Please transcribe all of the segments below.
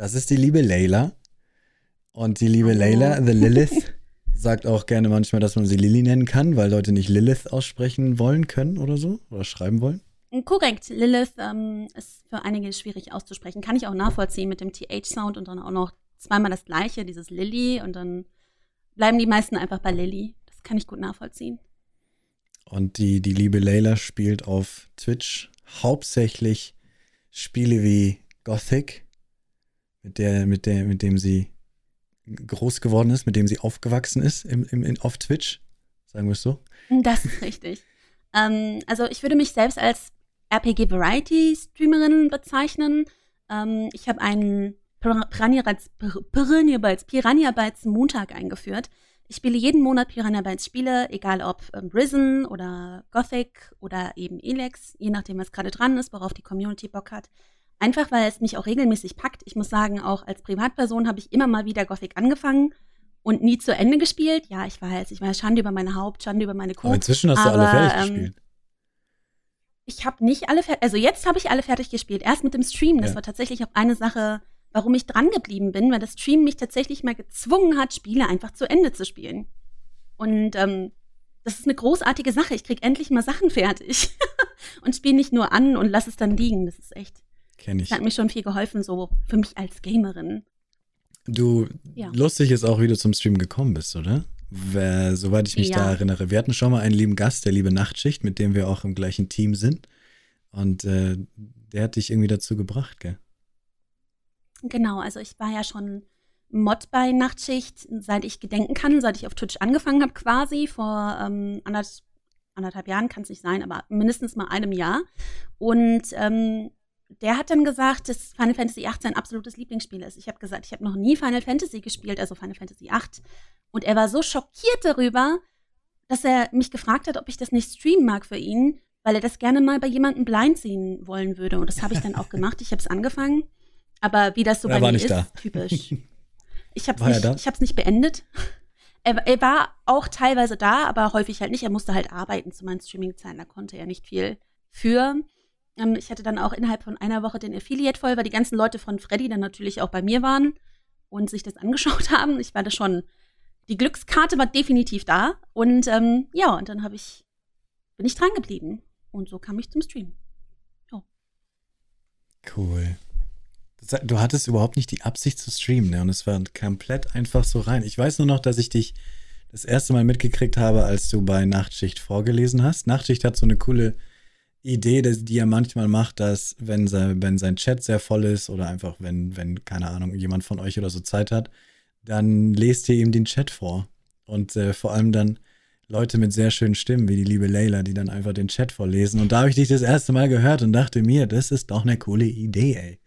Das ist die liebe Layla. Und die liebe. Layla, The Lilith, sagt auch gerne manchmal, dass man sie Lilly nennen kann, weil Leute nicht Lilith aussprechen wollen können oder so oder schreiben wollen. Korrekt. Lilith ähm, ist für einige schwierig auszusprechen. Kann ich auch nachvollziehen mit dem TH-Sound und dann auch noch zweimal das gleiche, dieses Lilly und dann bleiben die meisten einfach bei Lilly. Das kann ich gut nachvollziehen. Und die, die liebe Layla spielt auf Twitch hauptsächlich Spiele wie Gothic, mit der, mit der, mit dem sie groß geworden ist, mit dem sie aufgewachsen ist im, im, in, auf Twitch. Sagen wir es so. Das ist richtig. ähm, also ich würde mich selbst als RPG Variety Streamerin bezeichnen. Ähm, ich habe einen Piranha Bytes, Piranha Bytes, Piranha Bytes Montag eingeführt. Ich spiele jeden Monat Piranha Bytes Spiele, egal ob ähm, Risen oder Gothic oder eben Elex, je nachdem, was gerade dran ist, worauf die Community Bock hat. Einfach weil es mich auch regelmäßig packt. Ich muss sagen, auch als Privatperson habe ich immer mal wieder Gothic angefangen und nie zu Ende gespielt. Ja, ich weiß, ich weiß, Schande über meine Haupt, Schande über meine Kuh. Aber inzwischen hast aber, du alle fertig ähm, gespielt. Ich habe nicht alle fertig, also jetzt habe ich alle fertig gespielt. Erst mit dem Stream. Das ja. war tatsächlich auch eine Sache, warum ich dran geblieben bin, weil das Stream mich tatsächlich mal gezwungen hat, Spiele einfach zu Ende zu spielen. Und ähm, das ist eine großartige Sache. Ich krieg endlich mal Sachen fertig und spiele nicht nur an und lass es dann liegen. Das ist echt Kenn ich. Das hat mir schon viel geholfen, so für mich als Gamerin. Du, ja. lustig ist auch, wie du zum Stream gekommen bist, oder? Wer, soweit ich mich ja. da erinnere. Wir hatten schon mal einen lieben Gast, der liebe Nachtschicht, mit dem wir auch im gleichen Team sind. Und äh, der hat dich irgendwie dazu gebracht, gell? Genau, also ich war ja schon Mod bei Nachtschicht, seit ich gedenken kann, seit ich auf Twitch angefangen habe quasi, vor ähm, anderth anderthalb Jahren kann es nicht sein, aber mindestens mal einem Jahr. Und ähm, der hat dann gesagt, dass Final Fantasy VIII sein absolutes Lieblingsspiel ist. Ich habe gesagt, ich habe noch nie Final Fantasy gespielt, also Final Fantasy VIII. Und er war so schockiert darüber, dass er mich gefragt hat, ob ich das nicht streamen mag für ihn, weil er das gerne mal bei jemandem blind sehen wollen würde. Und das habe ich dann auch gemacht. Ich habe es angefangen. Aber wie das so er bei mir ist, da. typisch. Ich habe es nicht, nicht beendet. Er, er, war auch teilweise da, aber häufig halt nicht. Er musste halt arbeiten zu meinen Streaming-Zeiten. Da konnte er nicht viel für. Ähm, ich hatte dann auch innerhalb von einer Woche den Affiliate voll, weil die ganzen Leute von Freddy dann natürlich auch bei mir waren und sich das angeschaut haben. Ich war da schon, die Glückskarte war definitiv da. Und ähm, ja, und dann habe ich, bin ich dran geblieben. Und so kam ich zum Stream. Oh. Cool. Du hattest überhaupt nicht die Absicht zu streamen, ne? Und es war komplett einfach so rein. Ich weiß nur noch, dass ich dich das erste Mal mitgekriegt habe, als du bei Nachtschicht vorgelesen hast. Nachtschicht hat so eine coole Idee, die er manchmal macht, dass wenn sein, wenn sein Chat sehr voll ist oder einfach wenn, wenn, keine Ahnung, jemand von euch oder so Zeit hat, dann lest ihr ihm den Chat vor. Und äh, vor allem dann Leute mit sehr schönen Stimmen, wie die liebe Leila, die dann einfach den Chat vorlesen. Und da habe ich dich das erste Mal gehört und dachte mir, das ist doch eine coole Idee, ey.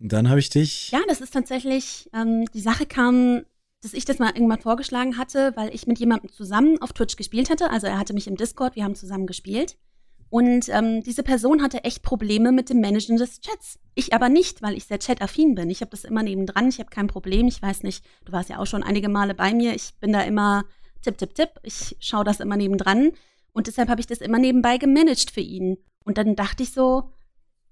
Und dann habe ich dich. Ja, das ist tatsächlich, ähm, die Sache kam, dass ich das mal irgendwann vorgeschlagen hatte, weil ich mit jemandem zusammen auf Twitch gespielt hatte. Also er hatte mich im Discord, wir haben zusammen gespielt. Und ähm, diese Person hatte echt Probleme mit dem Managen des Chats. Ich aber nicht, weil ich sehr chat-affin bin. Ich habe das immer nebendran, ich habe kein Problem. Ich weiß nicht, du warst ja auch schon einige Male bei mir. Ich bin da immer tipp, tipp, tipp. Ich schaue das immer nebendran. Und deshalb habe ich das immer nebenbei gemanagt für ihn. Und dann dachte ich so,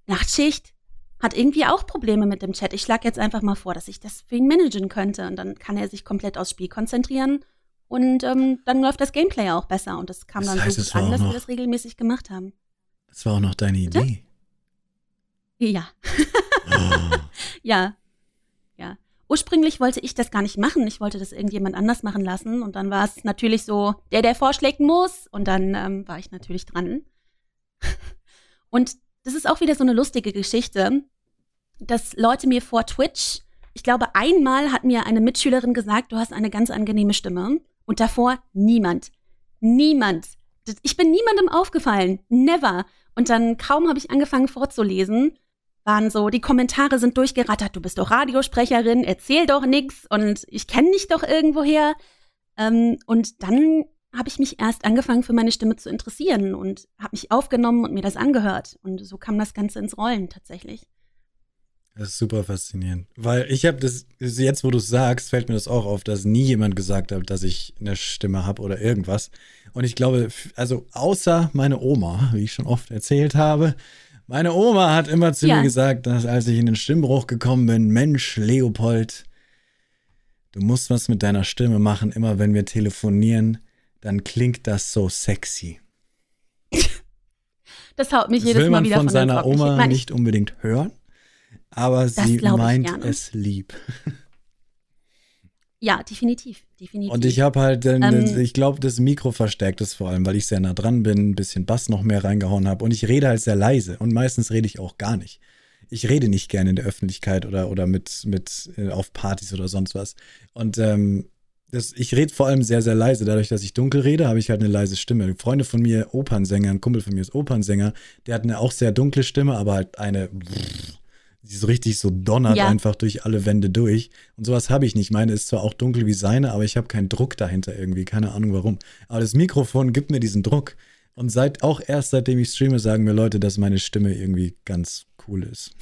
Nachtschicht hat irgendwie auch Probleme mit dem Chat. Ich schlage jetzt einfach mal vor, dass ich das für ihn managen könnte. Und dann kann er sich komplett aufs Spiel konzentrieren und ähm, dann läuft das Gameplay auch besser. Und das kam das dann heißt, so gut an, dass wir das regelmäßig gemacht haben. Das war auch noch deine Idee. Ja. Oh. ja. Ja. Ursprünglich wollte ich das gar nicht machen. Ich wollte das irgendjemand anders machen lassen. Und dann war es natürlich so, der, der vorschlägt, muss. Und dann ähm, war ich natürlich dran. und das ist auch wieder so eine lustige Geschichte, dass Leute mir vor Twitch, ich glaube, einmal hat mir eine Mitschülerin gesagt, du hast eine ganz angenehme Stimme. Und davor niemand. Niemand. Ich bin niemandem aufgefallen. Never. Und dann kaum habe ich angefangen vorzulesen, waren so, die Kommentare sind durchgerattert, du bist doch Radiosprecherin, erzähl doch nix und ich kenne dich doch irgendwoher. Ähm, und dann habe ich mich erst angefangen für meine Stimme zu interessieren und habe mich aufgenommen und mir das angehört. Und so kam das Ganze ins Rollen tatsächlich. Das ist super faszinierend. Weil ich habe das, jetzt wo du es sagst, fällt mir das auch auf, dass nie jemand gesagt hat, dass ich eine Stimme habe oder irgendwas. Und ich glaube, also außer meine Oma, wie ich schon oft erzählt habe, Meine Oma hat immer zu Ja. mir gesagt, dass als ich in den Stimmbruch gekommen bin, Mensch, Leopold, du musst was mit deiner Stimme machen. Immer wenn wir telefonieren, dann klingt das so sexy. Das haut mich Das jedes will Mal man wieder von von, seiner Oma nicht unbedingt hören, aber sie glaub ich meint es lieb. Ja, definitiv, definitiv. Und ich habe halt, dann, Ähm, ich glaube, das Mikro verstärkt es vor allem, weil ich sehr nah dran bin, ein bisschen Bass noch mehr reingehauen habe und ich rede halt sehr leise und meistens rede ich auch gar nicht. Ich rede nicht gerne in der Öffentlichkeit oder, oder mit, mit äh, auf Partys oder sonst was. Und ähm, das, ich rede vor allem sehr, sehr leise. Dadurch, dass ich dunkel rede, habe ich halt eine leise Stimme. Freunde von mir, Opernsänger, ein Kumpel von mir ist Opernsänger, der hat eine auch sehr dunkle Stimme, aber halt eine, die so richtig so donnert Ja. einfach durch alle Wände durch. Und sowas habe ich nicht. Meine ist zwar auch dunkel wie seine, aber ich habe keinen Druck dahinter irgendwie. Keine Ahnung warum. Aber das Mikrofon gibt mir diesen Druck. Und seit, auch erst seitdem ich streame, sagen mir Leute, dass meine Stimme irgendwie ganz cool ist.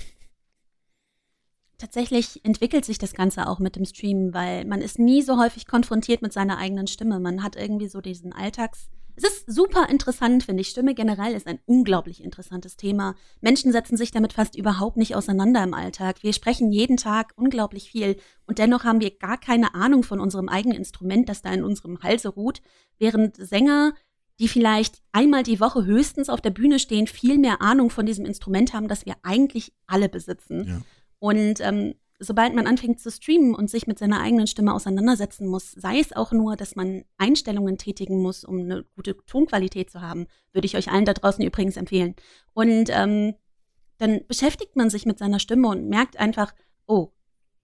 Tatsächlich entwickelt sich das Ganze auch mit dem Streamen, weil man ist nie so häufig konfrontiert mit seiner eigenen Stimme. Man hat irgendwie so diesen Alltags. Es ist super interessant, finde ich. Stimme generell ist ein unglaublich interessantes Thema. Menschen setzen sich damit fast überhaupt nicht auseinander im Alltag. Wir sprechen jeden Tag unglaublich viel und dennoch haben wir gar keine Ahnung von unserem eigenen Instrument, das da in unserem Halse ruht, während Sänger die vielleicht einmal die Woche höchstens auf der Bühne stehen, viel mehr Ahnung von diesem Instrument haben, das wir eigentlich alle besitzen. Ja. Und ähm, sobald man anfängt zu streamen und sich mit seiner eigenen Stimme auseinandersetzen muss, sei es auch nur, dass man Einstellungen tätigen muss, um eine gute Tonqualität zu haben, würde ich euch allen da draußen übrigens empfehlen. Und ähm, dann beschäftigt man sich mit seiner Stimme und merkt einfach, oh,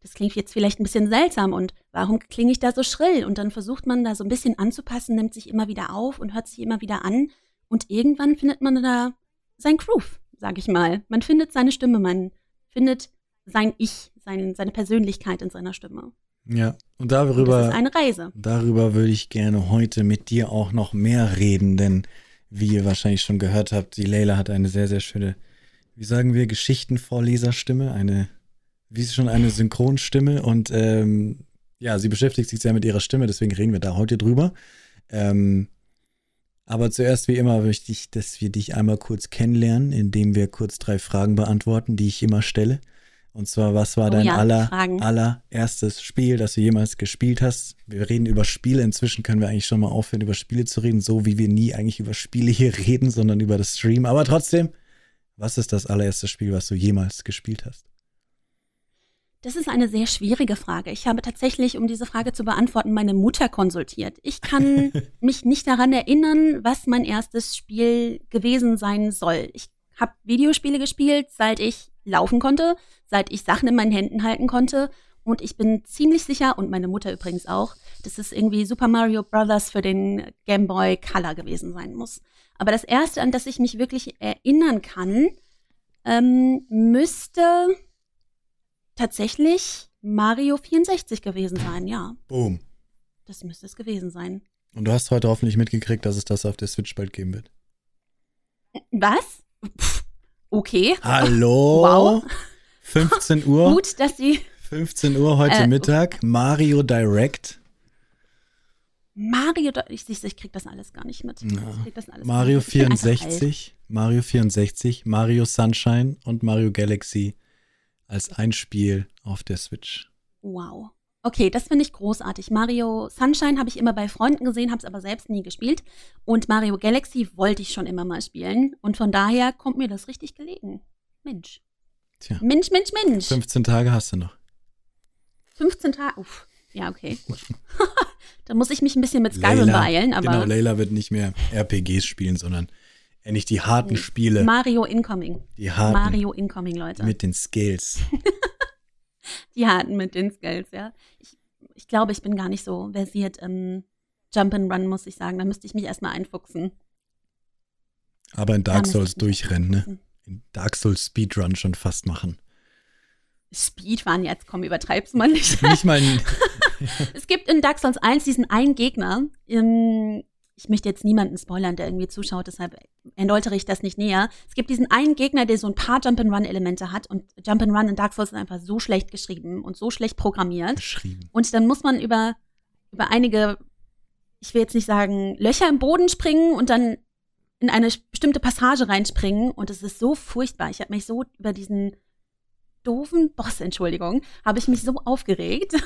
das klingt jetzt vielleicht ein bisschen seltsam und warum klinge ich da so schrill? Und dann versucht man da so ein bisschen anzupassen, nimmt sich immer wieder auf und hört sich immer wieder an. Und irgendwann findet man da sein Groove, sag ich mal. Man findet seine Stimme, man findet sein Ich, sein, seine Persönlichkeit in seiner Stimme. Ja, und Und das darüber, ist eine Reise. darüber würde ich gerne heute mit dir auch noch mehr reden, denn wie ihr wahrscheinlich schon gehört habt, die Leila hat eine sehr, sehr schöne, wie sagen wir, Geschichtenvorleserstimme, eine, wie schon eine Synchronstimme und ähm, ja, sie beschäftigt sich sehr mit ihrer Stimme, deswegen reden wir da heute drüber. Ähm, aber zuerst wie immer möchte ich, dass wir dich einmal kurz kennenlernen, indem wir kurz drei Fragen beantworten, die ich immer stelle. Und zwar, was war Oh dein ja, aller, Fragen. allererstes Spiel, das du jemals gespielt hast? Wir reden über Spiele. Inzwischen können wir eigentlich schon mal aufhören, über Spiele zu reden, so wie wir nie eigentlich über Spiele hier reden, sondern über das Stream. Aber trotzdem, was ist das allererste Spiel, was du jemals gespielt hast? Das ist eine sehr schwierige Frage. Ich habe tatsächlich, um diese Frage zu beantworten, meine Mutter konsultiert. Ich kann mich nicht daran erinnern, was mein erstes Spiel gewesen sein soll. Ich habe Videospiele gespielt, seit ich laufen konnte, seit ich Sachen in meinen Händen halten konnte. Und ich bin ziemlich sicher, und meine Mutter übrigens auch, dass es irgendwie Super Mario Bros. für den Game Boy Color gewesen sein muss. Aber das erste, an das ich mich wirklich erinnern kann, ähm, müsste tatsächlich Mario 64 gewesen sein, ja. Boom. Das müsste es gewesen sein. Und du hast heute hoffentlich mitgekriegt, dass es das auf der Switch bald geben wird. Was? Pff, okay. Hallo? Wow. 15 Uhr. Gut, dass sie 15 Uhr heute Äh, Mittag. Mario Direct. Mario, ich, ich, ich krieg das alles gar nicht mit. Ja. Mario mit. Ich bin einfach alt. 64, Mario 64, Mario Sunshine und Mario Galaxy als ein Spiel auf der Switch. Wow. Okay, das finde ich großartig. Mario Sunshine habe ich immer bei Freunden gesehen, habe es aber selbst nie gespielt. Und Mario Galaxy wollte ich schon immer mal spielen. Und von daher kommt mir das richtig gelegen. Mensch. Tja. Mensch, Mensch, Mensch. 15 Tage hast du noch. 15 Tage. Uff. Ja, okay, gut. da muss ich mich ein bisschen mit Skyrim Layla- beeilen, aber Genau, Layla wird nicht mehr RPGs spielen, sondern endlich die harten. Spiele. Mario Incoming. Die harten Mario Incoming, Leute. mit den Skills. Die harten mit den Skills, ja. Ich, ich glaube, ich bin gar nicht so versiert im Jump and Run, muss ich sagen. Da müsste ich mich erstmal einfuchsen. Aber in Da Dark Souls durchrennen, ne? In Dark Souls Speedrun schon fast machen. Speedrun jetzt, komm, übertreib's mal nicht. Nicht mal es gibt in Dark Souls 1 diesen einen Gegner. ähm, Ich möchte jetzt niemanden spoilern, der irgendwie zuschaut, deshalb erläutere ich das nicht näher. Es gibt diesen einen Gegner, der so ein paar Jump-and-Run-Elemente hat und Jump-and-Run in Dark Souls ist einfach so schlecht geschrieben und so schlecht programmiert. geschrieben. Und dann muss man über, über einige, ich will jetzt nicht sagen, Löcher im Boden springen und dann in eine bestimmte Passage reinspringen und es ist so furchtbar. Ich habe mich so über diesen doofen Boss, Entschuldigung, habe ich mich so aufgeregt.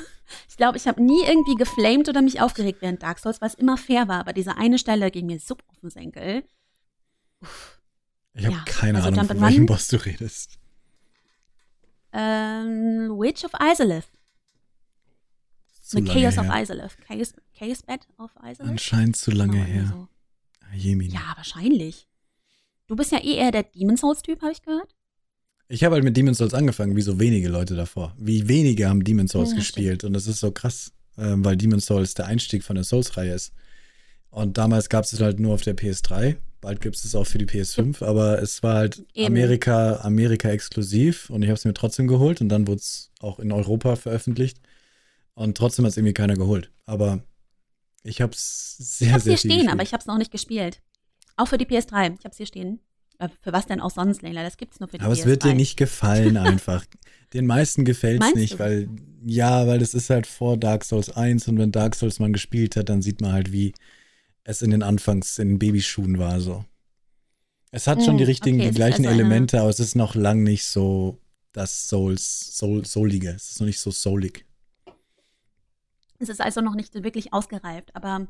Ich glaube, ich habe nie irgendwie geflamed oder mich aufgeregt während Dark Souls, weil es immer fair war. Aber diese eine Stelle ging mir so auf den Senkel. Uff. Ich habe ja, keine also Ahnung, von welchem Boss du redest. Ähm, Witch of Isolith. Zu The Chaos her. of Isolith. Chaos, Chaos Bed of Isolith? Anscheinend zu lange her. So. Ja, wahrscheinlich. Du bist ja eh eher der Demon Souls-Typ, habe ich gehört. Ich habe halt mit Demon Souls angefangen, wie so wenige Leute davor. Wie wenige haben Demon Souls ja, gespielt. Stimmt. Und das ist so krass, äh, weil Demon Souls der Einstieg von der Souls-Reihe ist. Und damals gab es es halt nur auf der PS3. Bald gibt es es auch für die PS5, aber es war halt Eben. Amerika, Amerika exklusiv und ich habe es mir trotzdem geholt und dann wurde es auch in Europa veröffentlicht. Und trotzdem hat es irgendwie keiner geholt. Aber ich habe es sehr, ich hab's sehr hier stehen, gespielt. aber ich habe es noch nicht gespielt. Auch für die PS3. Ich habe es hier stehen. Äh, für was denn auch sonst, Leila? Das gibt es nur für die Aber PS3. es wird dir nicht gefallen einfach. Den meisten gefällt es nicht, du? weil, ja, weil es ist halt vor Dark Souls 1 und wenn Dark Souls man gespielt hat, dann sieht man halt, wie es in den Anfangs in den Babyschuhen war so. Es hat hm, schon die richtigen, okay, die gleichen also Elemente, aber es ist noch lang nicht so das Souls, Soul, Soulige. Es ist noch nicht so soulig. Es ist also noch nicht wirklich ausgereift, aber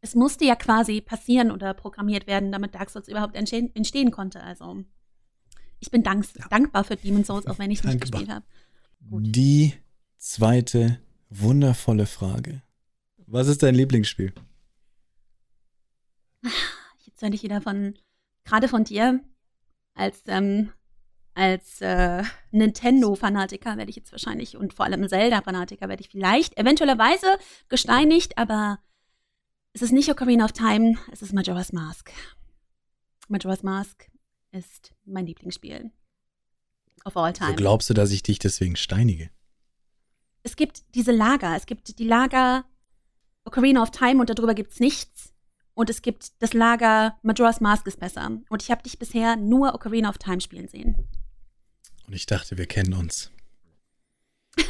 es musste ja quasi passieren oder programmiert werden, damit Dark Souls überhaupt entstehen, entstehen konnte. Also ich bin dank, ja. dankbar für Demon's Souls, auch wenn ich es nicht gespielt habe. Die zweite wundervolle Frage. Was ist dein Lieblingsspiel? Jetzt werde ich wieder von, gerade von dir, als ähm, als äh, Nintendo-Fanatiker werde ich jetzt wahrscheinlich und vor allem Zelda-Fanatiker werde ich vielleicht eventuellerweise gesteinigt, aber es ist nicht Ocarina of Time, es ist Majora's Mask. Majora's Mask ist mein Lieblingsspiel. Of all time. So glaubst du, dass ich dich deswegen steinige? Es gibt diese Lager. Es gibt die Lager Ocarina of Time und darüber gibt es nichts. Und es gibt das Lager Majora's Mask ist besser. Und ich habe dich bisher nur Ocarina of Time spielen sehen. Und ich dachte, wir kennen uns.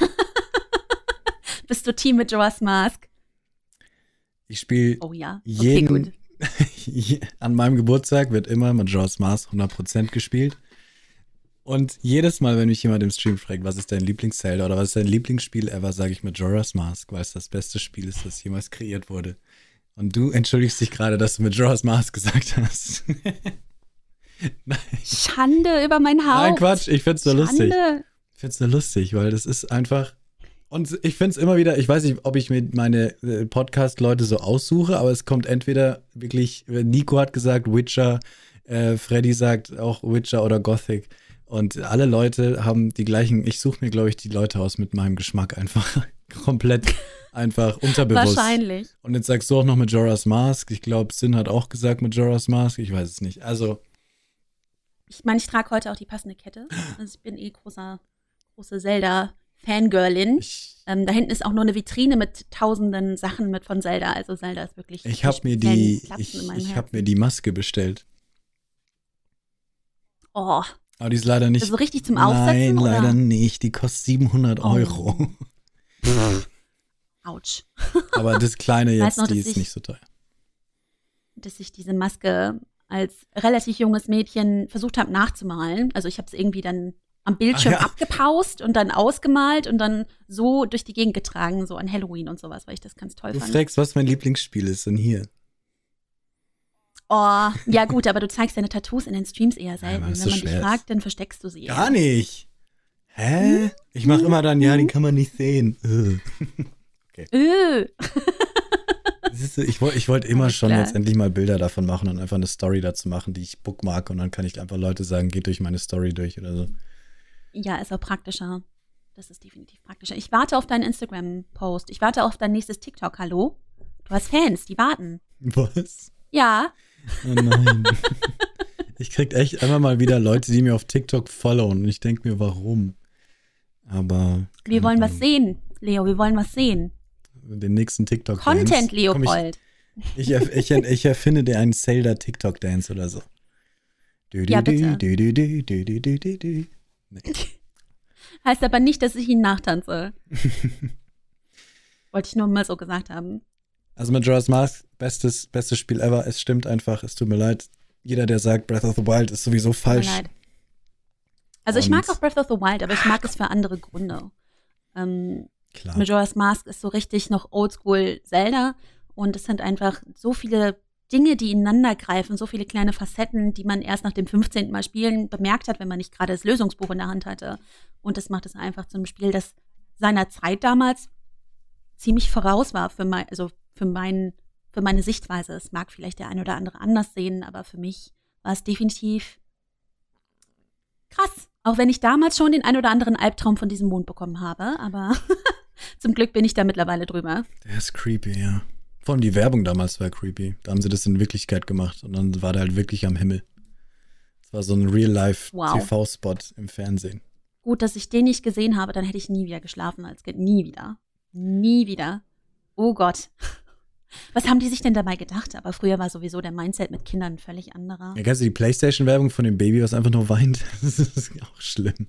Bist du Team mit Joas Mask? Ich spiele oh, ja. okay, jeden. an meinem Geburtstag wird immer Majora's Mask 100% gespielt. Und jedes Mal, wenn mich jemand im Stream fragt, was ist dein Lieblings-Zelda oder was ist dein Lieblingsspiel ever, sage ich Majora's Mask, weil es das beste Spiel ist, das jemals kreiert wurde. Und du entschuldigst dich gerade, dass du Majora's Mask gesagt hast. Schande über mein Haupt. Nein, Quatsch, ich find's so Schande. lustig. Ich find's so lustig, weil das ist einfach. Und ich find's immer wieder, ich weiß nicht, ob ich mir meine äh, Podcast-Leute so aussuche, aber es kommt entweder wirklich, Nico hat gesagt Witcher, äh, Freddy sagt auch Witcher oder Gothic. Und alle Leute haben die gleichen, ich suche mir, glaube ich, die Leute aus mit meinem Geschmack einfach komplett einfach unterbewusst. Wahrscheinlich. Und jetzt sagst du auch noch Majora's Mask. Ich glaube, Sin hat auch gesagt Majora's Mask. Ich weiß es nicht. Also, ich meine, ich trage heute auch die passende Kette. Also ich bin eh großer, große Zelda-Fangirlin. Ähm, da hinten ist auch nur eine Vitrine mit tausenden Sachen mit von Zelda. Also Zelda ist wirklich. Ich habe mir die, ich, ich habe mir die Maske bestellt. Oh. Aber die ist leider nicht. Also richtig zum Aufsetzen? Nein, leider nicht. Die kostet 700 oh. Euro. Autsch. Aber das kleine jetzt, noch, die ist ich, nicht so teuer. Dass ich diese Maske als relativ junges Mädchen versucht habe nachzumalen. Also ich habe es irgendwie dann am Bildschirm ja. abgepaust und dann ausgemalt und dann so durch die Gegend getragen, so an Halloween und sowas, weil ich das ganz toll du fand. Du fragst, was mein Lieblingsspiel ist denn hier? Oh, ja gut, aber du zeigst deine Tattoos in den Streams eher selten. Ja, Wenn man dich fragt, dann versteckst du sie. Gar eher. nicht. Hä? Hm? Ich mache immer dann, ja, den kann man nicht sehen. okay. Äh. Siehst du, ich wollte ich wollt immer schon klar. jetzt endlich mal Bilder davon machen und einfach eine Story dazu machen, die ich bookmark und dann kann ich einfach Leute sagen, geht durch meine Story durch oder so. Ja, ist auch praktischer. Das ist definitiv praktischer. Ich warte auf deinen Instagram-Post. Ich warte auf dein nächstes TikTok. Hallo? Du hast Fans, die warten. Was? Ja. Oh nein. ich krieg echt immer mal wieder Leute, die mir auf TikTok followen und ich denke mir, warum? Aber. Wir wollen Ahnung. was sehen, Leo. Wir wollen was sehen den nächsten TikTok. Content Leopold. Ich, ich, ich, ich, erfinde dir einen Zelda TikTok Dance oder so. Du, du, ja, bitte. Du, nee. Heißt aber nicht, dass ich ihn nachtanze. Wollte ich nur mal so gesagt haben. Also Majora's Mask, bestes, bestes Spiel ever. Es stimmt einfach, es tut mir leid. jeder, der sagt, Breath of the Wild ist sowieso falsch. Also ich mag auch Breath of the Wild, aber ich mag es für andere Gründe. Ähm, Klar. Majora's Mask ist so richtig noch Oldschool Zelda und es sind einfach so viele Dinge, die ineinander greifen, so viele kleine Facetten, die man erst nach dem 15. Mal spielen bemerkt hat, wenn man nicht gerade das Lösungsbuch in der Hand hatte. Und das macht es einfach zu einem Spiel, das seiner Zeit damals ziemlich voraus war für mein, also für mein, für meine Sichtweise. Es mag vielleicht der ein oder andere anders sehen, aber für mich war es definitiv krass. Auch wenn ich damals schon den ein oder anderen Albtraum von diesem Mond bekommen habe, aber zum Glück bin ich da mittlerweile drüber. Der ist creepy, ja. Vor allem die Werbung damals war creepy. Da haben sie das in Wirklichkeit gemacht und dann war der halt wirklich am Himmel. Es war so ein Real-Life-TV-Spot wow. im Fernsehen. Gut, dass ich den nicht gesehen habe, dann hätte ich nie wieder geschlafen als Kind. Nie wieder. Nie wieder. Oh Gott. Was haben die sich denn dabei gedacht? Aber früher war sowieso der Mindset mit Kindern völlig anderer. Ja, kennst du die Playstation-Werbung von dem Baby, was einfach nur weint? Das ist auch schlimm.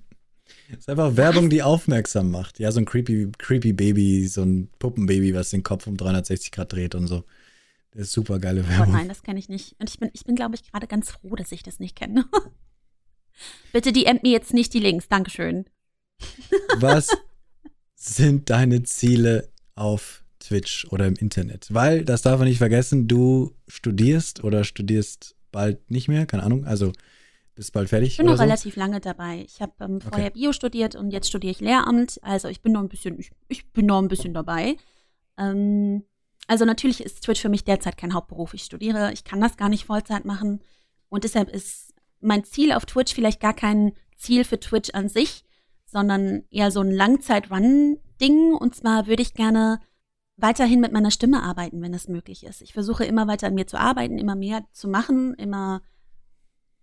Das ist einfach Werbung, die aufmerksam macht. Ja, so ein creepy, creepy Baby, so ein Puppenbaby, was den Kopf um 360 Grad dreht und so. Das ist super geile Werbung. Oh nein, das kenne ich nicht. Und ich bin, ich bin, glaube ich, gerade ganz froh, dass ich das nicht kenne. Bitte DM mir jetzt nicht die Links. Dankeschön. Was sind deine Ziele auf Twitch oder im Internet? Weil, das darf man nicht vergessen, du studierst oder studierst bald nicht mehr, keine Ahnung. Also bist bald fertig? Ich bin noch so? relativ lange dabei. Ich habe ähm, vorher okay. Bio studiert und jetzt studiere ich Lehramt. Also ich bin noch ein bisschen, ich, ich bin noch ein bisschen dabei. Ähm, also natürlich ist Twitch für mich derzeit kein Hauptberuf. Ich studiere, ich kann das gar nicht Vollzeit machen. Und deshalb ist mein Ziel auf Twitch vielleicht gar kein Ziel für Twitch an sich, sondern eher so ein Langzeit-Run-Ding. Und zwar würde ich gerne weiterhin mit meiner Stimme arbeiten, wenn es möglich ist. Ich versuche immer weiter an mir zu arbeiten, immer mehr zu machen, immer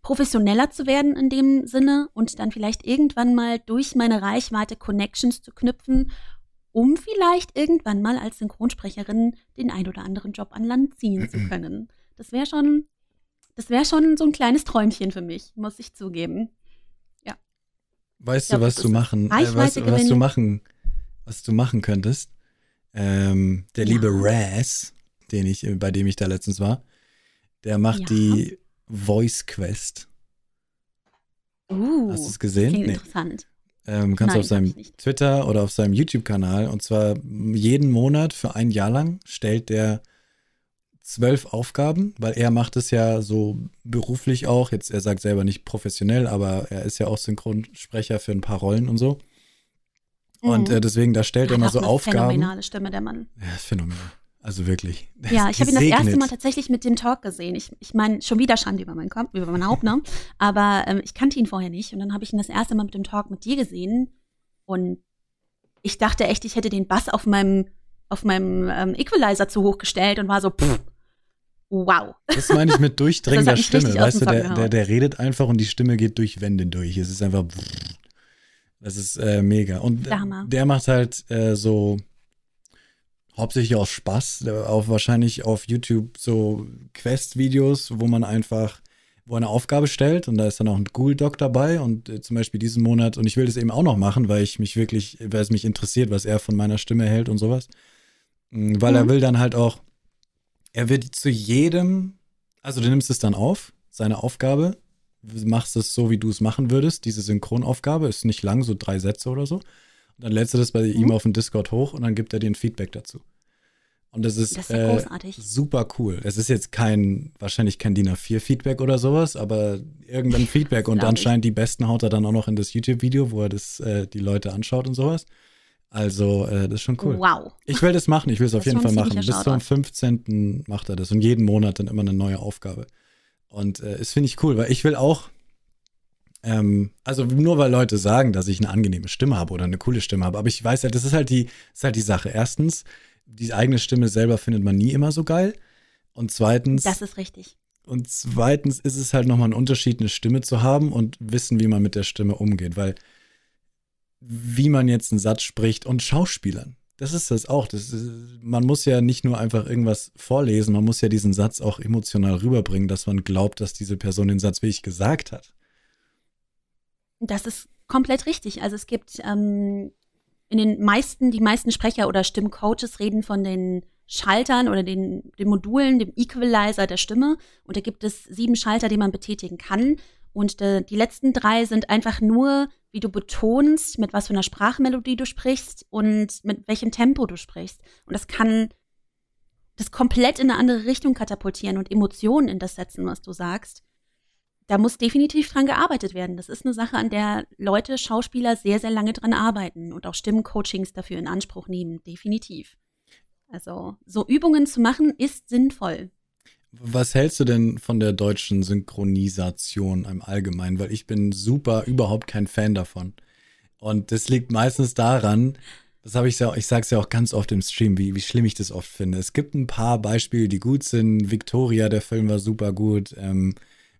professioneller zu werden in dem Sinne und dann vielleicht irgendwann mal durch meine Reichweite Connections zu knüpfen, um vielleicht irgendwann mal als Synchronsprecherin den ein oder anderen Job an Land ziehen zu können. Das wäre schon das wäre schon so ein kleines Träumchen für mich, muss ich zugeben. Ja. Weißt glaub, du, was du machen, äh, was, was, du machen, was du machen könntest? Ähm, der ja. liebe Raz, den ich, bei dem ich da letztens war, der macht ja. die Voice Quest. Uh, Hast du es gesehen? Nee. Interessant. Ähm, kannst du auf seinem Twitter oder auf seinem YouTube-Kanal und zwar jeden Monat für ein Jahr lang stellt der zwölf Aufgaben, weil er macht es ja so beruflich auch. Jetzt, er sagt selber nicht professionell, aber er ist ja auch Synchronsprecher für ein paar Rollen und so. Mhm. Und äh, deswegen, da stellt er immer so Aufgaben. Phänomenale Stimme, der Mann. Ja, ist phänomenal. Also wirklich. Ja, ich habe ihn das erste Mal tatsächlich mit dem Talk gesehen. Ich, ich meine, schon wieder Schande über meinen Kopf, über mein Haupt, ne? Aber ähm, ich kannte ihn vorher nicht. Und dann habe ich ihn das erste Mal mit dem Talk mit dir gesehen. Und ich dachte echt, ich hätte den Bass auf meinem, auf meinem ähm, Equalizer zu hoch gestellt und war so, pff, wow. Das meine ich mit durchdringender Stimme. Weißt du, der, der, der, redet einfach und die Stimme geht durch Wände durch. Es ist einfach. Das ist äh, mega. Und Hammer. der macht halt äh, so hauptsächlich aus Spaß, auch wahrscheinlich auf YouTube so Quest-Videos, wo man einfach, wo eine Aufgabe stellt und da ist dann auch ein Google Doc dabei und äh, zum Beispiel diesen Monat, und ich will das eben auch noch machen, weil ich mich wirklich, weil es mich interessiert, was er von meiner Stimme hält und sowas. Mm, weil mhm. er will dann halt auch er wird zu jedem, also du nimmst es dann auf, seine Aufgabe, machst es so, wie du es machen würdest. Diese Synchronaufgabe ist nicht lang, so drei Sätze oder so. Und dann lädst du das bei mhm. ihm auf dem Discord hoch und dann gibt er dir ein Feedback dazu. Und das ist, das ist äh, super cool. Es ist jetzt kein, wahrscheinlich kein DIN A4-Feedback oder sowas, aber irgendein Feedback. und anscheinend die besten haut er dann auch noch in das YouTube-Video, wo er das, äh, die Leute anschaut und sowas. Also, äh, das ist schon cool. Wow. Ich will das machen, ich will es auf jeden Fall machen. Bis zum 15. macht er das und jeden Monat dann immer eine neue Aufgabe. Und äh, das finde ich cool, weil ich will auch, ähm, also nur weil Leute sagen, dass ich eine angenehme Stimme habe oder eine coole Stimme habe, aber ich weiß halt, das ist halt die, ist halt die Sache. Erstens, die eigene Stimme selber findet man nie immer so geil. Und zweitens. Das ist richtig. Und zweitens ist es halt nochmal ein Unterschied, eine Stimme zu haben und wissen, wie man mit der Stimme umgeht, weil wie man jetzt einen Satz spricht und Schauspielern. Das ist das auch. Das ist, man muss ja nicht nur einfach irgendwas vorlesen, man muss ja diesen Satz auch emotional rüberbringen, dass man glaubt, dass diese Person den Satz wirklich gesagt hat. Das ist komplett richtig. Also es gibt ähm, in den meisten, die meisten Sprecher oder Stimmcoaches reden von den Schaltern oder den, den Modulen, dem Equalizer der Stimme. Und da gibt es sieben Schalter, die man betätigen kann. Und äh, die letzten drei sind einfach nur, wie du betonst, mit was für einer Sprachmelodie du sprichst und mit welchem Tempo du sprichst. Und das kann das komplett in eine andere Richtung katapultieren und Emotionen in das setzen, was du sagst. Da muss definitiv dran gearbeitet werden. Das ist eine Sache, an der Leute, Schauspieler sehr, sehr lange dran arbeiten und auch Stimmcoachings dafür in Anspruch nehmen. Definitiv. Also, so Übungen zu machen, ist sinnvoll. Was hältst du denn von der deutschen Synchronisation im Allgemeinen? Weil ich bin super überhaupt kein Fan davon. Und das liegt meistens daran, das habe ich ja, ich sage es ja auch ganz oft im Stream, wie, wie schlimm ich das oft finde. Es gibt ein paar Beispiele, die gut sind. Victoria, der Film war super gut. Ähm,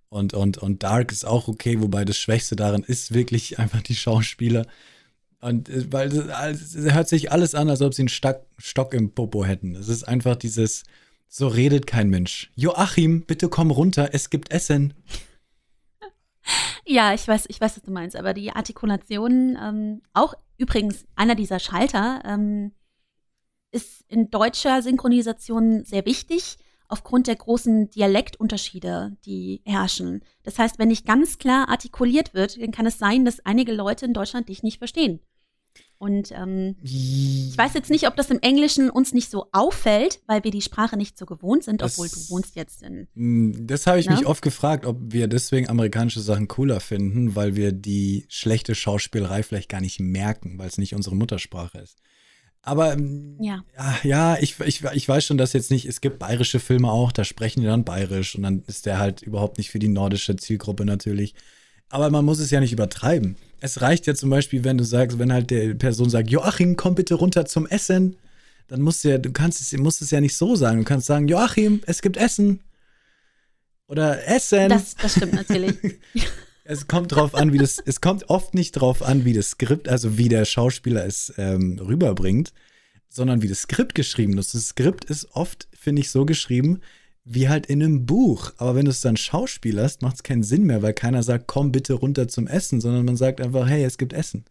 und, und, und Dark ist auch okay, wobei das Schwächste daran ist wirklich einfach die Schauspieler. Und äh, weil es hört sich alles an, als ob sie einen Stock, Stock im Popo hätten. Es ist einfach dieses, so redet kein Mensch. Joachim, bitte komm runter, es gibt Essen. Ja, ich weiß, ich weiß, was du meinst, aber die Artikulation, ähm, auch übrigens einer dieser Schalter, ähm, ist in deutscher Synchronisation sehr wichtig aufgrund der großen Dialektunterschiede, die herrschen. Das heißt, wenn nicht ganz klar artikuliert wird, dann kann es sein, dass einige Leute in Deutschland dich nicht verstehen. Und ähm, ich weiß jetzt nicht, ob das im Englischen uns nicht so auffällt, weil wir die Sprache nicht so gewohnt sind, obwohl das, du wohnst jetzt in. Das habe ich ne? mich oft gefragt, ob wir deswegen amerikanische Sachen cooler finden, weil wir die schlechte Schauspielerei vielleicht gar nicht merken, weil es nicht unsere Muttersprache ist. Aber ähm, ja, ja ich, ich, ich weiß schon, dass jetzt nicht, es gibt bayerische Filme auch, da sprechen die dann bayerisch und dann ist der halt überhaupt nicht für die nordische Zielgruppe natürlich. Aber man muss es ja nicht übertreiben. Es reicht ja zum Beispiel, wenn du sagst, wenn halt der Person sagt, Joachim, komm bitte runter zum Essen, dann musst du ja, du kannst es, musst es ja nicht so sagen. Du kannst sagen, Joachim, es gibt Essen. Oder Essen. Das, das stimmt natürlich. es kommt drauf an, wie das, es kommt oft nicht drauf an, wie das Skript, also wie der Schauspieler es ähm, rüberbringt, sondern wie das Skript geschrieben ist. Das Skript ist oft, finde ich, so geschrieben, wie halt in einem Buch. Aber wenn du es dann schauspielerst, macht es keinen Sinn mehr, weil keiner sagt, komm bitte runter zum Essen, sondern man sagt einfach, hey, es gibt Essen.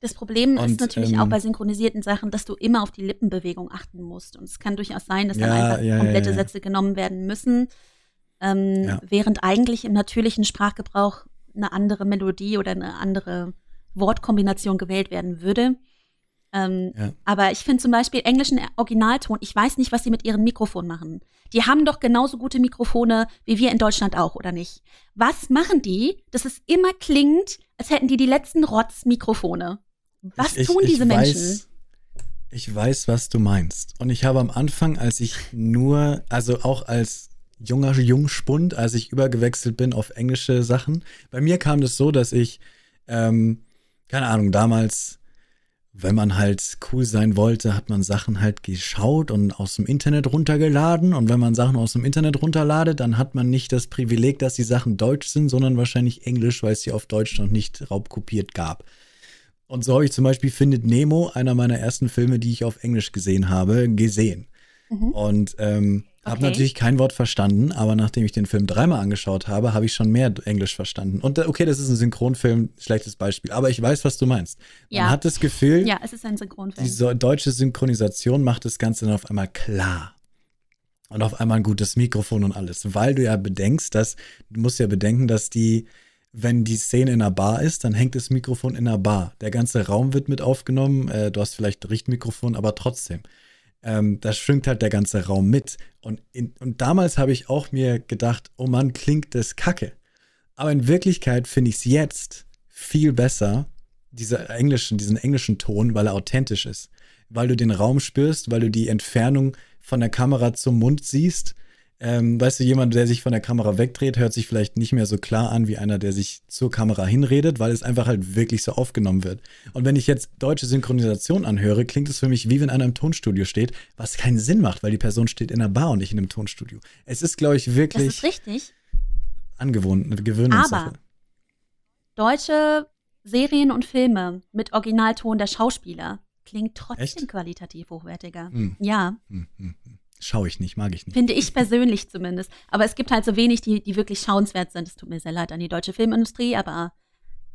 Das Problem und, ist natürlich ähm, auch bei synchronisierten Sachen, dass du immer auf die Lippenbewegung achten musst. Und es kann durchaus sein, dass ja, dann einfach ja, komplette ja, Sätze genommen werden müssen, ähm, während eigentlich im natürlichen Sprachgebrauch eine andere Melodie oder eine andere Wortkombination gewählt werden würde. Ähm, ja. Aber ich finde zum Beispiel englischen Originalton, ich weiß nicht, was sie mit ihren Mikrofonen machen. Die haben doch genauso gute Mikrofone wie wir in Deutschland auch, oder nicht? Was machen die, dass es immer klingt, als hätten die die letzten Rotz-Mikrofone? Was ich, tun ich, diese ich Menschen? Weiß, ich weiß, was du meinst. Und ich habe am Anfang, als ich nur, also auch als junger Jungspund, als ich übergewechselt bin auf englische Sachen, bei mir kam das so, dass ich, ähm, keine Ahnung, damals wenn man halt cool sein wollte, hat man Sachen halt geschaut und aus dem Internet runtergeladen. Und wenn man Sachen aus dem Internet runterladet, dann hat man nicht das Privileg, dass die Sachen deutsch sind, sondern wahrscheinlich englisch, weil es sie auf Deutsch noch nicht raubkopiert gab. Und so habe ich zum Beispiel Findet Nemo, einer meiner ersten Filme, die ich auf Englisch gesehen habe, gesehen. Mhm. Und ähm, Okay. Habe natürlich kein Wort verstanden, aber nachdem ich den Film dreimal angeschaut habe, habe ich schon mehr Englisch verstanden. Und äh, okay, das ist ein Synchronfilm, schlechtes Beispiel, aber ich weiß, was du meinst. Man ja. hat das Gefühl, ja, es ist ein Synchronfilm. Die deutsche Synchronisation macht das Ganze dann auf einmal klar. Und auf einmal ein gutes Mikrofon und alles. Weil du ja bedenkst, dass, du musst ja bedenken, dass die, wenn die Szene in einer Bar ist, dann hängt das Mikrofon in einer Bar. Der ganze Raum wird mit aufgenommen, äh, du hast vielleicht Richtmikrofon, aber trotzdem ähm, da schwingt halt der ganze Raum mit. Und, in, und damals habe ich auch mir gedacht, oh Mann, klingt das kacke. Aber in Wirklichkeit finde ich es jetzt viel besser, diese englischen, diesen englischen Ton, weil er authentisch ist. Weil du den Raum spürst, weil du die Entfernung von der Kamera zum Mund siehst ähm, weißt du, jemand, der sich von der Kamera wegdreht, hört sich vielleicht nicht mehr so klar an wie einer, der sich zur Kamera hinredet, weil es einfach halt wirklich so aufgenommen wird. Und wenn ich jetzt deutsche Synchronisation anhöre, klingt es für mich wie wenn einer im Tonstudio steht, was keinen Sinn macht, weil die Person steht in einer Bar und nicht in einem Tonstudio. Es ist, glaube ich, wirklich. Das ist richtig. Angewohnt, eine Gewöhnungssache. Aber deutsche Serien und Filme mit Originalton der Schauspieler klingt trotzdem Echt? qualitativ hochwertiger. Hm. Ja. Hm, hm, hm. Schaue ich nicht, mag ich nicht. Finde ich persönlich zumindest. Aber es gibt halt so wenig, die, die wirklich schauenswert sind. Es tut mir sehr leid an die deutsche Filmindustrie, aber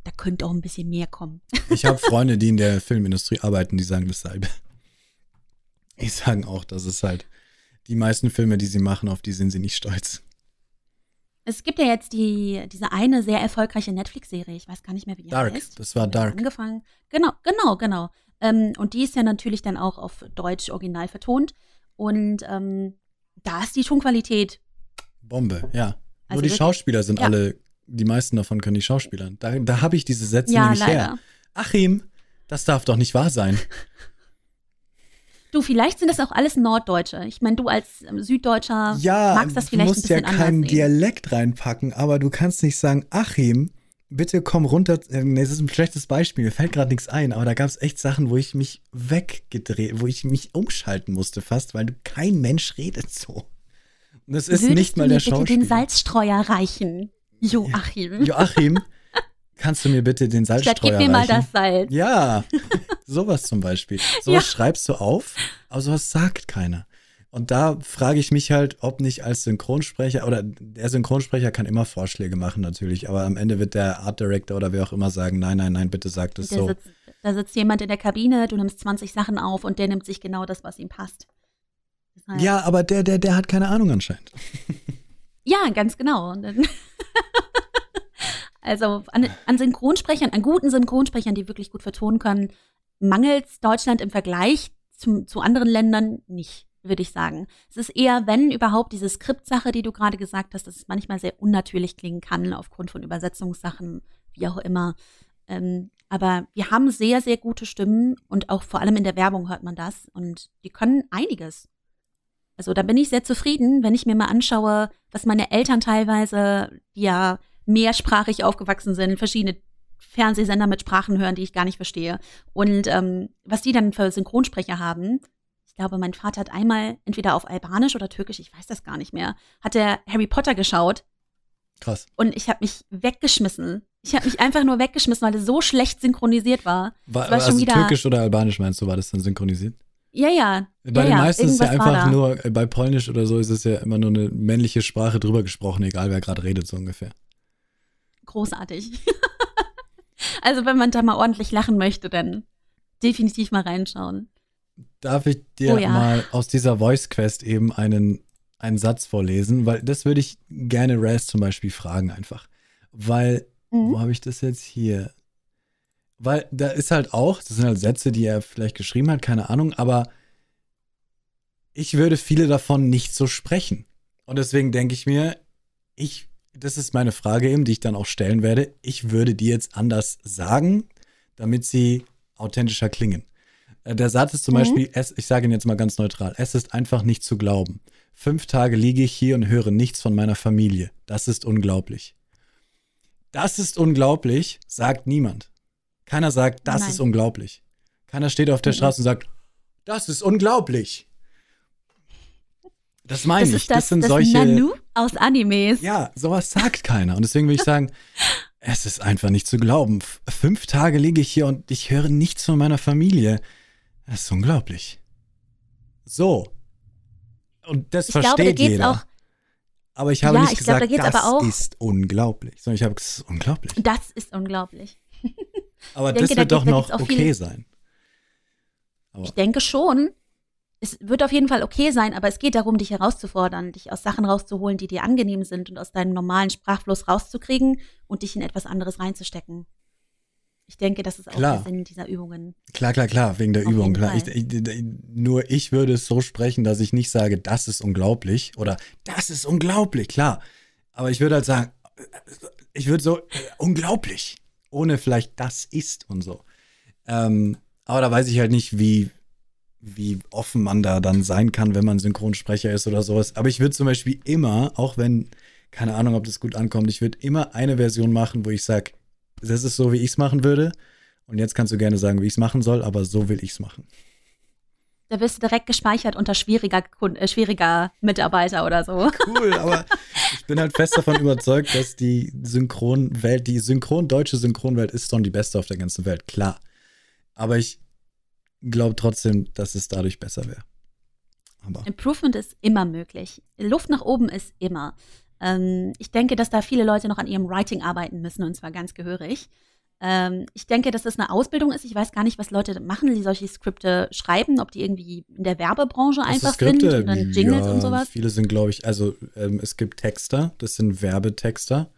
da könnte auch ein bisschen mehr kommen. Ich habe Freunde, die in der Filmindustrie arbeiten, die sagen dasselbe. Die sagen auch, dass es halt die meisten Filme, die sie machen, auf die sind sie nicht stolz. Es gibt ja jetzt die, diese eine sehr erfolgreiche Netflix-Serie, ich weiß gar nicht mehr, wie die Dark, heißt. das war Dark. Angefangen. Genau, genau, genau. Ähm, und die ist ja natürlich dann auch auf Deutsch original vertont. Und ähm, da ist die Tonqualität. Bombe, ja. Also Nur die Schauspieler sind ja. alle, die meisten davon können die Schauspieler. Da, da habe ich diese Sätze Ja, nämlich her. leider. Achim, das darf doch nicht wahr sein. Du, vielleicht sind das auch alles Norddeutsche. Ich meine, du als ähm, Süddeutscher Ja, magst das du vielleicht ein musst ja bisschen keinen anders sehen. Dialekt reinpacken, aber du kannst nicht sagen, Achim, bitte komm runter. äh, Nee, das ist ein schlechtes Beispiel, mir fällt gerade nichts ein, aber da gab es echt Sachen, wo ich mich weggedreht, wo ich mich umschalten musste fast, weil kein Mensch redet so. Und das ist Würdest nicht mal du der mir bitte Schauspieler. den Salzstreuer reichen? Joachim. Joachim, kannst du mir bitte den Statt Salzstreuer gib mir mal reichen? das Salz. Ja, sowas zum Beispiel. Sowas Ja. schreibst du auf, aber sowas sagt keiner. Und da frage ich mich halt, ob nicht als Synchronsprecher oder der Synchronsprecher kann immer Vorschläge machen natürlich, aber am Ende wird der Art Director oder wer auch immer sagen, nein, nein, nein, bitte sag das Da, so. sitzt, da sitzt jemand in der Kabine, du nimmst 20 Sachen auf und der nimmt sich genau das, was ihm passt. Deshalb- Ja, aber der, der, der hat keine Ahnung anscheinend. Ja, ganz genau. Also an, an Synchronsprechern, an guten Synchronsprechern, die wirklich gut vertonen können, mangelt Deutschland im Vergleich zum, zu anderen Ländern nicht, würde ich sagen. Es ist eher, wenn überhaupt, diese Skriptsache, die du gerade gesagt hast, dass es manchmal sehr unnatürlich klingen kann, aufgrund von Übersetzungssachen, wie auch immer. Ähm, aber wir haben sehr, sehr gute Stimmen und auch vor allem in der Werbung hört man das und die können einiges. Also da bin ich sehr zufrieden, wenn ich mir mal anschaue, was meine Eltern teilweise, die ja mehrsprachig aufgewachsen sind, verschiedene Fernsehsender mit Sprachen hören, die ich gar nicht verstehe. Und ähm, was die dann für Synchronsprecher haben. Ich glaube, mein Vater hat einmal entweder auf Albanisch oder Türkisch, ich weiß das gar nicht mehr, hat er Harry Potter geschaut Krass. und ich habe mich weggeschmissen. Ich habe mich einfach nur weggeschmissen, weil es so schlecht synchronisiert war. War, Das war schon also wieder- türkisch oder albanisch meinst du, war das dann synchronisiert? Ja, ja. Bei ja, den ja, meisten ist es ja irgendwas war einfach nur, äh, bei Polnisch oder so ist es ja immer nur eine männliche Sprache drüber gesprochen, egal wer gerade redet, so ungefähr. großartig. also wenn man da mal ordentlich lachen möchte, dann definitiv mal reinschauen. Darf ich dir Oh ja. mal aus dieser Voice Quest eben einen, einen Satz vorlesen? Weil das würde ich gerne Raz zum Beispiel fragen einfach. Weil, Mhm. wo habe ich das jetzt hier? Weil da ist halt auch, das sind halt Sätze, die er vielleicht geschrieben hat, keine Ahnung, aber ich würde viele davon nicht so sprechen. Und deswegen denke ich mir, ich, das ist meine Frage eben, die ich dann auch stellen werde. Ich würde die jetzt anders sagen, damit sie authentischer klingen. Äh, Der Satz ist zum Mhm. Beispiel, es, ich sage ihn jetzt mal ganz neutral, es ist einfach nicht zu glauben. Fünf Tage liege ich hier und höre nichts von meiner Familie. Das ist unglaublich. Das ist unglaublich, sagt niemand. Keiner sagt, das Nein. ist unglaublich. Keiner steht auf der Mhm. Straße und sagt, das ist unglaublich. Das meine Das ich. ist das, sind das solche. Nanu aus Animes. Ja, sowas sagt keiner. Und deswegen will ich sagen, es ist einfach nicht zu glauben. Fünf Tage liege ich hier und ich höre nichts von meiner Familie. Das ist unglaublich. So. Und das Ich glaube, versteht da geht's jeder. auch, aber ich habe Ja, nicht ich da gesagt, geht's das aber auch- ist unglaublich. Sondern ich habe gesagt, es ist unglaublich. das ist unglaublich. Aber denke, das da wird doch da noch geht's auch okay viel- sein. Aber Ich denke schon. Es wird auf jeden Fall okay sein, aber es geht darum, dich herauszufordern, dich aus Sachen rauszuholen, die dir angenehm sind und aus deinem normalen Sprachfluss rauszukriegen und dich in etwas anderes reinzustecken. Ich denke, das ist auch Klar. der Sinn dieser Übungen. Klar, klar, klar, wegen der Auf Übung. Klar. Ich, ich, nur ich würde es so sprechen, dass ich nicht sage, das ist unglaublich oder das ist unglaublich, klar. Aber ich würde halt sagen, ich würde so, äh, unglaublich, ohne vielleicht das ist und so. Ähm, aber da weiß ich halt nicht, wie, wie offen man da dann sein kann, wenn man Synchronsprecher ist oder sowas. Aber ich würde zum Beispiel immer, auch wenn, keine Ahnung, ob das gut ankommt, ich würde immer eine Version machen, wo ich sage, das ist so, wie ich es machen würde. Und jetzt kannst du gerne sagen, wie ich es machen soll, aber so will ich es machen. Da wirst du direkt gespeichert unter schwieriger, Kun- äh, schwieriger Mitarbeiter oder so. Cool, aber ich bin halt fest davon überzeugt, dass die Synchronwelt, die synchron deutsche Synchronwelt ist schon die beste auf der ganzen Welt, klar. Aber ich glaube trotzdem, dass es dadurch besser wäre. Aber Improvement ist immer möglich. Luft nach oben ist immer. Ähm, ich denke, dass da viele Leute noch an ihrem Writing arbeiten müssen und zwar ganz gehörig. Ähm, ich denke, dass das eine Ausbildung ist. Ich weiß gar nicht, was Leute machen, die solche Skripte schreiben, ob die irgendwie in der Werbebranche Also einfach Skripte, sind und dann Jingles ja, und sowas. Viele sind, glaube ich, also ähm, es gibt Texter, das sind Werbetexter,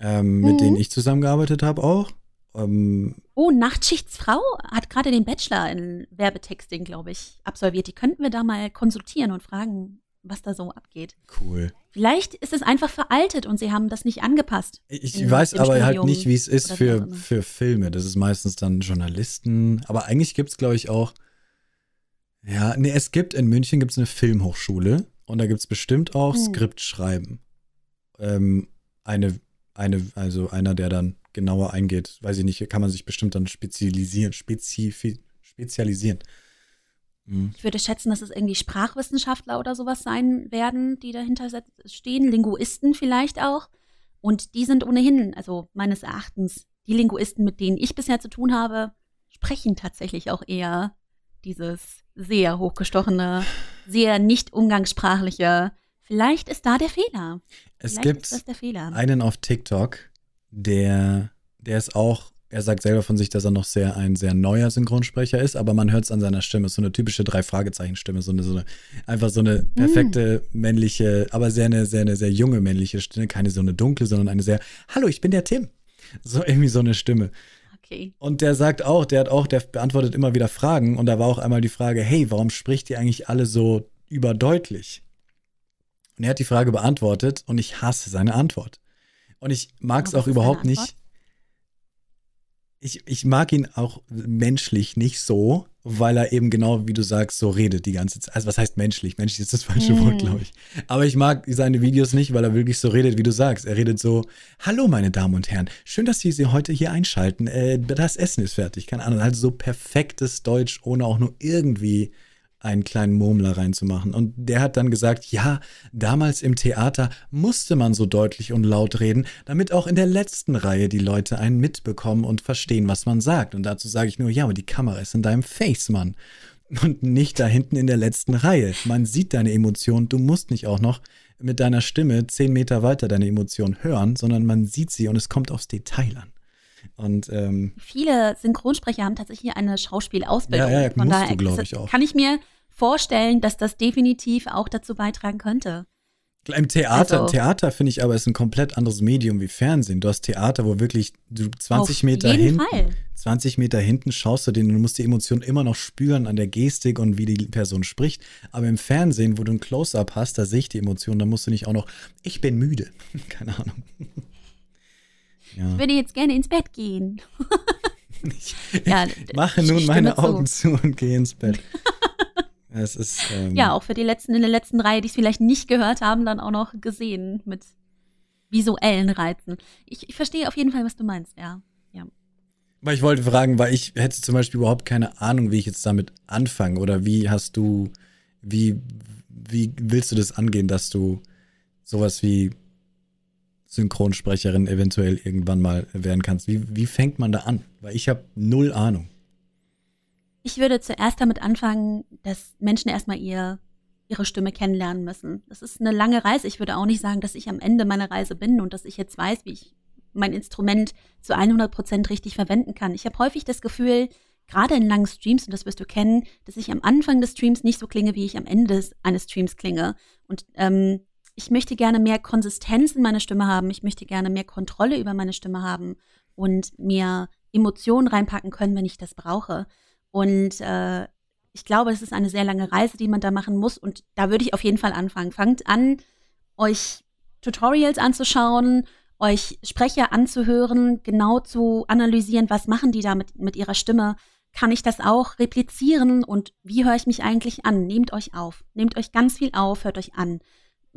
ähm, mit Mhm. denen ich zusammengearbeitet habe auch. Ähm, Oh, Nachtschichtsfrau hat gerade den Bachelor in Werbetexting, glaube ich, absolviert. Die könnten wir da mal konsultieren und fragen, was da so abgeht. cool. Vielleicht ist es einfach veraltet und sie haben das nicht angepasst. Ich in- weiß aber halt Studium nicht, wie es ist für, für Filme. Das ist meistens dann Journalisten. Aber eigentlich gibt es, glaube ich, auch. Ja, nee, es gibt in München gibt's eine Filmhochschule und da gibt es bestimmt auch Hm. Skriptschreiben. Ähm, eine, eine, also einer, der dann genauer eingeht, weiß ich nicht, kann man sich bestimmt dann spezialisieren, spezifi spezialisieren. Hm. Ich würde schätzen, dass es irgendwie Sprachwissenschaftler oder sowas sein werden, die dahinter stehen, Linguisten vielleicht auch. Und die sind ohnehin, also meines Erachtens, die Linguisten, mit denen ich bisher zu tun habe, sprechen tatsächlich auch eher dieses sehr hochgestochene, sehr nicht umgangssprachliche. Vielleicht ist da der Fehler. Es Vielleicht gibt ist das der Fehler. einen auf TikTok, der, der ist auch, er sagt selber von sich, dass er noch sehr ein sehr neuer Synchronsprecher ist, aber man hört es an seiner Stimme, so eine typische Drei-Fragezeichen-Stimme, so eine, so eine, einfach so eine perfekte männliche, aber sehr eine, sehr eine sehr junge männliche Stimme, keine so eine dunkle, sondern eine sehr, hallo, ich bin der Tim. So irgendwie so eine Stimme. Okay. Und der sagt auch, der hat auch, der beantwortet immer wieder Fragen und da war auch einmal die Frage, hey, warum spricht ihr eigentlich alle so überdeutlich? Und er hat die Frage beantwortet und ich hasse seine Antwort. Und ich mag es auch überhaupt nicht. Ich, ich mag ihn auch menschlich nicht so, weil er eben genau, wie du sagst, so redet die ganze Zeit. Also was heißt menschlich? Menschlich ist das falsche Hm. Wort, glaube ich. Aber ich mag seine Videos nicht, weil er wirklich so redet, wie du sagst. Er redet so, hallo meine Damen und Herren, schön, dass Sie sie heute hier einschalten. Äh, das Essen ist fertig. Keine Ahnung, halt so perfektes Deutsch, ohne auch nur irgendwie einen kleinen Murmler reinzumachen. Und der hat dann gesagt, ja, damals im Theater musste man so deutlich und laut reden, damit auch in der letzten Reihe die Leute einen mitbekommen und verstehen, was man sagt. Und dazu sage ich nur, ja, aber die Kamera ist in deinem Face, Mann. Und nicht da hinten in der letzten Reihe. Man sieht deine Emotionen. Du musst nicht auch noch mit deiner Stimme zehn Meter weiter deine Emotionen hören, sondern man sieht sie und es kommt aufs Detail an. Und ähm, Viele Synchronsprecher haben tatsächlich eine Schauspielausbildung. Ja, ja, Von daher du, ich, auch. kann ich mir vorstellen, dass das definitiv auch dazu beitragen könnte. Im Theater, Also- Theater finde ich aber ist ein komplett anderes Medium wie Fernsehen. Du hast Theater, wo wirklich du 20 Auf Meter hinten, Fall. 20 Meter hinten schaust du den und du musst die Emotionen immer noch spüren an der Gestik und wie die Person spricht. Aber im Fernsehen, wo du ein Close-up hast, da sehe ich die Emotionen, da musst du nicht auch noch, ich bin müde. Keine Ahnung. Ja. Ich würde jetzt gerne ins Bett gehen. Ich, Ja, ich mache nun meine zu. Augen zu und gehe ins Bett. Es ist, ähm, Ja, auch für die letzten in der letzten Reihe, die es vielleicht nicht gehört haben, dann auch noch gesehen mit visuellen Reizen. Ich, ich verstehe auf jeden Fall, was du meinst, ja. Ja. Weil ich wollte fragen, weil ich hätte zum Beispiel überhaupt keine Ahnung, wie ich jetzt damit anfange oder wie hast du, wie, wie willst du das angehen, dass du sowas wie Synchronsprecherin eventuell irgendwann mal werden kannst? Wie, wie fängt man da an? Weil ich habe null Ahnung. Ich würde zuerst damit anfangen, dass Menschen erstmal ihr, ihre Stimme kennenlernen müssen. Das ist eine lange Reise. Ich würde auch nicht sagen, dass ich am Ende meiner Reise bin und dass ich jetzt weiß, wie ich mein Instrument zu 100 Prozent richtig verwenden kann. Ich habe häufig das Gefühl, gerade in langen Streams, und das wirst du kennen, dass ich am Anfang des Streams nicht so klinge, wie ich am Ende eines Streams klinge. Und ähm, ich möchte gerne mehr Konsistenz in meiner Stimme haben. Ich möchte gerne mehr Kontrolle über meine Stimme haben und mehr Emotionen reinpacken können, wenn ich das brauche. Und äh, ich glaube, es ist eine sehr lange Reise, die man da machen muss. Und da würde ich auf jeden Fall anfangen. Fangt an, euch Tutorials anzuschauen, euch Sprecher anzuhören, genau zu analysieren, was machen die da mit, mit ihrer Stimme. Kann ich das auch replizieren und wie höre ich mich eigentlich an? Nehmt euch auf. Nehmt euch ganz viel auf, hört euch an.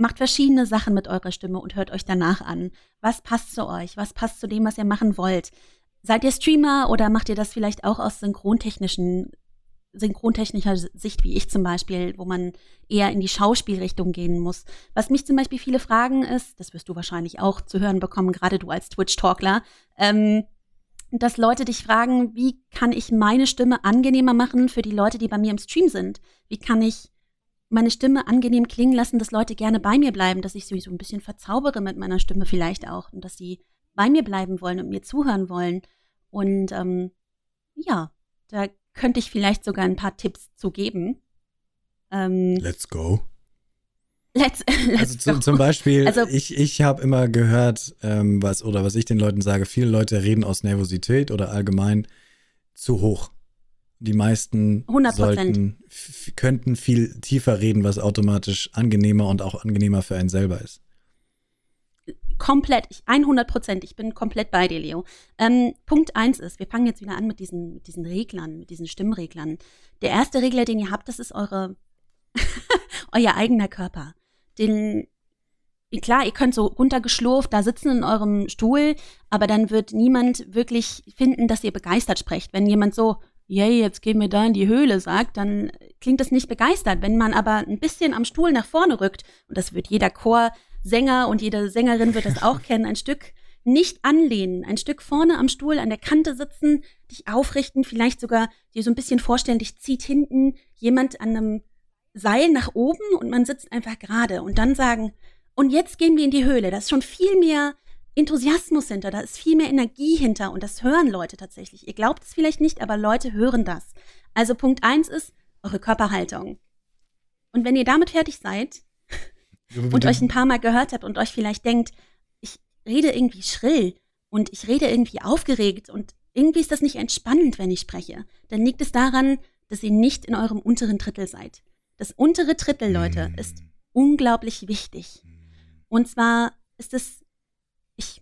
Macht verschiedene Sachen mit eurer Stimme und hört euch danach an. Was passt zu euch? Was passt zu dem, was ihr machen wollt? Seid ihr Streamer oder macht ihr das vielleicht auch aus synchrontechnischen, synchrontechnischer Sicht, wie ich zum Beispiel, wo man eher in die Schauspielrichtung gehen muss? Was mich zum Beispiel viele fragen ist, das wirst du wahrscheinlich auch zu hören bekommen, gerade du als Twitch-Talkler, ähm, dass Leute dich fragen, wie kann ich meine Stimme angenehmer machen für die Leute, die bei mir im Stream sind? Wie kann ich meine Stimme angenehm klingen lassen, dass Leute gerne bei mir bleiben, dass ich sie so ein bisschen verzaubere mit meiner Stimme vielleicht auch und dass sie bei mir bleiben wollen und mir zuhören wollen. Und ähm, ja, da könnte ich vielleicht sogar ein paar Tipps zu geben. Ähm, let's go. Let's, let's also zu, zum Beispiel, also, ich, ich habe immer gehört, ähm, was, oder was ich den Leuten sage, viele Leute reden aus Nervosität oder allgemein zu hoch. Die meisten 100%. sollten, könnten viel tiefer reden, was automatisch angenehmer und auch angenehmer für einen selber ist. Komplett, 100 Prozent. Ich bin komplett bei dir, Leo. Ähm, Punkt eins ist, wir fangen jetzt wieder an mit diesen, mit diesen Reglern, mit diesen Stimmreglern. Der erste Regler, den ihr habt, das ist eure, euer eigener Körper. Den, klar, ihr könnt so runtergeschlurft da sitzen in eurem Stuhl, aber dann wird niemand wirklich finden, dass ihr begeistert sprecht. Wenn jemand so, yay, jetzt gehen wir da in die Höhle sagt, dann klingt das nicht begeistert. Wenn man aber ein bisschen am Stuhl nach vorne rückt, und das wird jeder Chorsänger und jede Sängerin wird das auch kennen, ein Stück nicht anlehnen, ein Stück vorne am Stuhl an der Kante sitzen, dich aufrichten, vielleicht sogar dir so ein bisschen vorstellen, dich zieht hinten jemand an einem Seil nach oben und man sitzt einfach gerade und dann sagen, und jetzt gehen wir in die Höhle. Da ist schon viel mehr Enthusiasmus hinter, da ist viel mehr Energie hinter und das hören Leute tatsächlich. Ihr glaubt es vielleicht nicht, aber Leute hören das. Also Punkt eins ist eure Körperhaltung. Und wenn ihr damit fertig seid und euch ein paar Mal gehört habt und euch vielleicht denkt, ich rede irgendwie schrill und ich rede irgendwie aufgeregt und irgendwie ist das nicht entspannend, wenn ich spreche, dann liegt es daran, dass ihr nicht in eurem unteren Drittel seid. Das untere Drittel, Leute, mm. ist unglaublich wichtig. Und zwar ist es, ich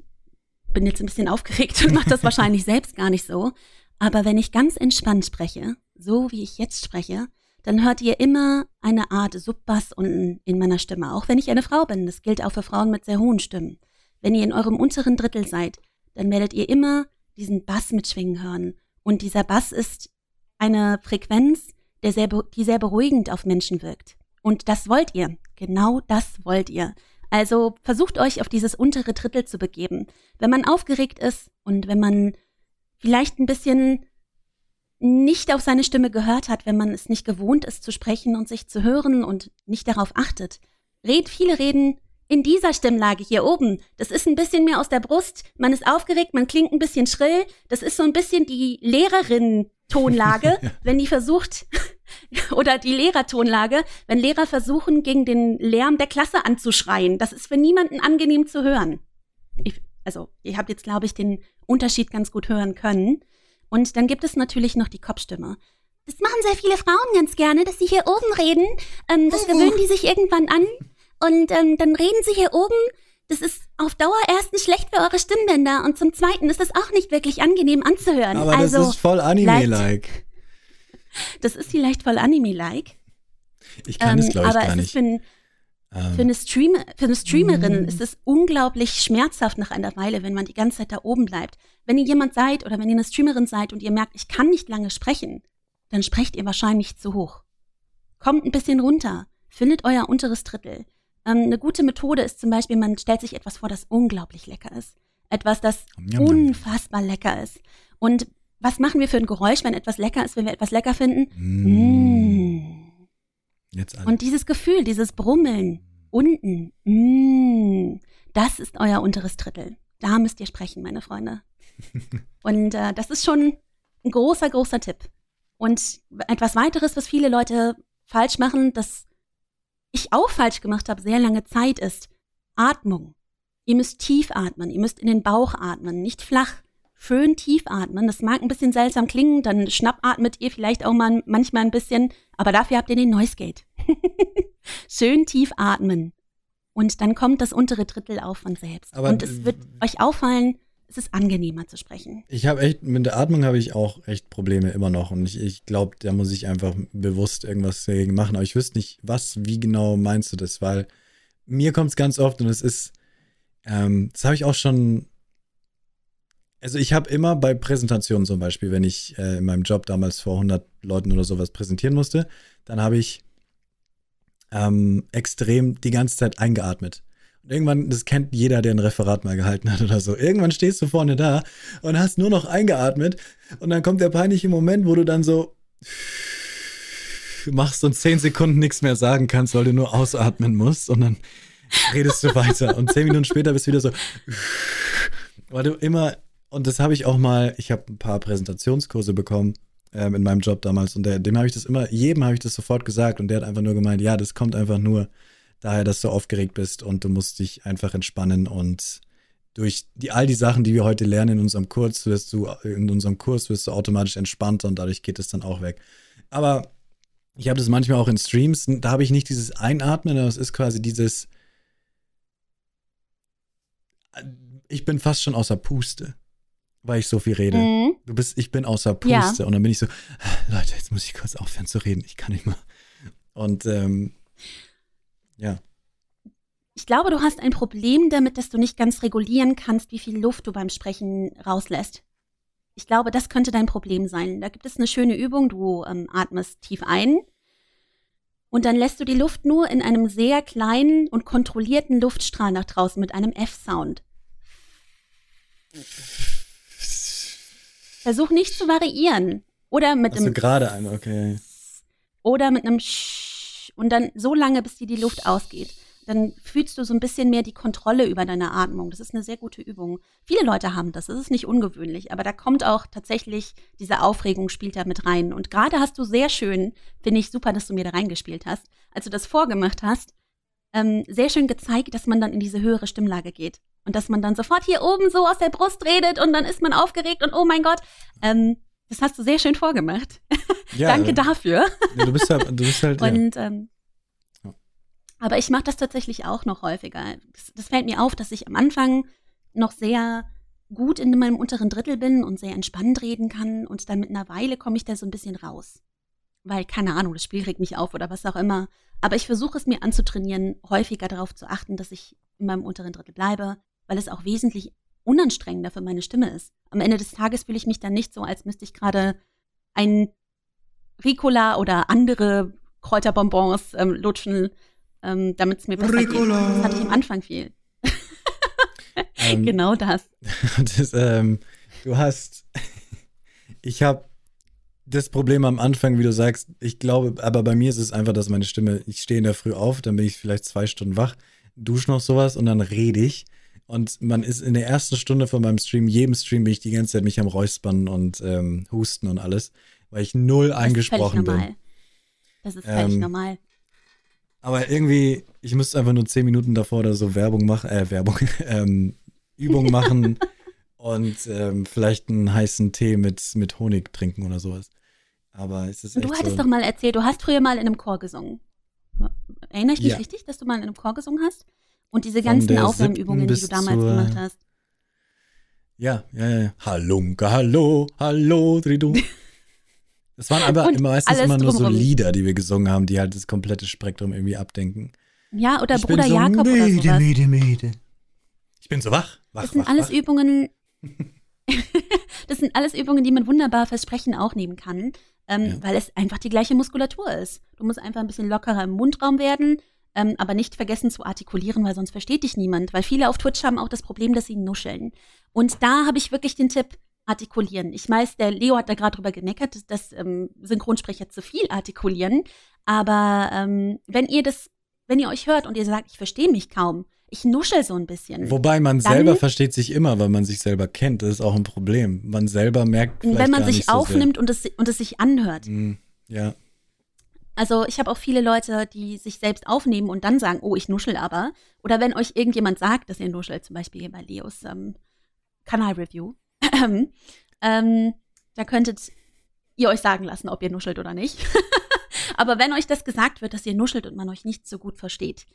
bin jetzt ein bisschen aufgeregt und mache das wahrscheinlich selbst gar nicht so, aber wenn ich ganz entspannt spreche, so wie ich jetzt spreche, dann hört ihr immer eine Art Subbass unten in meiner Stimme, auch wenn ich eine Frau bin. Das gilt auch für Frauen mit sehr hohen Stimmen. Wenn ihr in eurem unteren Drittel seid, dann werdet ihr immer diesen Bass mitschwingen hören. Und dieser Bass ist eine Frequenz, der sehr, die sehr beruhigend auf Menschen wirkt. Und das wollt ihr. Genau das wollt ihr. Also versucht euch auf dieses untere Drittel zu begeben. Wenn man aufgeregt ist und wenn man vielleicht ein bisschen nicht auf seine Stimme gehört hat, wenn man es nicht gewohnt ist zu sprechen und sich zu hören und nicht darauf achtet. Red, viele reden in dieser Stimmlage hier oben. Das ist ein bisschen mehr aus der Brust. Man ist aufgeregt, man klingt ein bisschen schrill. Das ist so ein bisschen die Lehrerin-Tonlage, wenn die versucht, oder die Lehrertonlage, wenn Lehrer versuchen, gegen den Lärm der Klasse anzuschreien. Das ist für niemanden angenehm zu hören. Ich, also, ihr habt jetzt, glaube ich, den Unterschied ganz gut hören können. Und dann gibt es natürlich noch die Kopfstimme. Das machen sehr viele Frauen ganz gerne, dass sie hier oben reden. Ähm, das gewöhnen die sich irgendwann an. Und ähm, dann reden sie hier oben. Das ist auf Dauer erstens schlecht für eure Stimmbänder und zum Zweiten ist es auch nicht wirklich angenehm anzuhören. Aber also, das ist voll Anime-like. Das ist vielleicht voll Anime-like. Ich kann ähm, es, glaube ich, gar nicht. Für, ähm. für, eine Stream, für eine Streamerin mm. ist es unglaublich schmerzhaft nach einer Weile, wenn man die ganze Zeit da oben bleibt. Wenn ihr jemand seid oder wenn ihr eine Streamerin seid und ihr merkt, ich kann nicht lange sprechen, dann sprecht ihr wahrscheinlich zu hoch. Kommt ein bisschen runter, findet euer unteres Drittel. Ähm, eine gute Methode ist zum Beispiel, man stellt sich etwas vor, das unglaublich lecker ist. Etwas, das unfassbar lecker ist. Und was machen wir für ein Geräusch, wenn etwas lecker ist, wenn wir etwas lecker finden? Mm. Mm. Und dieses Gefühl, dieses Brummeln unten, mm, das ist euer unteres Drittel. Da müsst ihr sprechen, meine Freunde. Und äh, das ist schon ein großer, großer Tipp. Und etwas weiteres, was viele Leute falsch machen, das ich auch falsch gemacht habe, sehr lange Zeit, ist Atmung. Ihr müsst tief atmen, ihr müsst in den Bauch atmen, nicht flach schön tief atmen. Das mag ein bisschen seltsam klingen, dann schnappatmet ihr vielleicht auch mal manchmal ein bisschen, aber dafür habt ihr den Noise Gate. schön tief atmen. Und dann kommt das untere Drittel auf von selbst. Aber und es wird euch auffallen, es ist angenehmer zu sprechen. Ich habe echt, mit der Atmung habe ich auch echt Probleme immer noch. Und ich, ich glaube, da muss ich einfach bewusst irgendwas dagegen machen. Aber ich wüsste nicht, was, wie genau meinst du das? Weil mir kommt es ganz oft und es ist, ähm, das habe ich auch schon also ich habe immer bei Präsentationen zum Beispiel, wenn ich äh, in meinem Job damals vor 100 Leuten oder sowas präsentieren musste, dann habe ich ähm, extrem die ganze Zeit eingeatmet. Und irgendwann, das kennt jeder, der ein Referat mal gehalten hat oder so. Irgendwann stehst du vorne da und hast nur noch eingeatmet und dann kommt der peinliche Moment, wo du dann so machst und zehn Sekunden nichts mehr sagen kannst, weil du nur ausatmen musst und dann redest du weiter und zehn Minuten später bist du wieder so, weil du immer und das habe ich auch mal, ich habe ein paar Präsentationskurse bekommen ähm, in meinem Job damals und der, dem habe ich das immer, jedem habe ich das sofort gesagt und der hat einfach nur gemeint, ja, das kommt einfach nur daher, dass du aufgeregt bist und du musst dich einfach entspannen und durch die, all die Sachen, die wir heute lernen in unserem Kurs, wirst du, in unserem Kurs wirst du automatisch entspannter und dadurch geht es dann auch weg. Aber ich habe das manchmal auch in Streams, da habe ich nicht dieses Einatmen, es ist quasi dieses, ich bin fast schon außer Puste, weil ich so viel rede. Mhm. Du bist, ich bin außer Puste ja. und dann bin ich so, Leute, jetzt muss ich kurz aufhören zu reden, ich kann nicht mehr. Und ähm, ja. Ich glaube, du hast ein Problem damit, dass du nicht ganz regulieren kannst, wie viel Luft du beim Sprechen rauslässt. Ich glaube, das könnte dein Problem sein. Da gibt es eine schöne Übung. Du ähm, atmest tief ein und dann lässt du die Luft nur in einem sehr kleinen und kontrollierten Luftstrahl nach draußen mit einem F-Sound. Versuch nicht zu variieren. Oder mit also einem. gerade ein, okay. Oder mit einem Sch und dann so lange, bis dir die Luft ausgeht dann fühlst du so ein bisschen mehr die Kontrolle über deine Atmung. Das ist eine sehr gute Übung. Viele Leute haben das, das ist nicht ungewöhnlich, aber da kommt auch tatsächlich diese Aufregung spielt da mit rein. Und gerade hast du sehr schön, finde ich super, dass du mir da reingespielt hast, als du das vorgemacht hast, ähm, sehr schön gezeigt, dass man dann in diese höhere Stimmlage geht. Und dass man dann sofort hier oben so aus der Brust redet und dann ist man aufgeregt und oh mein Gott. Ähm, das hast du sehr schön vorgemacht. Ja, Danke dafür. Ja, du bist halt, du bist halt. Und ähm, aber ich mache das tatsächlich auch noch häufiger. Das, das, fällt mir auf, dass ich am Anfang noch sehr gut in meinem unteren Drittel bin und sehr entspannt reden kann und dann mit einer Weile komme ich da so ein bisschen raus. Weil, keine Ahnung, das Spiel regt mich auf oder was auch immer. Aber ich versuche es mir anzutrainieren, häufiger darauf zu achten, dass ich in meinem unteren Drittel bleibe, weil es auch wesentlich unanstrengender für meine Stimme ist. Am Ende des Tages fühle ich mich dann nicht so, als müsste ich gerade ein Ricola oder andere Kräuterbonbons ähm, lutschen, ähm, damit es mir besser Ricola. geht. Das hatte ich am Anfang viel. ähm, genau das. das ähm, du hast, ich habe das Problem am Anfang, wie du sagst, ich glaube, aber bei mir ist es einfach, dass meine Stimme, ich stehe in der Früh auf, dann bin ich vielleicht zwei Stunden wach, dusche noch sowas und dann rede ich. Und man ist in der ersten Stunde von meinem Stream, jedem Stream bin ich die ganze Zeit mich am Räuspern und ähm, Husten und alles, weil ich null das eingesprochen bin. Das ist völlig ähm, normal. Aber irgendwie, ich müsste einfach nur zehn Minuten davor oder so Werbung machen, äh, Werbung, ähm, Übung machen und ähm, vielleicht einen heißen Tee mit, mit Honig trinken oder sowas. Aber es ist Du hattest so doch mal erzählt, du hast früher mal in einem Chor gesungen. Erinnere ich mich ja. richtig, dass du mal in einem Chor gesungen hast? Und diese ganzen Aufwärmübungen, die du damals gemacht hast. Ja, ja, ja. Hallunke, hallo, hallo, Tridu. Das waren aber meistens immer nur so Lieder, die wir gesungen haben, die halt das komplette Spektrum irgendwie abdenken. Ja, oder ich Bruder so Jakob müde, oder sowas. Müde, müde. Ich bin so wach, wach, Das sind wach, alles wach. Übungen, das sind alles Übungen, die man wunderbar fürs Sprechen auch nehmen kann, ähm, ja. weil es einfach die gleiche Muskulatur ist. Du musst einfach ein bisschen lockerer im Mundraum werden, ähm, aber nicht vergessen zu artikulieren, weil sonst versteht dich niemand. Weil viele auf Twitch haben auch das Problem, dass sie nuscheln. Und da habe ich wirklich den Tipp, artikulieren. Ich weiß, der Leo hat da gerade drüber gemeckert, dass, dass ähm, Synchronsprecher zu viel artikulieren. Aber ähm, wenn ihr das, wenn ihr euch hört und ihr sagt, ich verstehe mich kaum, ich nuschel so ein bisschen. Wobei man dann, selber versteht sich immer, weil man sich selber kennt. Das ist auch ein Problem. Man selber merkt vielleicht Wenn man sich so aufnimmt und es, und es sich anhört. Mm, ja. Also ich habe auch viele Leute, die sich selbst aufnehmen und dann sagen, oh, ich nuschel aber. Oder wenn euch irgendjemand sagt, dass ihr nuschelt, zum Beispiel hier bei Leos ähm, Kanal-Review, ähm, da könntet ihr euch sagen lassen, ob ihr nuschelt oder nicht. Aber wenn euch das gesagt wird, dass ihr nuschelt und man euch nicht so gut versteht,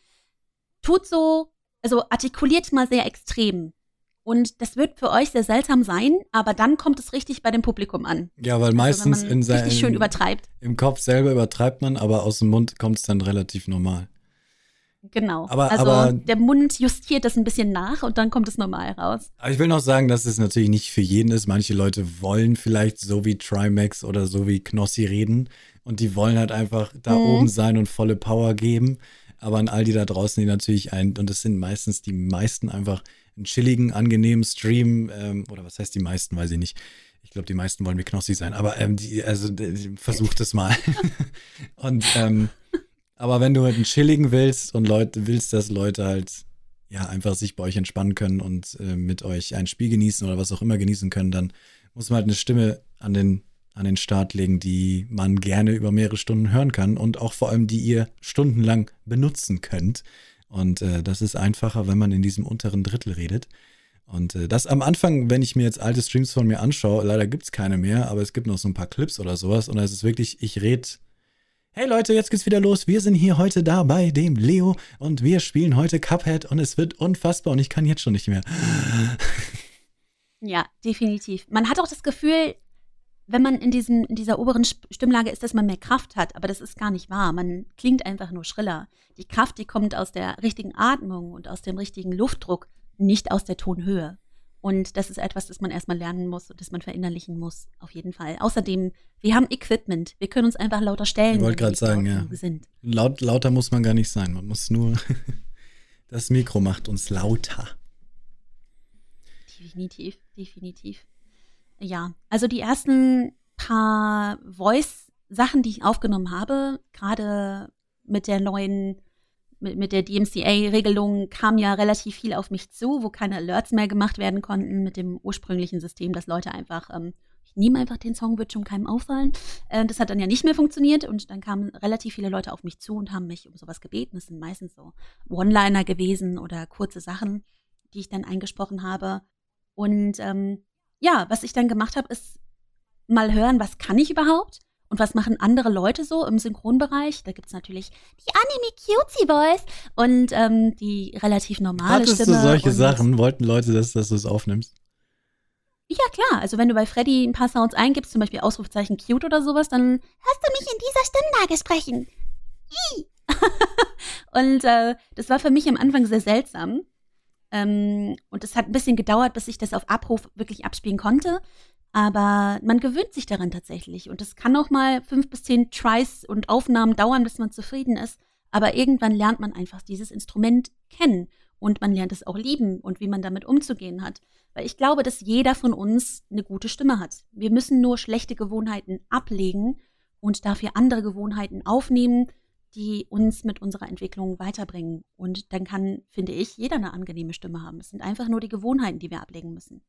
tut so, also artikuliert mal sehr extrem. Und das wird für euch sehr seltsam sein, aber dann kommt es richtig bei dem Publikum an. Ja, weil also meistens in seinem schön übertreibt. Im Kopf selber übertreibt man, aber aus dem Mund kommt es dann relativ normal. Genau. Aber, also aber, der Mund justiert das ein bisschen nach und dann kommt es normal raus. Aber ich will noch sagen, dass es natürlich nicht für jeden ist. Manche Leute wollen vielleicht so wie Trimax oder so wie Knossi reden und die wollen halt einfach da mhm. oben sein und volle Power geben. Aber an all die da draußen, die natürlich ein, und das sind meistens die meisten einfach einen chilligen, angenehmen Stream, ähm, oder was heißt die meisten, weiß ich nicht. Ich glaube, die meisten wollen wie Knossi sein, aber ähm, die, also die, versucht es mal. und ähm, aber wenn du halt einen chilligen willst und Leute willst, dass Leute halt ja einfach sich bei euch entspannen können und äh, mit euch ein Spiel genießen oder was auch immer genießen können, dann muss man halt eine Stimme an den an den Start legen, die man gerne über mehrere Stunden hören kann und auch vor allem die ihr stundenlang benutzen könnt. Und äh, das ist einfacher, wenn man in diesem unteren Drittel redet. Und äh, das am Anfang, wenn ich mir jetzt alte Streams von mir anschaue, leider gibt es keine mehr, aber es gibt noch so ein paar Clips oder sowas. Und es ist wirklich, ich rede. Hey Leute, jetzt geht's wieder los. Wir sind hier heute da bei dem Leo und wir spielen heute Cuphead und es wird unfassbar und ich kann jetzt schon nicht mehr. Ja, definitiv. Man hat auch das Gefühl, wenn man in, diesem, in dieser oberen Stimmlage ist, dass man mehr Kraft hat, aber das ist gar nicht wahr. Man klingt einfach nur schriller. Die Kraft, die kommt aus der richtigen Atmung und aus dem richtigen Luftdruck nicht aus der Tonhöhe. Und das ist etwas, das man erstmal lernen muss und das man verinnerlichen muss, auf jeden Fall. Außerdem, wir haben Equipment. Wir können uns einfach lauter stellen. Ich wollte gerade sagen, ja. Sind. Laut, lauter muss man gar nicht sein. Man muss nur, das Mikro macht uns lauter. Definitiv, definitiv. Ja, also die ersten paar Voice-Sachen, die ich aufgenommen habe, gerade mit der neuen mit, mit der DMCA-Regelung kam ja relativ viel auf mich zu, wo keine Alerts mehr gemacht werden konnten mit dem ursprünglichen System, dass Leute einfach, ähm, ich nehme einfach den Song, wird schon keinem auffallen. Äh, das hat dann ja nicht mehr funktioniert und dann kamen relativ viele Leute auf mich zu und haben mich um sowas gebeten. Das sind meistens so One-Liner gewesen oder kurze Sachen, die ich dann eingesprochen habe. Und ähm, ja, was ich dann gemacht habe, ist mal hören, was kann ich überhaupt? Und was machen andere Leute so im Synchronbereich? Da gibt es natürlich die Anime-Cutie Boys und ähm, die relativ normale Hattest Stimme. du solche Sachen? Wollten Leute, dass, dass du es aufnimmst? Ja, klar. Also wenn du bei Freddy ein paar Sounds eingibst, zum Beispiel Ausrufzeichen cute oder sowas, dann hörst du mich in dieser Stimmlage sprechen. und äh, das war für mich am Anfang sehr seltsam. Ähm, und es hat ein bisschen gedauert, bis ich das auf Abruf wirklich abspielen konnte. Aber man gewöhnt sich daran tatsächlich. Und es kann auch mal fünf bis zehn Tries und Aufnahmen dauern, bis man zufrieden ist. Aber irgendwann lernt man einfach dieses Instrument kennen. Und man lernt es auch lieben und wie man damit umzugehen hat. Weil ich glaube, dass jeder von uns eine gute Stimme hat. Wir müssen nur schlechte Gewohnheiten ablegen und dafür andere Gewohnheiten aufnehmen, die uns mit unserer Entwicklung weiterbringen. Und dann kann, finde ich, jeder eine angenehme Stimme haben. Es sind einfach nur die Gewohnheiten, die wir ablegen müssen.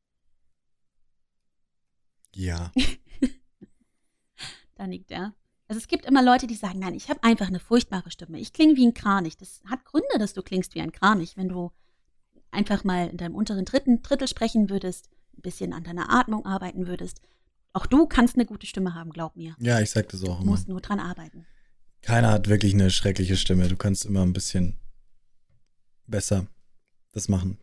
Ja. da nickt er. Also es gibt immer Leute, die sagen, nein, ich habe einfach eine furchtbare Stimme. Ich klinge wie ein Kranich. Das hat Gründe, dass du klingst wie ein Kranich. Wenn du einfach mal in deinem unteren dritten Drittel sprechen würdest, ein bisschen an deiner Atmung arbeiten würdest. Auch du kannst eine gute Stimme haben, glaub mir. Ja, ich sag das auch immer. Du musst nur dran arbeiten. Keiner hat wirklich eine schreckliche Stimme. Du kannst immer ein bisschen besser das machen.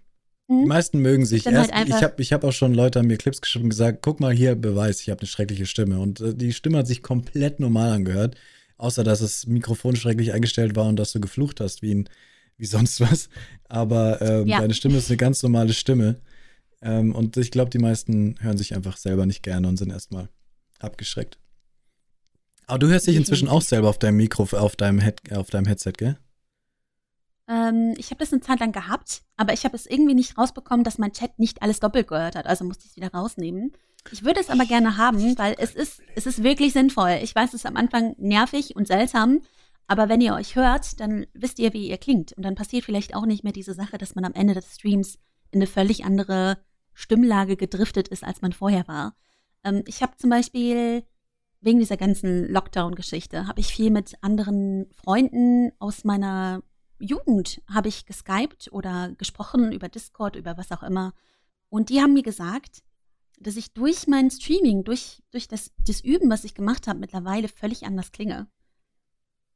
Die mhm. meisten mögen sich. Erst, halt ich habe ich hab auch schon Leute an mir Clips geschrieben und gesagt, guck mal hier, Beweis, ich habe eine schreckliche Stimme. Und äh, die Stimme hat sich komplett normal angehört. Außer, dass das Mikrofon schrecklich eingestellt war und dass du geflucht hast wie, ein, wie sonst was. Aber ähm, ja. deine Stimme ist eine ganz normale Stimme. Ähm, und ich glaube, die meisten hören sich einfach selber nicht gerne und sind erstmal abgeschreckt. Aber du hörst dich inzwischen auch selber auf deinem Mikro, auf deinem, Head, auf deinem Headset, gell? Ähm, ich habe das eine Zeit lang gehabt, aber ich habe es irgendwie nicht rausbekommen, dass mein Chat nicht alles doppelt gehört hat. Also musste ich es wieder rausnehmen. Ich würde es aber gerne haben, weil es ist, es ist wirklich sinnvoll. Ich weiß, es ist am Anfang nervig und seltsam, aber wenn ihr euch hört, dann wisst ihr, wie ihr klingt. Und dann passiert vielleicht auch nicht mehr diese Sache, dass man am Ende des Streams in eine völlig andere Stimmlage gedriftet ist, als man vorher war. Ähm, ich habe zum Beispiel wegen dieser ganzen Lockdown-Geschichte, habe ich viel mit anderen Freunden aus meiner Jugend habe ich geskypt oder gesprochen über Discord, über was auch immer. Und die haben mir gesagt, dass ich durch mein Streaming, durch, durch das, das Üben, was ich gemacht habe, mittlerweile völlig anders klinge.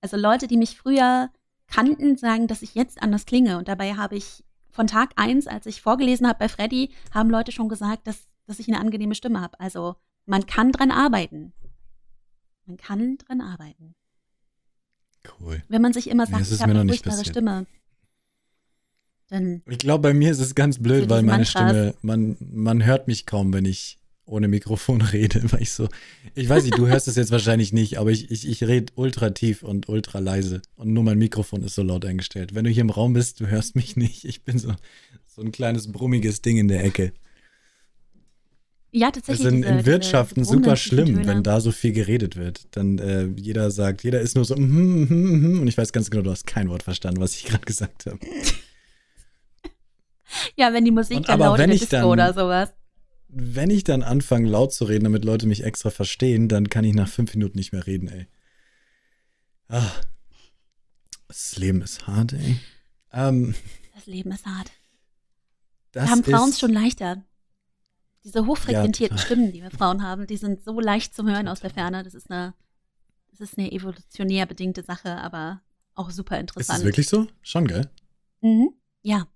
Also Leute, die mich früher kannten, sagen, dass ich jetzt anders klinge. Und dabei habe ich von Tag eins, als ich vorgelesen habe bei Freddy, haben Leute schon gesagt, dass, dass ich eine angenehme Stimme habe. Also man kann dran arbeiten. Man kann dran arbeiten. Cool. Wenn man sich immer sagt, nee, ich habe eine furchtbare Stimme. Dann ich glaube, bei mir ist es ganz blöd, weil meine Mantras. Stimme, man, man hört mich kaum, wenn ich ohne Mikrofon rede, weil ich so, ich weiß nicht, du hörst es jetzt wahrscheinlich nicht, aber ich, ich, ich rede ultra tief und ultra leise und nur mein Mikrofon ist so laut eingestellt. Wenn du hier im Raum bist, du hörst mich nicht. Ich bin so, so ein kleines brummiges Ding in der Ecke. Ja, tatsächlich. Es ist in, in Wirtschaften super schlimm, wenn da so viel geredet wird. Dann äh, jeder sagt, jeder ist nur so, mm, mm, mm, und ich weiß ganz genau, du hast kein Wort verstanden, was ich gerade gesagt habe. ja, wenn die Musik Und dann aber laut wenn Disco dann- oder sowas. Wenn ich dann anfange, laut zu reden, damit Leute mich extra verstehen, dann kann ich nach fünf Minuten nicht mehr reden, ey. Ah. Das Leben ist hart, ey. Ähm, Das Leben ist hart. das Wir haben Frauen ist, schon leichter. Diese hochfrequentierten Ja. Stimmen, die wir Frauen haben, die sind so leicht zum Hören aus der Ferne. Das ist eine, das ist eine evolutionär bedingte Sache, aber auch super Ist interessant. das wirklich so? Schon, gell? Mhm. Ja.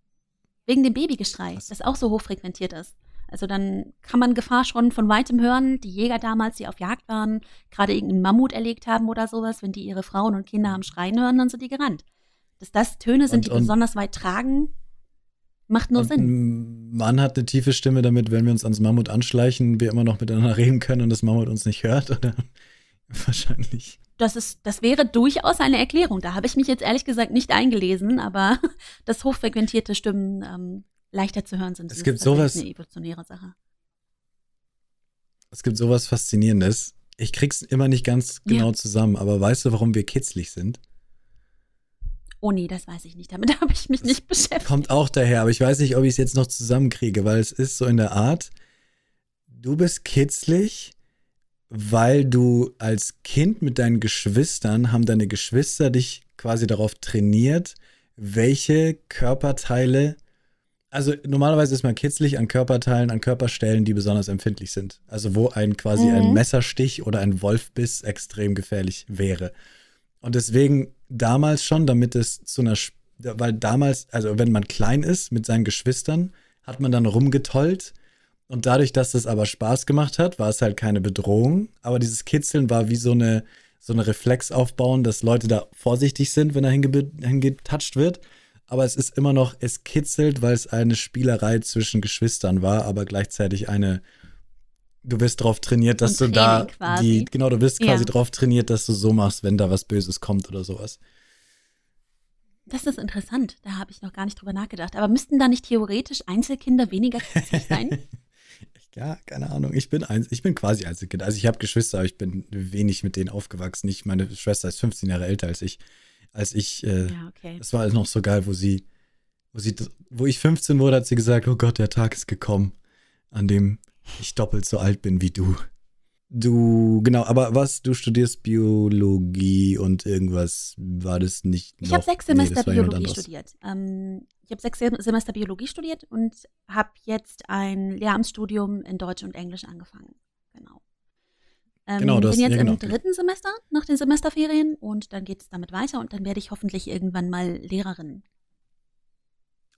Wegen dem Babygeschrei, Krass. das auch so hochfrequentiert ist. Also dann kann man Gefahr schon von weitem hören. Die Jäger damals, die auf Jagd waren, gerade irgendeinen Mammut erlegt haben oder sowas, wenn die ihre Frauen und Kinder haben schreien hören, dann sind die gerannt. Dass das Töne sind, Und- die und- besonders weit tragen, macht nur Und Sinn. Mann hat eine tiefe Stimme, damit, wenn wir uns ans Mammut anschleichen, wir immer noch miteinander reden können und das Mammut uns nicht hört, oder? Wahrscheinlich. Das, ist, das wäre durchaus eine Erklärung. Da habe ich mich jetzt ehrlich gesagt nicht eingelesen, aber dass hochfrequentierte Stimmen ähm, leichter zu hören sind, Es das gibt ist sowas- eine evolutionäre Sache. Es gibt sowas Faszinierendes. Ich krieg's immer nicht ganz Ja. genau zusammen, aber weißt du, warum wir kitzlig sind? Oh nee, das weiß ich nicht. Damit habe ich mich nicht beschäftigt. Kommt auch daher, aber ich weiß nicht, ob ich es jetzt noch zusammenkriege, weil es ist so in der Art, du bist kitzlig, weil du als Kind mit deinen Geschwistern, haben deine Geschwister dich quasi darauf trainiert, welche Körperteile, also normalerweise ist man kitzlig an Körperteilen, an Körperstellen, die besonders empfindlich sind. Also wo ein quasi ein Mhm. Messerstich oder ein Wolfbiss extrem gefährlich wäre. Und deswegen damals schon, damit es zu einer, weil damals, also wenn man klein ist mit seinen Geschwistern, hat man dann rumgetollt. Und dadurch, dass das aber Spaß gemacht hat, war es halt keine Bedrohung. Aber dieses Kitzeln war wie so eine, so eine Reflex aufbauen, dass Leute da vorsichtig sind, wenn hinge hingetatscht wird. Aber es ist immer noch, es kitzelt, weil es eine Spielerei zwischen Geschwistern war, aber gleichzeitig eine, du wirst darauf trainiert, dass Ein du da quasi. die, genau, du wirst quasi Ja. darauf trainiert, dass du so machst, wenn da was Böses kommt oder sowas. Das ist interessant. Da habe ich noch gar nicht drüber nachgedacht. Aber müssten da nicht theoretisch Einzelkinder weniger kitzlig sein? Ja, keine Ahnung. Ich bin eins, ich bin quasi Einzelkind. Also ich habe Geschwister, aber ich bin wenig mit denen aufgewachsen. Ich, meine Schwester ist 15 Jahre älter als ich. Als ich, äh, ja, okay. das war noch so geil, wo sie, wo sie, wo ich 15 wurde, hat sie gesagt, oh Gott, der Tag ist gekommen, an dem ich doppelt so alt bin wie du. Du, genau, aber was, du studierst Biologie und irgendwas war das nicht Ich habe sechs Nee, Semester jemand Biologie studiert. Ähm, ich habe sechs Sem- Semester Biologie studiert und habe jetzt ein Lehramtsstudium in Deutsch und Englisch angefangen. Genau. Ähm, Genau, das- bin jetzt ja, genau. im dritten Semester nach den Semesterferien und dann geht es damit weiter und dann werde ich hoffentlich irgendwann mal Lehrerin.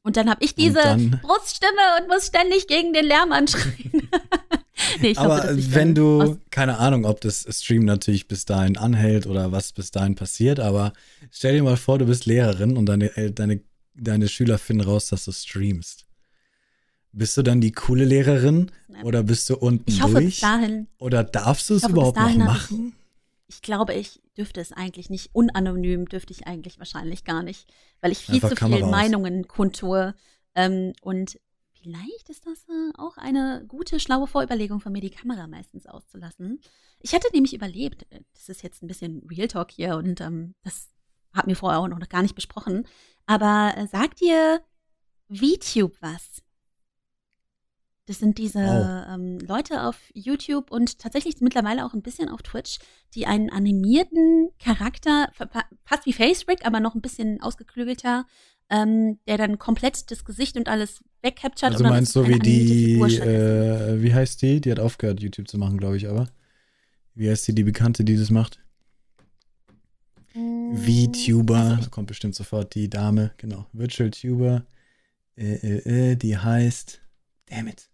Und dann habe ich diese dann- Bruststimme und muss ständig gegen den Lärm anschreien. nee, Aber hoffe, wenn du, aus- keine Ahnung, ob das Stream natürlich bis dahin anhält oder was bis dahin passiert, aber stell dir mal vor, du bist Lehrerin und deine, deine, deine Schüler finden raus, dass du streamst. Bist du dann die coole Lehrerin oder bist du unten ich hoffe bis durch? dahin Oder darfst du es bis überhaupt noch hab ich- machen? Ich glaube, ich dürfte es eigentlich nicht. Unanonym dürfte ich eigentlich wahrscheinlich gar nicht, weil ich viel Einfach zu Kamera viel aus. Meinungen kundtue. Ähm, und vielleicht ist das äh, auch eine gute, schlaue Vorüberlegung von mir, die Kamera meistens auszulassen. Ich hatte nämlich überlebt, äh, das ist jetzt ein bisschen Real Talk hier und ähm, das hat mir vorher auch noch gar nicht besprochen. Aber äh, sagt dir VTube was? Das sind diese Oh. ähm, Leute auf YouTube und tatsächlich mittlerweile auch ein bisschen auf Twitch, die einen animierten Charakter, fa- fa- fast wie Facebrick, aber noch ein bisschen ausgeklügelter, ähm, der dann komplett das Gesicht und alles wegcaptured. Also meinst du wie die, äh, wie heißt die? Die hat aufgehört, YouTube zu machen, glaube ich, aber. Wie heißt die, die Bekannte, die das macht? VTuber, Also kommt bestimmt sofort die Dame, genau. Virtual Tuber, äh, äh, äh, die heißt, damn it.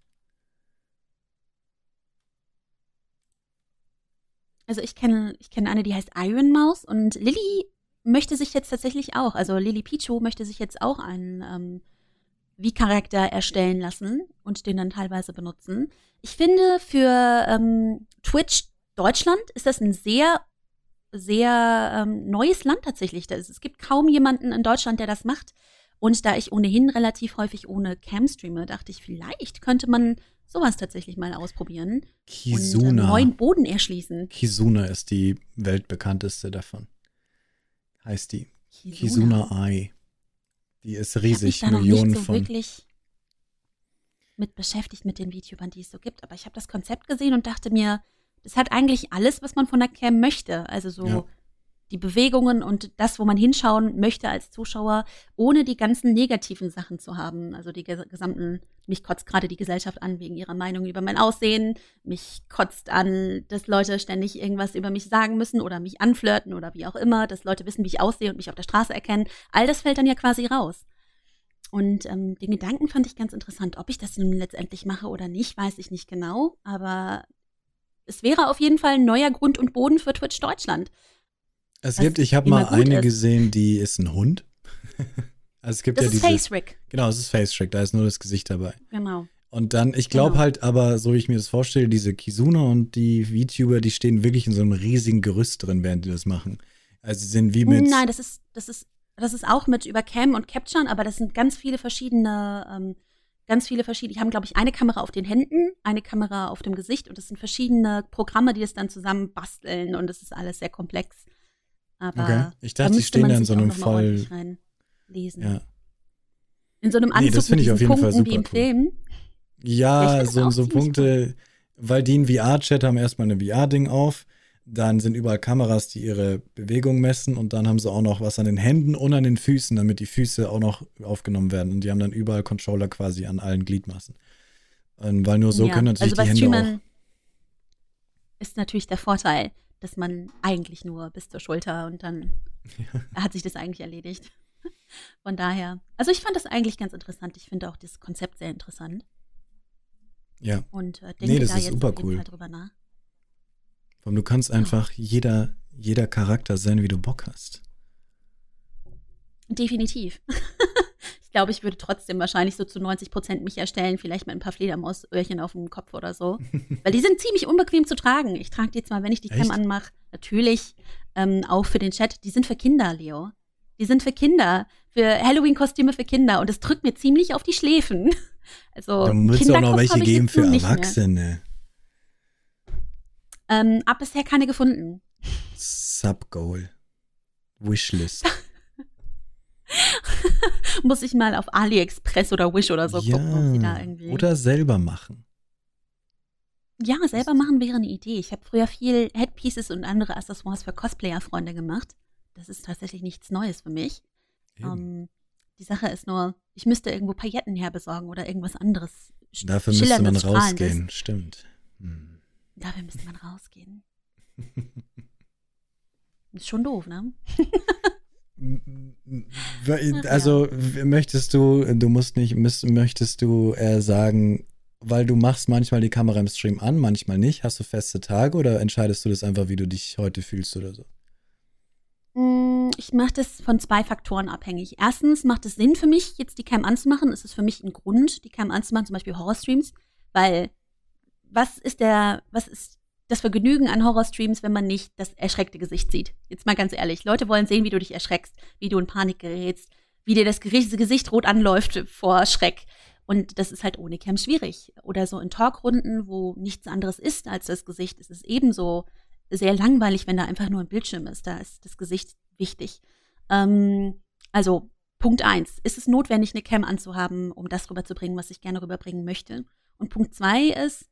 Also ich kenne ich kenne eine, die heißt Iron Mouse und Lilly möchte sich jetzt tatsächlich auch, also Lilly Pichu möchte sich jetzt auch einen ähm, V-Charakter erstellen lassen und den dann teilweise benutzen. Ich finde, für ähm, Twitch Deutschland ist das ein sehr, sehr ähm, neues Land tatsächlich. Das, es gibt kaum jemanden in Deutschland, der das macht. Und da ich ohnehin relativ häufig ohne Cam streame, dachte ich, vielleicht könnte man sowas tatsächlich mal ausprobieren und äh, Kizuna. neuen Boden erschließen. Kizuna ist die weltbekannteste davon. Heißt die. Kizuna Eye. Die ist Ich hab mich riesig, da noch Millionen nicht so von. wirklich mit beschäftigt mit den VTubern, die es so gibt, aber ich habe das Konzept gesehen und dachte mir, das hat eigentlich alles, was man von der Cam möchte. Also so Ja. Die Bewegungen und das, wo man hinschauen möchte als Zuschauer, ohne die ganzen negativen Sachen zu haben. Also die ges- gesamten, mich kotzt gerade die Gesellschaft an wegen ihrer Meinung über mein Aussehen. Mich kotzt an, dass Leute ständig irgendwas über mich sagen müssen oder mich anflirten oder wie auch immer, dass Leute wissen, wie ich aussehe und mich auf der Straße erkennen. All das fällt dann ja quasi raus. Und ähm, den Gedanken fand ich ganz interessant. Ob ich das nun letztendlich mache oder nicht, weiß ich nicht genau. Aber es wäre auf jeden Fall ein neuer Grund und Boden für Twitch Deutschland. Es gibt, ich habe mal eine ist. gesehen, die ist ein Hund. also es gibt Das ja ist diese. Face Rick. Genau, es ist Face Track, da ist nur das Gesicht dabei. Genau. Und dann, ich glaube Genau. halt aber, so wie ich mir das vorstelle, diese Kizuna und die VTuber, die stehen wirklich in so einem riesigen Gerüst drin, während die das machen. Also sie sind wie mit. Nein, das ist, das ist, das ist auch mit über Cam und Capturen, aber das sind ganz viele verschiedene, ähm, ganz viele verschiedene. Die haben, glaube ich, eine Kamera auf den Händen, eine Kamera auf dem Gesicht und das sind verschiedene Programme, die das dann zusammen basteln und das ist alles sehr komplex. Aber Okay. Ich da dachte, sie müsste stehen da in so auch einem voll. reinlesen. Ja, In so einem Nee, Anzug das finde ich auf jeden Fall Punkten wie super im cool. Film. Ja, so, auch so Punkte, weil die in VR-Chat haben erstmal ein VR-Ding auf. Dann sind überall Kameras, die ihre Bewegung messen und dann haben sie auch noch was an den Händen und an den Füßen, damit die Füße auch noch aufgenommen werden. Und die haben dann überall Controller quasi an allen Gliedmaßen. Und weil nur so ja. können natürlich also die Hände auch. Streamern ist natürlich der Vorteil, dass man eigentlich nur bis zur Schulter und dann hat sich das eigentlich erledigt. Von daher, also ich fand das eigentlich ganz interessant. Ich finde auch das Konzept sehr interessant Ja, und äh, denke Nee, das da ist jetzt super cool. Drüber nach. Allem, du kannst einfach jeder, jeder Charakter sein, wie du Bock hast. Definitiv. ich glaube, ich würde trotzdem wahrscheinlich so zu 90 Prozent mich erstellen, vielleicht mit ein paar Fledermausöhrchen auf dem Kopf oder so. Weil die sind ziemlich unbequem zu tragen. Ich trage die zwar, wenn ich die Cam Echt? anmache, natürlich ähm, auch für den Chat. Die sind für Kinder, Leo. Die sind für Kinder, für Halloween-Kostüme für Kinder. Und das drückt mir ziemlich auf die Schläfen. Also, Da muss es auch noch welche geben für. Erwachsene. Ähm, ab bisher keine gefunden. Subgoal. Wishlist. Muss ich mal auf AliExpress oder Wish oder so gucken, ob sie da ja. irgendwie. Oder selber machen. Ja, selber machen wäre eine Idee. Ich habe früher viel Headpieces und andere Accessoires für Cosplayer-Freunde gemacht. Das ist tatsächlich nichts Neues für mich. Ähm, die Sache ist nur, ich müsste irgendwo Pailletten herbesorgen oder irgendwas anderes. Dafür müsste man rausgehen. Stimmt. Hm. Dafür müsste man rausgehen. Ist schon doof, ne? Also möchtest du, du musst nicht, müsst, möchtest du äh, sagen, weil du machst manchmal die Kamera im Stream an, manchmal nicht. Hast du feste Tage oder entscheidest du das einfach, wie du dich heute fühlst oder so? Mm, Ich mache das von zwei Faktoren abhängig. Erstens macht es Sinn für mich, jetzt die Cam anzumachen. Es ist für mich ein Grund, die Cam anzumachen, zum Beispiel Horrorstreams, weil was ist der, was ist das Vergnügen an Horrorstreams, wenn man nicht das erschreckte Gesicht sieht? Jetzt mal ganz ehrlich, Leute wollen sehen, wie du dich erschreckst, wie du in Panik gerätst, wie dir das Gesicht rot anläuft vor Schreck. Und das ist halt ohne Cam schwierig. Oder so in Talkrunden, wo nichts anderes ist als das Gesicht, ist es ebenso sehr langweilig, wenn da einfach nur ein Bildschirm ist. Da ist das Gesicht wichtig. Ähm, also Punkt eins: Ist es notwendig, eine Cam anzuhaben, um das rüberzubringen, was ich gerne rüberbringen möchte? Und Punkt zwei ist,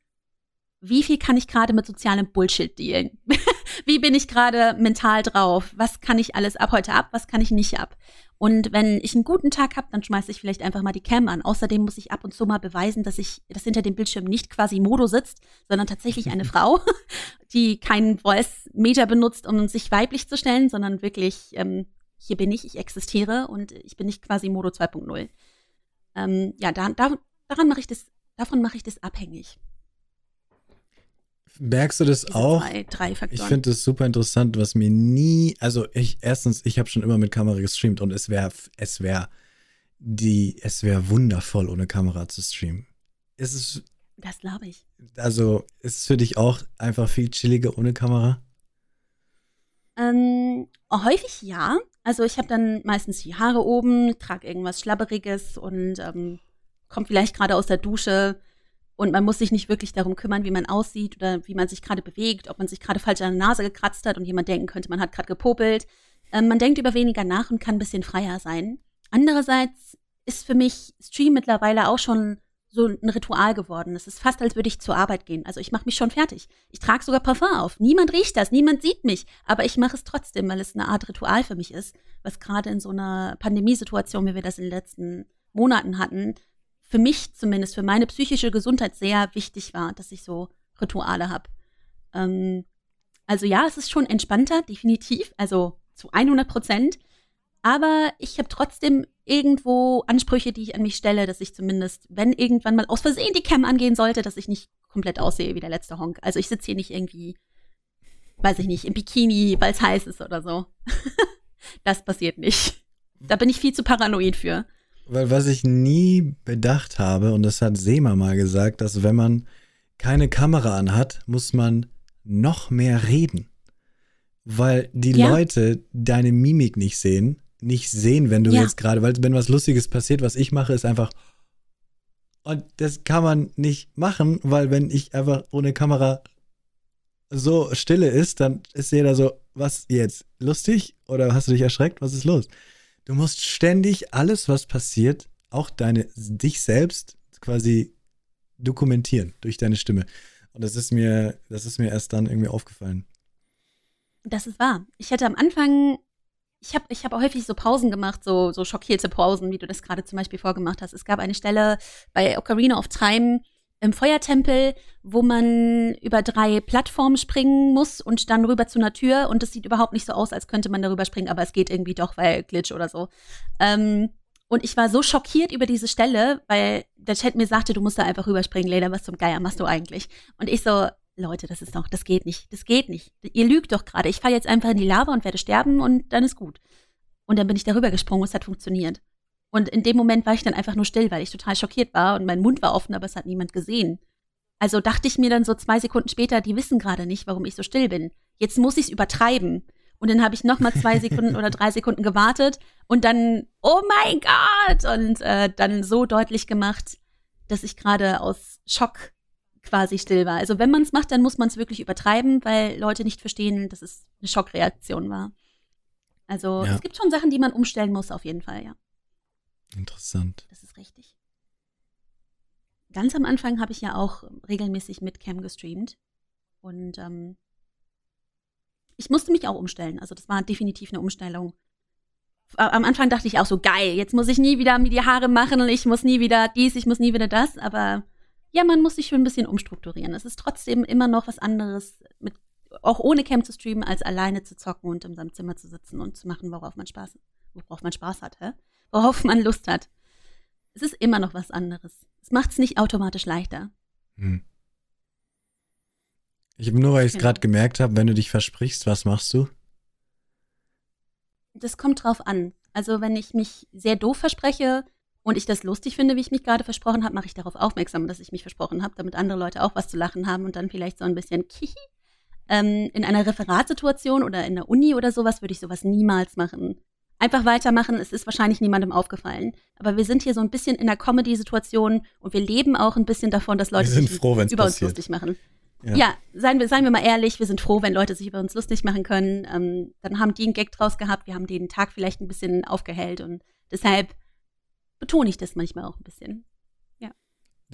wie viel kann ich gerade mit sozialem Bullshit dealen? wie bin ich gerade mental drauf? Was kann ich alles ab heute ab? Was kann ich nicht ab? Und wenn ich einen guten Tag habe, dann schmeiße ich vielleicht einfach mal die Cam an. Außerdem muss ich ab und zu mal beweisen, dass ich, dass hinter dem Bildschirm nicht quasi Modo sitzt, sondern tatsächlich eine Frau, die keinen Voice-Meter benutzt, um sich weiblich zu stellen, sondern wirklich, ähm, hier bin ich, ich existiere und ich bin nicht quasi Modo 2.0. Ähm, ja, da, da, daran mache ich das, davon mache ich das abhängig. Merkst du das Diese auch? Drei Ich Faktoren. finde das super interessant, was mir nie, also ich, erstens, ich habe schon immer mit Kamera gestreamt und es wäre, es wäre die, es wäre wundervoll, ohne Kamera zu streamen. Ist es, das glaube ich. also, ist es für dich auch einfach viel chilliger ohne Kamera? Ähm, häufig ja. Also ich habe dann meistens die Haare oben, trage irgendwas Schlabberiges und ähm, kommt vielleicht gerade aus der Dusche und man muss sich nicht wirklich darum kümmern, wie man aussieht oder wie man sich gerade bewegt, ob man sich gerade falsch an der Nase gekratzt hat und jemand denken könnte, man hat gerade gepopelt. Ähm, man denkt über weniger nach und kann ein bisschen freier sein. Andererseits ist für mich Stream mittlerweile auch schon so ein Ritual geworden. Es ist fast, als würde ich zur Arbeit gehen. Also ich mache mich schon fertig. Ich trage sogar Parfum auf. Niemand riecht das, niemand sieht mich. Aber ich mache es trotzdem, weil es eine Art Ritual für mich ist, was gerade in so einer Pandemiesituation, wie wir das in den letzten Monaten hatten, für mich zumindest, für meine psychische Gesundheit sehr wichtig war, dass ich so Rituale habe. Ähm, also ja, es ist schon entspannter, definitiv, also zu 100 Prozent. Aber ich habe trotzdem irgendwo Ansprüche, die ich an mich stelle, dass ich zumindest, wenn irgendwann mal aus Versehen die Cam angehen sollte, dass ich nicht komplett aussehe wie der letzte Honk. Also ich sitze hier nicht irgendwie, weiß ich nicht, im Bikini, weil es heiß ist oder so. das passiert nicht. Da bin ich viel zu paranoid für. Weil was ich nie bedacht habe, und das hat Seema mal gesagt, dass wenn man keine Kamera anhat, muss man noch mehr reden. Weil die ja. Leute deine Mimik nicht sehen nicht sehen, wenn du ja. jetzt gerade, weil wenn was Lustiges passiert, was ich mache, ist einfach. Und das kann man nicht machen, weil wenn ich einfach ohne Kamera so stille ist, dann ist jeder so, was jetzt? Lustig? Oder hast du dich erschreckt? Was ist los? Du musst ständig alles, was passiert, auch deine, dich selbst quasi dokumentieren durch deine Stimme. Und das ist mir, das ist mir erst dann irgendwie aufgefallen. Das ist wahr. Ich hätte am Anfang ich habe ich hab häufig so Pausen gemacht, so, so schockierte Pausen, wie du das gerade zum Beispiel vorgemacht hast. Es gab eine Stelle bei Ocarina of Time im Feuertempel, wo man über drei Plattformen springen muss und dann rüber zu einer Tür und es sieht überhaupt nicht so aus, als könnte man darüber springen, aber es geht irgendwie doch, weil Glitch oder so. Ähm, und ich war so schockiert über diese Stelle, weil der Chat mir sagte, du musst da einfach rüberspringen, Leda, was zum Geier machst du eigentlich? Und ich so, Leute, das ist doch, das geht nicht, das geht nicht. Ihr lügt doch gerade. Ich falle jetzt einfach in die Lava und werde sterben und dann ist gut. Und dann bin ich darüber gesprungen und es hat funktioniert. Und in dem Moment war ich dann einfach nur still, weil ich total schockiert war und mein Mund war offen, aber es hat niemand gesehen. Also dachte ich mir dann so zwei Sekunden später, die wissen gerade nicht, warum ich so still bin. Jetzt muss ich es übertreiben. Und dann habe ich noch mal zwei Sekunden oder drei Sekunden gewartet und dann, oh mein Gott! Und äh, dann so deutlich gemacht, dass ich gerade aus Schock quasi still war. Also wenn man es macht, dann muss man es wirklich übertreiben, weil Leute nicht verstehen, dass es eine Schockreaktion war. Also ja. es gibt schon Sachen, die man umstellen muss, auf jeden Fall, ja. Interessant. Das ist richtig. Ganz am Anfang habe ich ja auch regelmäßig mit Cam gestreamt. Und ähm, ich musste mich auch umstellen. Also das war definitiv eine Umstellung. Am Anfang dachte ich auch so, geil, jetzt muss ich nie wieder mir die Haare machen, ich muss nie wieder dies, ich muss nie wieder das, aber ja, man muss sich schon ein bisschen umstrukturieren. Es ist trotzdem immer noch was anderes, mit, auch ohne Cam zu streamen, als alleine zu zocken und in seinem Zimmer zu sitzen und zu machen, worauf man Spaß, worauf man Spaß hat, hä? Worauf man Lust hat. Es ist immer noch was anderes. Es macht es nicht automatisch leichter. Hm. Ich habe nur, weil ich es genau. gerade gemerkt habe, wenn du dich versprichst, was machst du? Das kommt drauf an. Also wenn ich mich sehr doof verspreche, und ich das lustig finde, wie ich mich gerade versprochen habe, mache ich darauf aufmerksam, dass ich mich versprochen habe, damit andere Leute auch was zu lachen haben und dann vielleicht so ein bisschen kihi. Ähm, in einer Referatsituation oder in der Uni oder sowas würde ich sowas niemals machen. Einfach weitermachen, es ist wahrscheinlich niemandem aufgefallen. Aber wir sind hier so ein bisschen in einer Comedy-Situation und wir leben auch ein bisschen davon, dass Leute sich froh, über passiert. uns lustig machen. Ja, ja seien, wir, seien wir mal ehrlich, wir sind froh, wenn Leute sich über uns lustig machen können. Ähm, dann haben die einen Gag draus gehabt, wir haben den Tag vielleicht ein bisschen aufgehellt und deshalb betone ich das manchmal auch ein bisschen. Ja.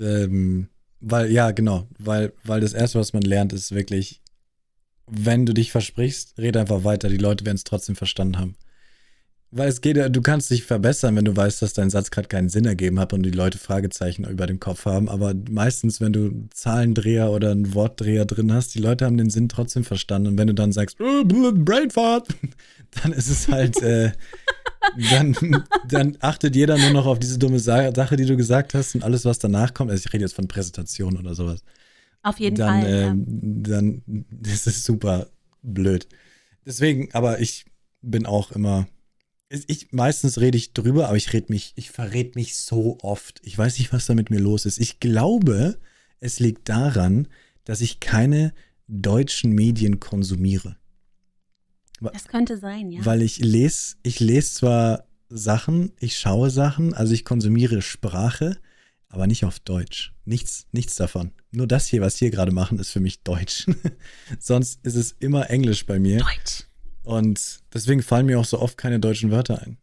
Ähm, weil, ja, genau, weil, weil das Erste, was man lernt, ist wirklich, wenn du dich versprichst, rede einfach weiter, die Leute werden es trotzdem verstanden haben. Weil es geht, du kannst dich verbessern, wenn du weißt, dass dein Satz gerade keinen Sinn ergeben hat und die Leute Fragezeichen über dem Kopf haben. Aber meistens, wenn du Zahlendreher oder einen Wortdreher drin hast, die Leute haben den Sinn trotzdem verstanden. Und wenn du dann sagst, oh, Brainfart, dann ist es halt, äh, dann, dann achtet jeder nur noch auf diese dumme Sache, die du gesagt hast und alles, was danach kommt. Also ich rede jetzt von Präsentation oder sowas. Auf jeden dann, Fall. Äh, ja. Dann ist super blöd. Deswegen, aber ich bin auch immer ich, meistens rede ich drüber, aber ich rede mich, ich verrät mich so oft. Ich weiß nicht, was da mit mir los ist. Ich glaube, es liegt daran, dass ich keine deutschen Medien konsumiere. Das könnte sein, ja. Weil ich lese, ich lese zwar Sachen, ich schaue Sachen, also ich konsumiere Sprache, aber nicht auf Deutsch. Nichts, nichts davon. Nur das hier, was wir gerade machen, ist für mich Deutsch. Sonst ist es immer Englisch bei mir. Deutsch. Und deswegen fallen mir auch so oft keine deutschen Wörter ein.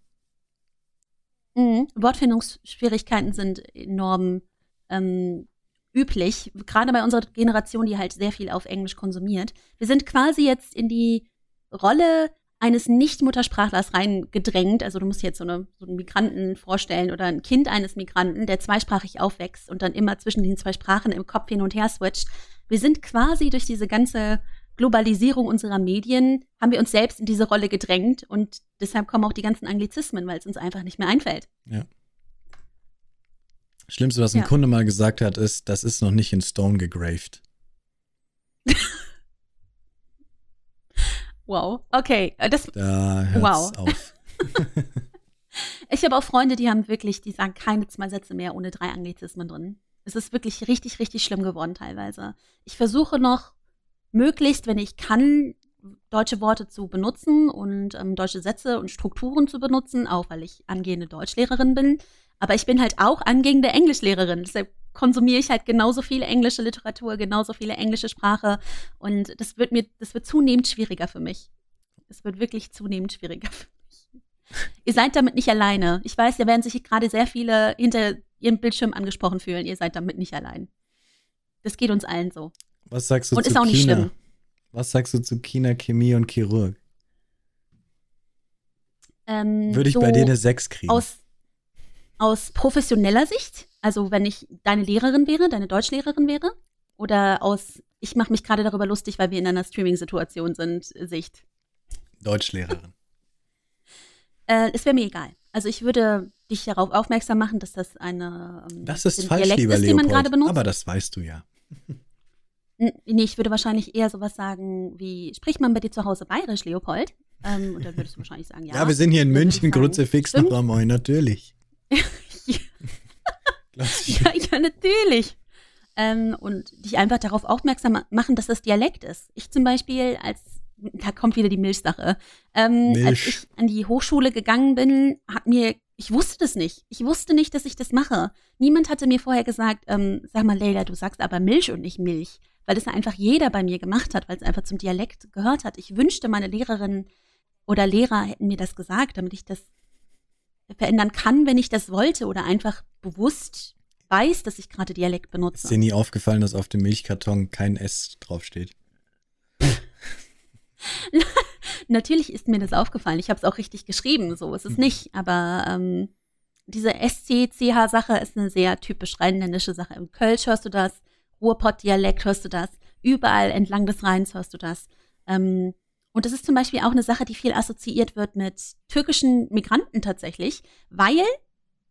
Mhm. Wortfindungsschwierigkeiten sind enorm ähm, üblich, gerade bei unserer Generation, die halt sehr viel auf Englisch konsumiert. Wir sind quasi jetzt in die Rolle eines Nicht-Muttersprachlers reingedrängt. Also du musst jetzt so, eine, so einen Migranten vorstellen oder ein Kind eines Migranten, der zweisprachig aufwächst und dann immer zwischen den zwei Sprachen im Kopf hin und her switcht. Wir sind quasi durch diese ganze Globalisierung unserer Medien, haben wir uns selbst in diese Rolle gedrängt und deshalb kommen auch die ganzen Anglizismen, weil es uns einfach nicht mehr einfällt. Ja. Schlimmste, was ein Ja. Kunde mal gesagt hat, ist, das ist noch nicht in Stone gegraved. Wow. Okay, äh, das, Da hört's Wow. auf. ich habe auch Freunde, die haben wirklich, die sagen keine zwei Sätze mehr ohne drei Anglizismen drin. Es ist wirklich richtig, richtig schlimm geworden teilweise. Ich versuche noch möglichst, wenn ich kann, deutsche Worte zu benutzen und ähm, deutsche Sätze und Strukturen zu benutzen, auch weil ich angehende Deutschlehrerin bin. Aber ich bin halt auch angehende Englischlehrerin. Deshalb konsumiere ich halt genauso viel englische Literatur, genauso viele englische Sprache. Und das wird mir, das wird zunehmend schwieriger für mich. Es wird wirklich zunehmend schwieriger für mich. Ihr seid damit nicht alleine. Ich weiß, da werden sich gerade sehr viele hinter ihrem Bildschirm angesprochen fühlen. Ihr seid damit nicht allein. Das geht uns allen so. Was sagst du Und zu ist auch nicht China? schlimm. Was sagst du zu China, Chemie und Chirurg? Ähm, Würde ich so bei dir eine 6 kriegen? aus, aus professioneller Sicht, also wenn ich deine Lehrerin wäre, deine Deutschlehrerin wäre, oder aus, ich mache mich gerade darüber lustig, weil wir in einer Streaming-Situation sind, Sicht. Deutschlehrerin. Äh, es wäre mir egal. Also ich würde dich darauf aufmerksam machen, dass das eine ähm, Das ist falsch, Dialekt lieber ist, Leopold. gerade benutzt. Aber das weißt du ja. Nee, ich würde wahrscheinlich eher sowas sagen wie, spricht man bei dir zu Hause bayerisch, Leopold? Ähm, und dann würdest du wahrscheinlich sagen, ja. Ja, wir sind hier in München, sagen. Kruzifix Stimmt. noch einmal, natürlich. Ja. Ja, ja, natürlich. Ähm, und dich einfach darauf aufmerksam machen, dass das Dialekt ist. Ich zum Beispiel, als, da kommt wieder die Milchsache, ähm, Milch. als ich an die Hochschule gegangen bin, hat mir, ich wusste das nicht. Ich wusste nicht, dass ich das mache. Niemand hatte mir vorher gesagt, ähm, sag mal, Leila, du sagst aber Milch und nicht Milch. Weil das einfach jeder bei mir gemacht hat, weil es einfach zum Dialekt gehört hat. Ich wünschte, meine Lehrerin oder Lehrer hätten mir das gesagt, damit ich das verändern kann, wenn ich das wollte oder einfach bewusst weiß, dass ich gerade Dialekt Ist benutze. dir nie aufgefallen, dass auf dem Milchkarton kein S draufsteht? Natürlich ist mir das aufgefallen. Ich habe es auch richtig geschrieben, so ist es nicht. Aber ähm, diese SC-CH-Sache ist eine sehr typisch rheinländische Sache. Im Kölsch hörst du das, Ruhrpott-Dialekt hörst du das, überall entlang des Rheins hörst du das. Ähm, und das ist zum Beispiel auch eine Sache, die viel assoziiert wird mit türkischen Migranten tatsächlich, weil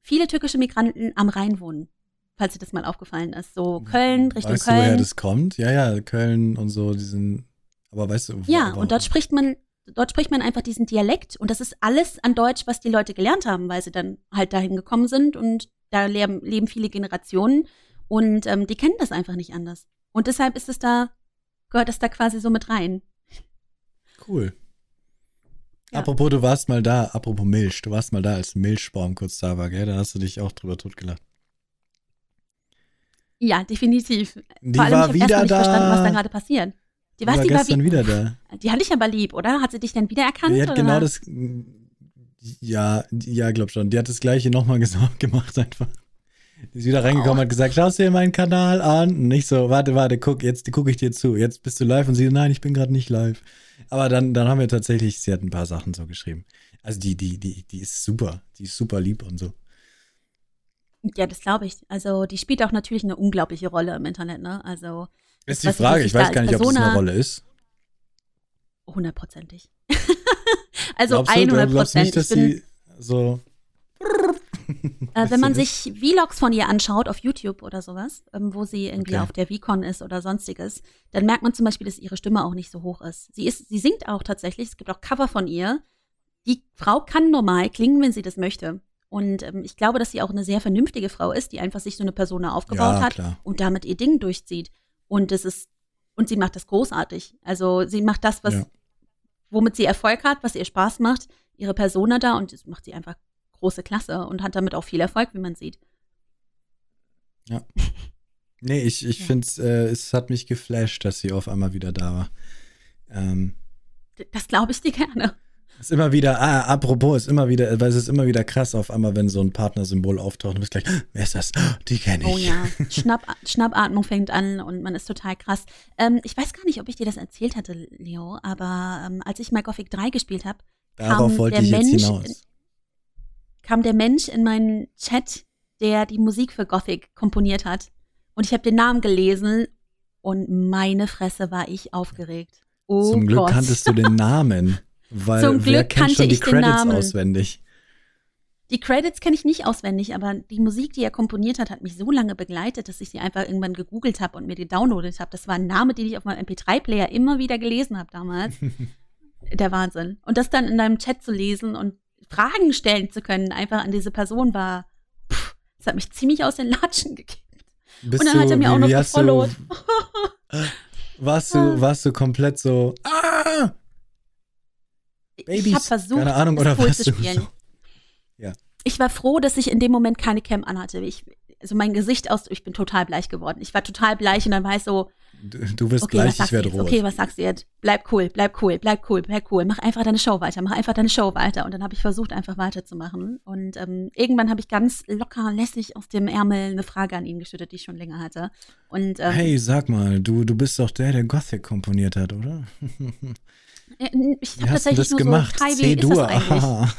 viele türkische Migranten am Rhein wohnen. Falls dir das mal aufgefallen ist. So Köln, Richtung weißt du, woher Köln. das kommt? Ja, ja, Köln und so, die sind. Aber weißt du, Ja, und dort spricht man, dort spricht man einfach diesen Dialekt und das ist alles an Deutsch, was die Leute gelernt haben, weil sie dann halt dahin gekommen sind und da leben, leben viele Generationen und ähm, die kennen das einfach nicht anders. Und deshalb ist es da, gehört das da quasi so mit rein. Cool. Ja. Apropos, du warst mal da, apropos Milch, du warst mal da, als Milchbaum kurz da war, gell? Da hast du dich auch drüber totgelacht. Ja, definitiv. Die Vor allem, war ich habe wieder erstmal nicht da. verstanden, was da gerade passiert. Die, Die was, war die war gestern wie, wieder da. Die hatte ich aber lieb, oder? Hat sie dich dann wiedererkannt? Die hat oder? genau das. Ja, ja, glaub schon. Die hat das gleiche nochmal gemacht einfach. Die ist wieder reingekommen, Wow. hat gesagt, schaust dir meinen Kanal an. Und nicht so, warte, warte, guck, jetzt gucke ich dir zu. Jetzt bist du live und sie, nein, ich bin gerade nicht live. Aber dann, dann haben wir tatsächlich, sie hat ein paar Sachen so geschrieben. Also die, die, die, die ist super. Die ist super lieb und so. Ja, das glaube ich. Also, die spielt auch natürlich eine unglaubliche Rolle im Internet, ne? Also, Das ist die Frage. ich Ich weiß gar nicht, ob das eine Persona- Rolle ist. hundertprozentig. also, glaubst du, 100 glaubst du Prozent. nicht, dass Ich bin, sie so. Äh, wenn man sich Vlogs von ihr anschaut auf YouTube oder sowas, ähm, wo sie irgendwie Okay. auf der VCon ist oder sonstiges, dann merkt man zum Beispiel, dass ihre Stimme auch nicht so hoch ist. Sie ist, sie singt auch tatsächlich. Es gibt auch Cover von ihr. Die Frau kann normal klingen, wenn sie das möchte. Und ähm, ich glaube, dass sie auch eine sehr vernünftige Frau ist, die einfach sich so eine Persona aufgebaut Ja, hat klar. und damit ihr Ding durchzieht. Und das ist, und sie macht das großartig. Also sie macht das, was, Ja. womit sie Erfolg hat, was ihr Spaß macht, ihre Persona da und das macht sie einfach große Klasse und hat damit auch viel Erfolg, wie man sieht. Nee, ich, ich Ja. finde es, äh, es hat mich geflasht, dass sie auf einmal wieder da war. Ähm, Das glaube ich dir gerne. Ist immer wieder, ah, apropos, ist immer wieder, weil es ist immer wieder krass auf einmal, wenn so ein Partnersymbol auftaucht und bist gleich, wer ist das? Die kenne ich. Oh ja, Schnapp, Schnappatmung fängt an und man ist total krass. Ähm, ich weiß gar nicht, ob ich dir das erzählt hatte, Leo, aber ähm, als ich mal Gothic 3 gespielt habe, Darauf wollte der ich jetzt Mensch hinaus. Kam der Mensch in meinen Chat, der die Musik für Gothic komponiert hat. Und ich habe den Namen gelesen und meine Fresse war ich aufgeregt. Oh Zum Glück Gott. kanntest du den Namen, weil Zum wer Glück kennt kannte schon die ich den Credits Namen. auswendig? Die Credits kenne ich nicht auswendig, aber die Musik, die er komponiert hat, hat mich so lange begleitet, dass ich sie einfach irgendwann gegoogelt habe und mir die downloadet habe. Das war ein Name, den ich auf meinem MP3-Player immer wieder gelesen habe damals. Der Wahnsinn. Und das dann in deinem Chat zu lesen und Fragen stellen zu können, einfach an diese Person war, pff, das hat mich ziemlich aus den Latschen gekickt. Bist Und dann hat er mir auch noch du- gefollowt. Warst du, warst du komplett so, ah, Babys? Ich habe versucht, Keine Ahnung, oder cool warst zu du spielen. so? Ich war froh, dass ich in dem Moment keine Cam anhatte. Ich, also mein Gesicht aus, ich bin total bleich geworden. Ich war total bleich und dann war ich so, Du, wirst okay, gleich, ich werde rot. Okay, was sagst du jetzt? Bleib cool, bleib cool, bleib cool, bleib cool. Mach einfach deine Show weiter, mach einfach deine Show weiter. Und dann habe ich versucht, einfach weiterzumachen. Und ähm, irgendwann habe ich ganz locker, lässig aus dem Ärmel eine Frage an ihn geschüttet, die ich schon länger hatte. Und ähm, Hey, sag mal, du, du bist doch der, der Gothic komponiert hat, oder? äh, ich habe tatsächlich das nur gemacht? so, eigentlich? aha.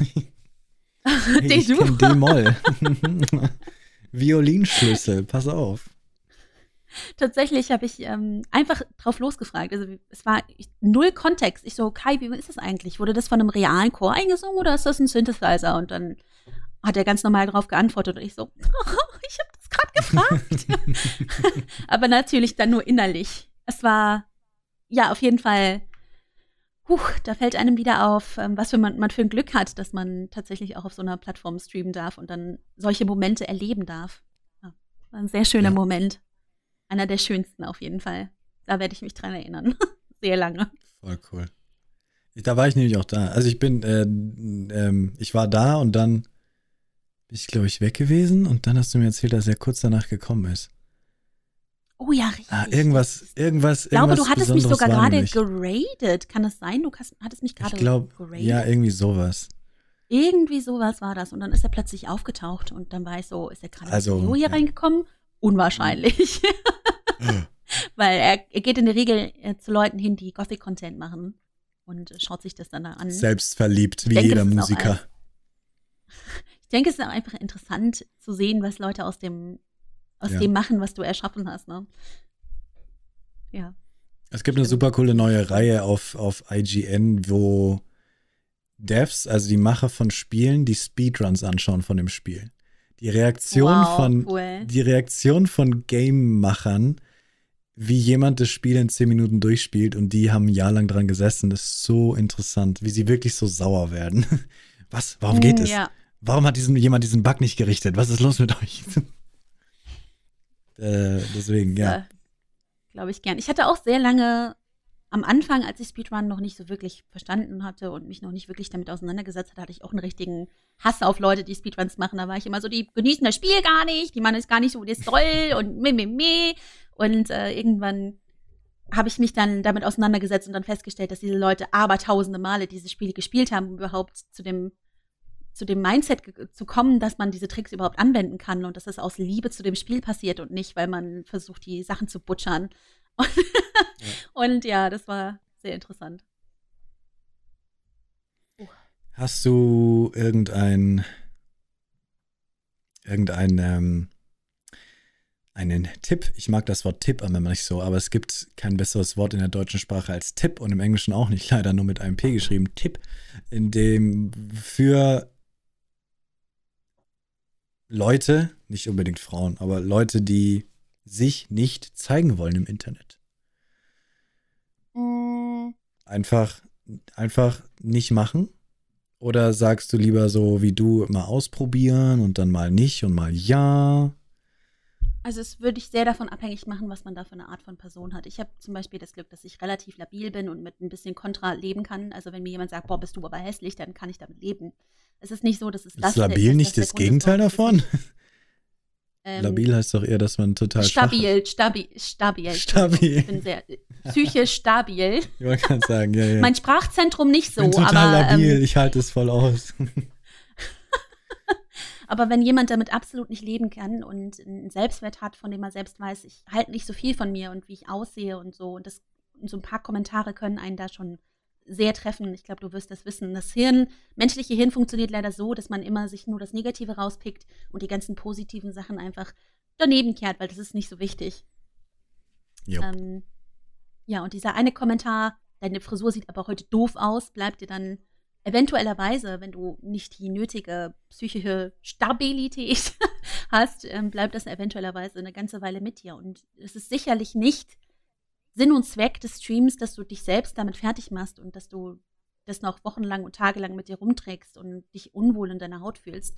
Hey, D-Dur. D-Moll. Violinschlüssel, pass auf. Tatsächlich habe ich ähm, einfach drauf losgefragt. Also es war ich, null Kontext. Ich so, Kai, wie ist das eigentlich? Wurde das von einem realen Chor eingesungen oder ist das ein Synthesizer? Und dann hat er ganz normal darauf geantwortet und ich so, ich habe das gerade gefragt. Aber natürlich dann nur innerlich. Es war ja auf jeden Fall. Puh, da fällt einem wieder auf, ähm, was für man, man für ein Glück hat, dass man tatsächlich auch auf so einer Plattform streamen darf und dann solche Momente erleben darf. Ja, war ein sehr schöner Ja. Moment. Einer der schönsten auf jeden Fall. Da werde ich mich dran erinnern. Sehr lange. Voll cool. Da war ich nämlich auch da. Also ich bin, äh, ähm, ich war da und dann bin ich, glaube ich, weg gewesen und dann hast du mir erzählt, dass er kurz danach gekommen ist. Oh ja, richtig. Ah, irgendwas, irgendwas, Ich glaube, du hattest mich Besonderes sogar war gerade geradet. Kann das sein? Du hast, hattest mich gerade Ich glaube, geradet. ja, irgendwie sowas. Irgendwie sowas war das. Und dann ist er plötzlich aufgetaucht und dann war ich so, ist er gerade Also, hier ja. reingekommen? Unwahrscheinlich. Weil er, er geht in der Regel äh, zu Leuten hin, die Gothic-Content machen und schaut sich das dann da an. Selbstverliebt, wie denke, jeder Musiker. Ich denke, es ist auch einfach interessant zu sehen, was Leute aus dem, aus Ja. dem machen, was du erschaffen hast. Ne? Ja. Es gibt eine super coole neue Reihe auf, auf IGN, wo Devs, also die Macher von Spielen, die Speedruns anschauen von dem Spiel. Die Reaktion wow, von cool. die Reaktion von Game-Machern, wie jemand das Spiel in 10 Minuten durchspielt und die haben ein Jahr lang dran gesessen, das ist so interessant, wie sie wirklich so sauer werden. Was? Warum geht Mm, es? Ja. Warum hat diesen, jemand diesen Bug nicht gerichtet? Was ist los mit euch? äh, deswegen, ja. Ja. Glaube ich gern. Ich hatte auch sehr lange am Anfang, als ich Speedrun noch nicht so wirklich verstanden hatte und mich noch nicht wirklich damit auseinandergesetzt hatte, hatte ich auch einen richtigen Hass auf Leute, die Speedruns machen. Da war ich immer so, die genießen das Spiel gar nicht, die machen es gar nicht so, wie es soll und meh, meh, meh. Und äh, irgendwann habe ich mich dann damit auseinandergesetzt und dann festgestellt, dass diese Leute abertausende Male diese Spiele gespielt haben, um überhaupt zu dem zu dem Mindset zu kommen, dass man diese Tricks überhaupt anwenden kann und dass das aus Liebe zu dem Spiel passiert und nicht, weil man versucht, die Sachen zu butchern. Und ja, und ja das war sehr interessant. Hast du irgendein, irgendein, ähm, einen Tipp? Ich mag das Wort Tipp immer nicht so, aber es gibt kein besseres Wort in der deutschen Sprache als Tipp und im Englischen auch nicht, leider nur mit einem P geschrieben. Tipp, in dem für Leute, nicht unbedingt Frauen, aber Leute, die sich nicht zeigen wollen im Internet. Einfach, einfach nicht machen? Oder sagst du lieber so wie du mal ausprobieren und dann mal nicht und mal ja? Also es würde ich sehr davon abhängig machen, was man da für eine Art von Person hat. Ich habe zum Beispiel das Glück, dass ich relativ labil bin und mit ein bisschen Kontra leben kann. Also wenn mir jemand sagt, boah, bist du aber hässlich, dann kann ich damit leben. Es ist nicht so, dass es Ist labil nicht das Gegenteil davon? Ähm, Labil heißt doch eher, dass man total stabil, stabil, stabil. Stabil. Ich bin sehr psychisch stabil. Wollte gerade sagen, ja, ja. Mein Sprachzentrum nicht so, ich bin total aber labil, ähm, ich halte es voll aus. aber wenn jemand damit absolut nicht leben kann und einen Selbstwert hat, von dem er selbst weiß, ich halte nicht so viel von mir und wie ich aussehe und so und das so ein paar Kommentare können einen da schon sehr treffen. Ich glaube, du wirst das wissen. Das Hirn, menschliche Hirn funktioniert leider so, dass man immer sich nur das Negative rauspickt und die ganzen positiven Sachen einfach daneben kehrt, weil das ist nicht so wichtig. Ähm, ja, und dieser eine Kommentar, deine Frisur sieht aber heute doof aus, bleibt dir dann eventuellerweise, wenn du nicht die nötige psychische Stabilität hast, ähm, bleibt das eventuellerweise eine ganze Weile mit dir. Und es ist sicherlich nicht Sinn und Zweck des Streams, dass du dich selbst damit fertig machst und dass du das noch wochenlang und tagelang mit dir rumträgst und dich unwohl in deiner Haut fühlst.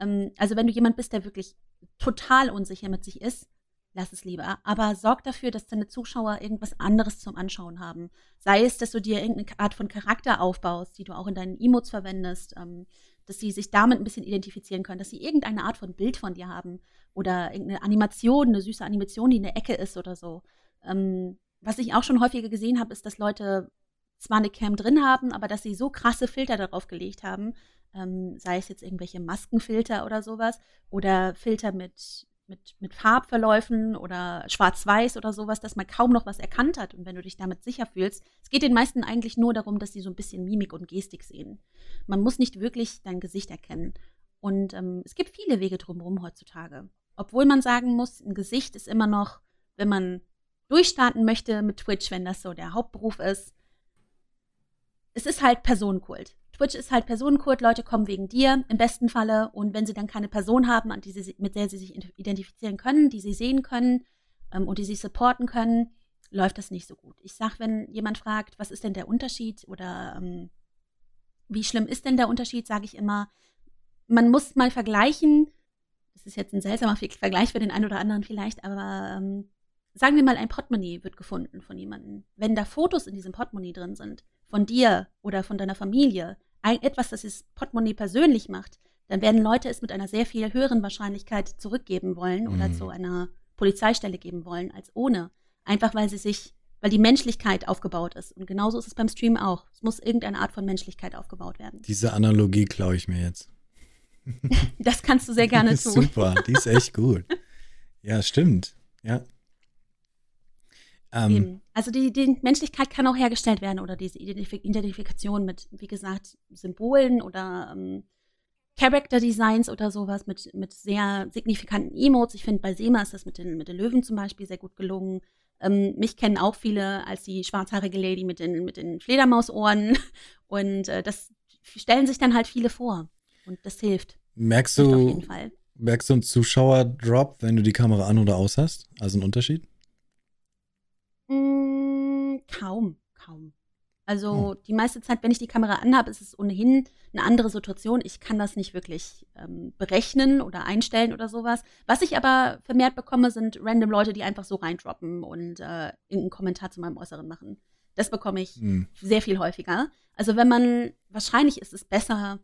Ähm, also wenn du jemand bist, der wirklich total unsicher mit sich ist, lass es lieber. Aber sorg dafür, dass deine Zuschauer irgendwas anderes zum Anschauen haben. Sei es, dass du dir irgendeine Art von Charakter aufbaust, die du auch in deinen Emotes verwendest, ähm, dass sie sich damit ein bisschen identifizieren können, dass sie irgendeine Art von Bild von dir haben oder irgendeine Animation, eine süße Animation, die in der Ecke ist oder so. Ähm, was ich auch schon häufiger gesehen habe, ist, dass Leute zwar eine Cam drin haben, aber dass sie so krasse Filter darauf gelegt haben, ähm, sei es jetzt irgendwelche Maskenfilter oder sowas oder Filter mit, mit, mit Farbverläufen oder Schwarz-Weiß oder sowas, dass man kaum noch was erkannt hat und wenn du dich damit sicher fühlst. Es geht den meisten eigentlich nur darum, dass sie so ein bisschen Mimik und Gestik sehen. Man muss nicht wirklich dein Gesicht erkennen. Und ähm, es gibt viele Wege drumherum heutzutage. Obwohl man sagen muss, ein Gesicht ist immer noch, wenn man durchstarten möchte mit Twitch, wenn das so der Hauptberuf ist. Es ist halt Personenkult. Twitch ist halt Personenkult, Leute kommen wegen dir im besten Falle und wenn sie dann keine Person haben, an die sie, mit der sie sich identifizieren können, die sie sehen können ähm, und die sie supporten können, läuft das nicht so gut. Ich sag, wenn jemand fragt, was ist denn der Unterschied oder ähm, wie schlimm ist denn der Unterschied, sage ich immer, man muss mal vergleichen. Das ist jetzt ein seltsamer Vergleich für den einen oder anderen vielleicht, aber ähm, sagen wir mal, ein Portemonnaie wird gefunden von jemandem. Wenn da Fotos in diesem Portemonnaie drin sind, von dir oder von deiner Familie, ein, etwas, das das Portemonnaie persönlich macht, dann werden Leute es mit einer sehr viel höheren Wahrscheinlichkeit zurückgeben wollen oder mhm. zu einer Polizeistelle geben wollen, als ohne. Einfach weil sie sich, weil die Menschlichkeit aufgebaut ist. Und genauso ist es beim Stream auch. Es muss irgendeine Art von Menschlichkeit aufgebaut werden. Diese Analogie klaue ich mir jetzt. das kannst du sehr gerne tun. Super, die ist echt gut. Ja, stimmt. Ja, ähm, also die, die, Menschlichkeit kann auch hergestellt werden oder diese Identifikation mit, wie gesagt, Symbolen oder ähm, Character Designs oder sowas mit, mit sehr signifikanten Emotes. Ich finde, bei Sema ist das mit den, mit den Löwen zum Beispiel sehr gut gelungen. Ähm, mich kennen auch viele als die schwarzhaarige Lady mit den, mit den Fledermausohren. Und äh, das stellen sich dann halt viele vor. Und das hilft. Merkst du, merkst du einen Zuschauer-Drop, wenn du die Kamera an oder aus hast? Also ein Unterschied? Mm, kaum, kaum. Also hm. die meiste Zeit, wenn ich die Kamera anhabe, ist es ohnehin eine andere Situation. Ich kann das nicht wirklich ähm, berechnen oder einstellen oder sowas. Was ich aber vermehrt bekomme, sind random Leute, die einfach so reindroppen und äh, irgendeinen Kommentar zu meinem Äußeren machen. Das bekomme ich hm. sehr viel häufiger. Also wenn man, wahrscheinlich ist es besser,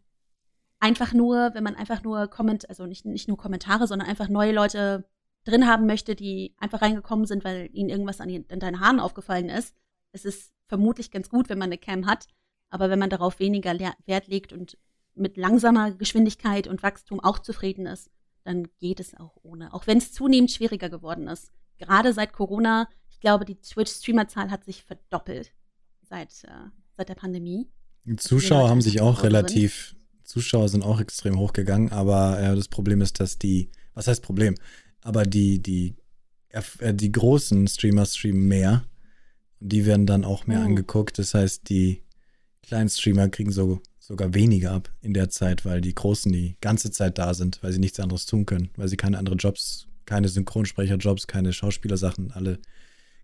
einfach nur, wenn man einfach nur Komment, also nicht, nicht nur Kommentare, sondern einfach neue Leute drin haben möchte, die einfach reingekommen sind, weil ihnen irgendwas an, an deinen Haaren aufgefallen ist. Es ist vermutlich ganz gut, wenn man eine Cam hat, aber wenn man darauf weniger Wert legt und mit langsamer Geschwindigkeit und Wachstum auch zufrieden ist, dann geht es auch ohne. Auch wenn es zunehmend schwieriger geworden ist. Gerade seit Corona, ich glaube, die Twitch-Streamer-Zahl hat sich verdoppelt seit, äh, seit der Pandemie. Die Zuschauer haben sich auch relativ, sind. Zuschauer sind auch extrem hochgegangen, aber äh, das Problem ist, dass die, was heißt Problem? Aber die, die, äh, die großen Streamer streamen mehr. Und die werden dann auch mehr oh. angeguckt. Das heißt, die kleinen Streamer kriegen so, sogar weniger ab in der Zeit, weil die Großen die ganze Zeit da sind, weil sie nichts anderes tun können, weil sie keine anderen Jobs, keine Synchronsprecherjobs, keine Schauspielersachen, alle,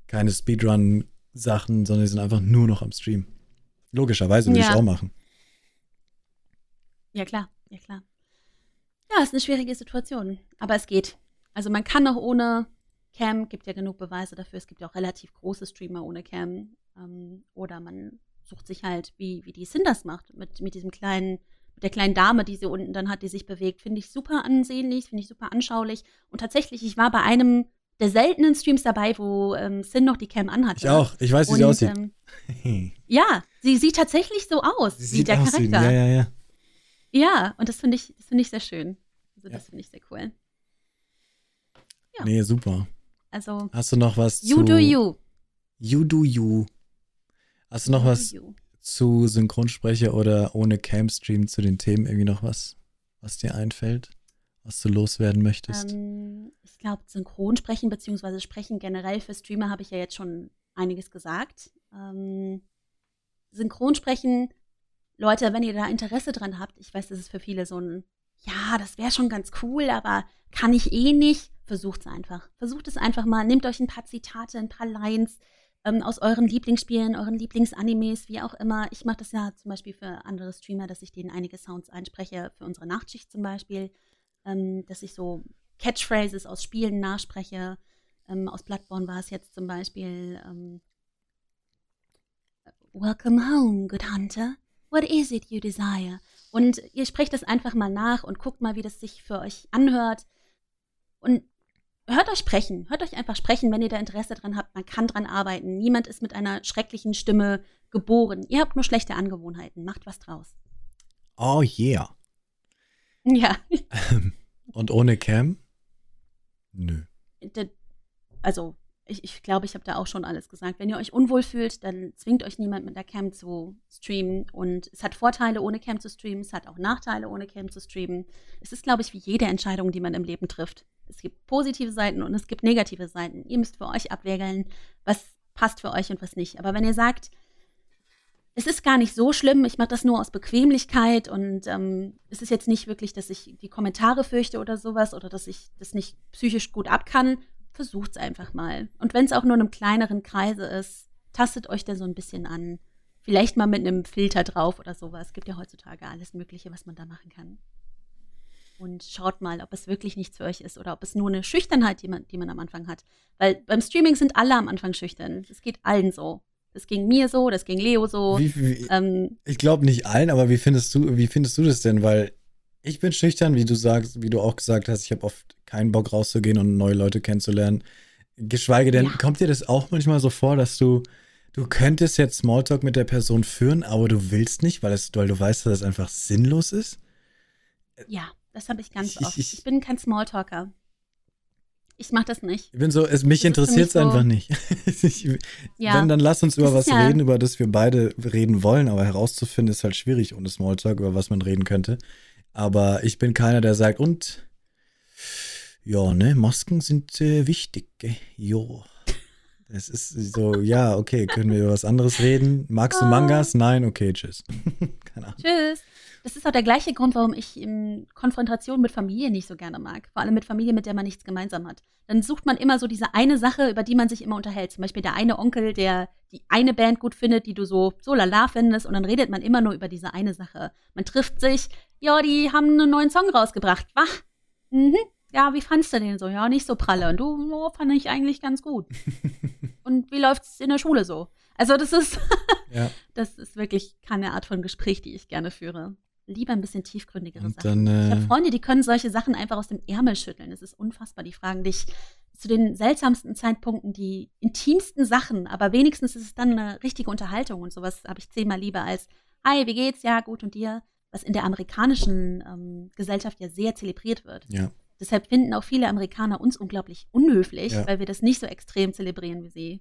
keine Speedrun-Sachen, sondern sie sind einfach nur noch am Stream. Logischerweise würde ja. ich auch machen. Ja, klar, ja, klar. Ja, ist eine schwierige Situation, aber es geht. Also man kann auch ohne Cam, gibt ja genug Beweise dafür. Es gibt ja auch relativ große Streamer ohne Cam. Ähm, oder man sucht sich halt, wie, wie die Sin das macht, mit, mit diesem kleinen, mit der kleinen Dame, die sie unten dann hat, die sich bewegt, finde ich super ansehnlich, finde ich super anschaulich. Und tatsächlich, ich war bei einem der seltenen Streams dabei, wo ähm, Sin noch die Cam anhat. Ich auch. Ich weiß, wie und, sie aussieht. Ähm, ja, sie sieht tatsächlich so aus, sie wie der aussehen. Charakter. Ja, ja, ja. Ja, und das finde ich, das ich sehr schön. Also ja. das finde ich sehr cool. Ja. Nee, super. Also. Hast du noch was you zu. You do you. You do you. Hast du noch you was you. zu Synchronsprecher oder ohne Cam-Stream zu den Themen irgendwie noch was, was dir einfällt? Was du loswerden möchtest? Ähm, ich glaube, Synchronsprechen beziehungsweise Sprechen generell für Streamer habe ich ja jetzt schon einiges gesagt. Ähm, Synchronsprechen, Leute, wenn ihr da Interesse dran habt, ich weiß, das ist für viele so ein, ja, das wäre schon ganz cool, aber kann ich eh nicht. Versucht es einfach. Versucht es einfach mal. Nehmt euch ein paar Zitate, ein paar Lines ähm, aus euren Lieblingsspielen, euren Lieblingsanimes, wie auch immer. Ich mache das ja zum Beispiel für andere Streamer, dass ich denen einige Sounds einspreche, für unsere Nachtschicht zum Beispiel, ähm, dass ich so Catchphrases aus Spielen nachspreche. Ähm, aus Bloodborne war es jetzt zum Beispiel ähm, Welcome home, good hunter. What is it you desire? Und ihr sprecht das einfach mal nach und guckt mal, wie das sich für euch anhört. Und hört euch sprechen. Hört euch einfach sprechen, wenn ihr da Interesse dran habt. Man kann dran arbeiten. Niemand ist mit einer schrecklichen Stimme geboren. Ihr habt nur schlechte Angewohnheiten. Macht was draus. Oh yeah. Ja. Und ohne Cam? Nö. Also, ich, ich glaube, ich habe da auch schon alles gesagt. Wenn ihr euch unwohl fühlt, dann zwingt euch niemand mit der Cam zu streamen. Und es hat Vorteile, ohne Cam zu streamen. Es hat auch Nachteile, ohne Cam zu streamen. Es ist, glaube ich, wie jede Entscheidung, die man im Leben trifft. Es gibt positive Seiten und es gibt negative Seiten. Ihr müsst für euch abwägeln, was passt für euch und was nicht. Aber wenn ihr sagt, es ist gar nicht so schlimm, ich mache das nur aus Bequemlichkeit und ähm, es ist jetzt nicht wirklich, dass ich die Kommentare fürchte oder sowas oder dass ich das nicht psychisch gut ab kann, versucht es einfach mal. Und wenn es auch nur in einem kleineren Kreise ist, tastet euch da so ein bisschen an. Vielleicht mal mit einem Filter drauf oder sowas. Es gibt ja heutzutage alles Mögliche, was man da machen kann und schaut mal, ob es wirklich nichts für euch ist oder ob es nur eine Schüchternheit, die man, die man am Anfang hat. Weil beim Streaming sind alle am Anfang schüchtern. Das geht allen so. Das ging mir so, das ging Leo so. Wie, wie, ähm, ich glaube nicht allen, aber wie findest du, wie findest du das denn? Weil ich bin schüchtern, wie du sagst, wie du auch gesagt hast, ich habe oft keinen Bock rauszugehen und neue Leute kennenzulernen. Geschweige denn, ja. kommt dir das auch manchmal so vor, dass du, du könntest jetzt Smalltalk mit der Person führen, aber du willst nicht, weil, es, weil du weißt, dass es einfach sinnlos ist? Ja. Das habe ich ganz oft. Ich, ich bin kein Smalltalker. Ich mache das nicht. Ich bin so, es, mich interessiert es so, einfach nicht. ich, ja, wenn, dann lass uns über was ja, reden, über das wir beide reden wollen, aber herauszufinden ist halt schwierig ohne Smalltalk, über was man reden könnte. Aber ich bin keiner, der sagt, und ja, ne, Masken sind äh, wichtig, gell? Jo. Es ist so, ja, okay, können wir über was anderes reden? Magst du Mangas? Nein, okay, tschüss. Keine Ahnung. Tschüss. Das ist auch der gleiche Grund, warum ich in Konfrontation mit Familie nicht so gerne mag. Vor allem mit Familie, mit der man nichts gemeinsam hat. Dann sucht man immer so diese eine Sache, über die man sich immer unterhält. Zum Beispiel der eine Onkel, der die eine Band gut findet, die du so, so lala findest. Und dann redet man immer nur über diese eine Sache. Man trifft sich, ja, die haben einen neuen Song rausgebracht. Wach? Mhm. Ja, wie fandst du den so? Ja, nicht so pralle. Und du, oh, fand ich eigentlich ganz gut. Und wie läuft's in der Schule so? Also das ist, ja. das ist wirklich keine Art von Gespräch, die ich gerne führe lieber ein bisschen tiefgründigere und Sachen. Dann, äh, ich habe Freunde, die können solche Sachen einfach aus dem Ärmel schütteln. Es ist unfassbar. Die fragen dich zu den seltsamsten Zeitpunkten die intimsten Sachen, aber wenigstens ist es dann eine richtige Unterhaltung und sowas habe ich zehnmal lieber als Hi, wie geht's? Ja, gut und dir? Was in der amerikanischen ähm, Gesellschaft ja sehr zelebriert wird. Ja. Deshalb finden auch viele Amerikaner uns unglaublich unhöflich, ja. weil wir das nicht so extrem zelebrieren wie sie.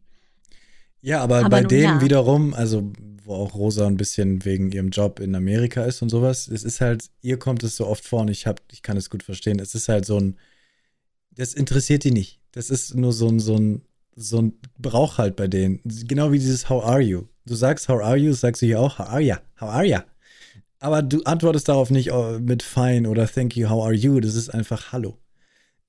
Ja, aber, aber bei denen ja. wiederum, also wo auch Rosa ein bisschen wegen ihrem Job in Amerika ist und sowas, es ist halt, ihr kommt es so oft vor und ich hab, ich kann es gut verstehen. Es ist halt so ein, das interessiert die nicht. Das ist nur so ein, so ein, so ein Brauch halt bei denen. Genau wie dieses How are you? Du sagst How are you, sagst du hier auch How are ya? How are ya? Aber du antwortest darauf nicht oh, mit Fine oder Thank you, how are you? Das ist einfach Hallo.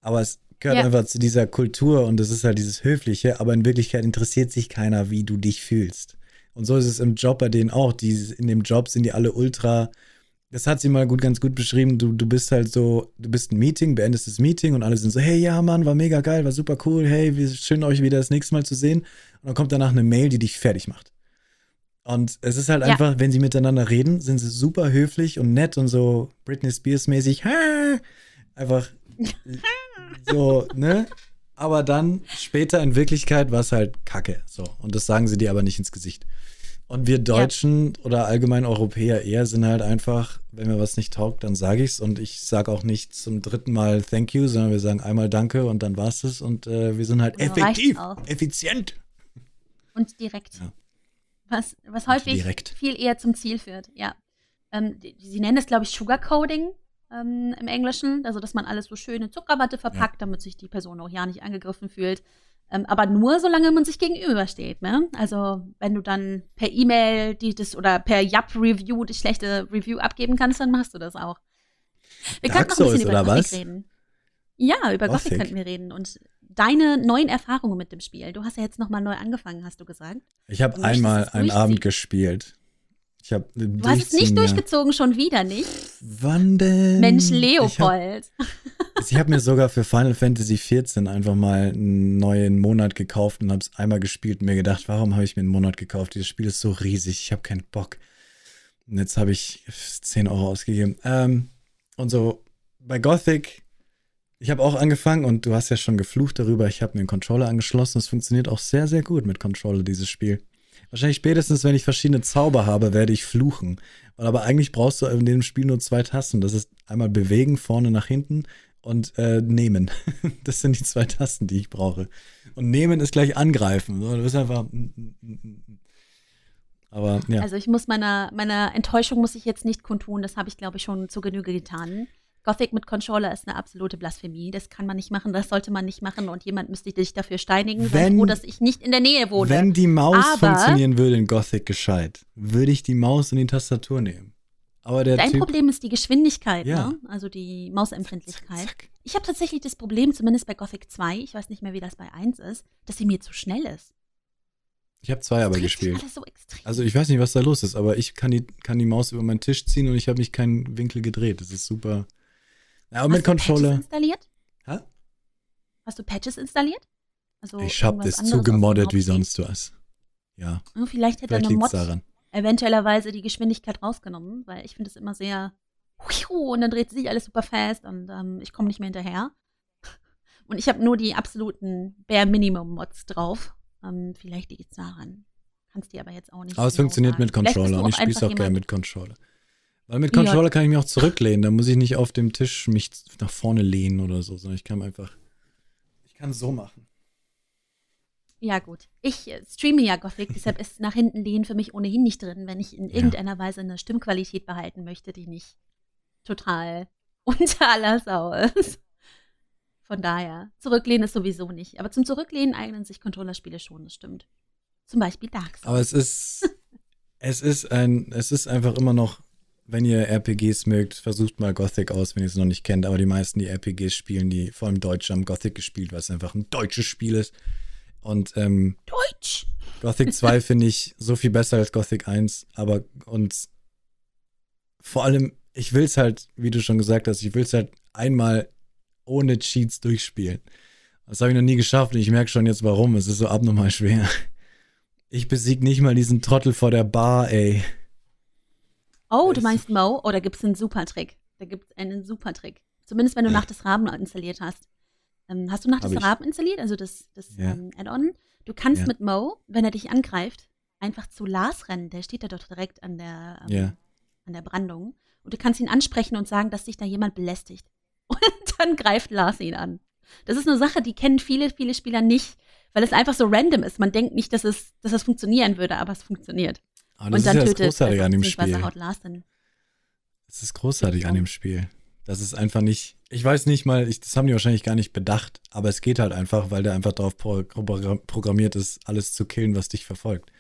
Aber es gehört ja. einfach zu dieser Kultur und das ist halt dieses Höfliche, aber in Wirklichkeit interessiert sich keiner, wie du dich fühlst. Und so ist es im Job bei denen auch. Die, in dem Job sind die alle ultra. Das hat sie mal gut, ganz gut beschrieben. Du, du bist halt so, du bist ein Meeting, beendest das Meeting und alle sind so, hey, ja, Mann, war mega geil, war super cool, hey, wie schön euch wieder das nächste Mal zu sehen. Und dann kommt danach eine Mail, die dich fertig macht. Und es ist halt Ja. einfach, wenn sie miteinander reden, sind sie super höflich und nett und so Britney Spears mäßig. Einfach so, ne? Aber dann später in Wirklichkeit war es halt Kacke. So. Und das sagen sie dir aber nicht ins Gesicht. Und wir Deutschen oder allgemein Europäer eher sind halt einfach, wenn mir was nicht taugt, dann sage ich's und ich sage auch nicht zum dritten Mal Thank you, sondern wir sagen einmal Danke und dann war's es und äh, wir sind halt effektiv, effizient. Und direkt. Ja. Was, was häufig direkt. viel eher zum Ziel führt, ja. Ähm, die- sie nennen es, glaube ich, Sugarcoating ähm, im Englischen. Also, dass man alles so schön in Zuckerwatte verpackt, damit sich die Person auch ja nicht angegriffen fühlt. Ähm, aber nur, solange man sich gegenübersteht, ne? Also, wenn du dann per E-Mail das oder per Yap-Review die schlechte Review abgeben kannst, dann machst du das auch. Wir Dark könnten noch ein bisschen Souls, über Gothic was? reden. Ja, über Gothic. Gothic. könnten wir reden. Und deine neuen Erfahrungen mit dem Spiel. Du hast ja jetzt nochmal neu angefangen, hast du gesagt. Ich habe einmal einen. Abend gespielt. Ich habe Du hast es nicht durchgezogen, schon wieder nicht. Wann denn? Mensch, Ich habe Leopold. ich hab mir sogar für Final Fantasy XIV einfach mal einen neuen Monat gekauft und habe es einmal gespielt und mir gedacht, warum habe ich mir einen Monat gekauft? Dieses Spiel ist so riesig, ich habe keinen Bock. Und jetzt habe ich 10 Euro ausgegeben. Ähm, und so bei Gothic, ich habe auch angefangen und du hast ja schon geflucht darüber. Ich habe mir einen Controller angeschlossen. Es funktioniert auch sehr, sehr gut mit Controller, dieses Spiel. Wahrscheinlich spätestens, wenn ich verschiedene Zauber habe, werde ich fluchen. Weil aber eigentlich brauchst du in dem Spiel nur zwei Tasten. Das ist einmal bewegen, vorne nach hinten und äh, nehmen. Das sind die zwei Tasten, die ich brauche. Und nehmen ist gleich angreifen. Du bist einfach. Aber ja. Also ich muss meiner, meiner Enttäuschung muss ich jetzt nicht kundtun, das habe ich, glaube ich, schon zu Genüge getan. Gothic mit Controller ist eine absolute Blasphemie. Das kann man nicht machen, das sollte man nicht machen und jemand müsste dich dafür steinigen. Wenn- froh, dass ich nicht in der Nähe wohne. Wenn die Maus Aber- funktionieren würde in Gothic gescheit, würde ich die Maus und die Tastatur nehmen. Aber der Dein Typ. Problem ist die Geschwindigkeit, Ja. ne? also die Mausempfindlichkeit. Zack. Ich habe tatsächlich das Problem, zumindest bei Gothic 2, ich weiß nicht mehr, wie das bei 1 ist, dass sie mir zu schnell ist. Ich habe zwei aber Das sich gespielt. Alles so extrem. Also ich weiß nicht, was da los ist, aber ich kann die, kann die Maus über meinen Tisch ziehen und ich habe mich keinen Winkel gedreht. Das ist super. Ja, aber mit Hast du Controller. Patches installiert? Hä? Hast du Patches installiert? Also Ich habe irgendwas das anderes zu aus dem gemoddet wie sonst was. Ja, Ja, Vielleicht hätte vielleicht eine liegt Mod daran. eventuellerweise die Geschwindigkeit rausgenommen, weil ich finde es immer sehr und dann dreht sich alles super fest und ähm, ich komme nicht mehr hinterher. Und ich habe nur die absoluten Bare Minimum Mods drauf. Ähm, vielleicht liegt es daran. Kannst dir aber jetzt auch nicht. Aber es funktioniert mit Controller und ich spiele auch gerne mit Controller. Weil mit Ja. Controller kann ich mich auch zurücklehnen. Da muss ich nicht auf dem Tisch mich nach vorne lehnen oder so, sondern ich kann einfach. Ich kann so machen. Ja, gut. Ich äh, streame ja Gothic, deshalb ist nach hinten lehnen für mich ohnehin nicht drin, wenn ich in Ja. irgendeiner Weise eine Stimmqualität behalten möchte, die nicht total unter aller Sau ist. Von daher, zurücklehnen ist sowieso nicht. Aber zum Zurücklehnen eignen sich Controllerspiele schon, das stimmt. Zum Beispiel Dark Souls. Aber es ist. es ist ein. Es ist einfach immer noch. Wenn ihr RPGs mögt, versucht mal Gothic aus, wenn ihr es noch nicht kennt. Aber die meisten, die RPGs spielen, die vor allem Deutsche haben Gothic gespielt, weil es einfach ein deutsches Spiel ist. Und ähm, Deutsch! Gothic 2 finde ich so viel besser als Gothic 1, aber und vor allem, ich will es halt, wie du schon gesagt hast, ich will es halt einmal ohne Cheats durchspielen. Das habe ich noch nie geschafft und ich merke schon jetzt warum. Es ist so abnormal schwer. Ich besieg nicht mal diesen Trottel vor der Bar, ey. Oh, du meinst Mo? Oh, da gibt es einen super Trick. Da gibt es einen super Trick. Zumindest wenn du Ja. Nacht des Raben installiert hast. Ähm, hast du Nacht des. Raben installiert? Also das, das Ja. ähm, Add-on? Du kannst Ja. mit Mo, wenn er dich angreift, einfach zu Lars rennen. Der steht da doch direkt an der, ähm, Ja. an der Brandung. Und du kannst ihn ansprechen und sagen, dass dich da jemand belästigt. Und dann greift Lars ihn an. Das ist eine Sache, die kennen viele, viele Spieler nicht, weil es einfach so random ist. Man denkt nicht, dass es, dass es funktionieren würde, aber es funktioniert. Aber das und dann ist ja das Großartige an dem Spiel. Das ist großartig an dem Spiel. Das ist einfach nicht, ich weiß nicht mal, ich, das haben die wahrscheinlich gar nicht bedacht, aber es geht halt einfach, weil der einfach darauf pro, pro, programmiert ist, alles zu killen, was dich verfolgt.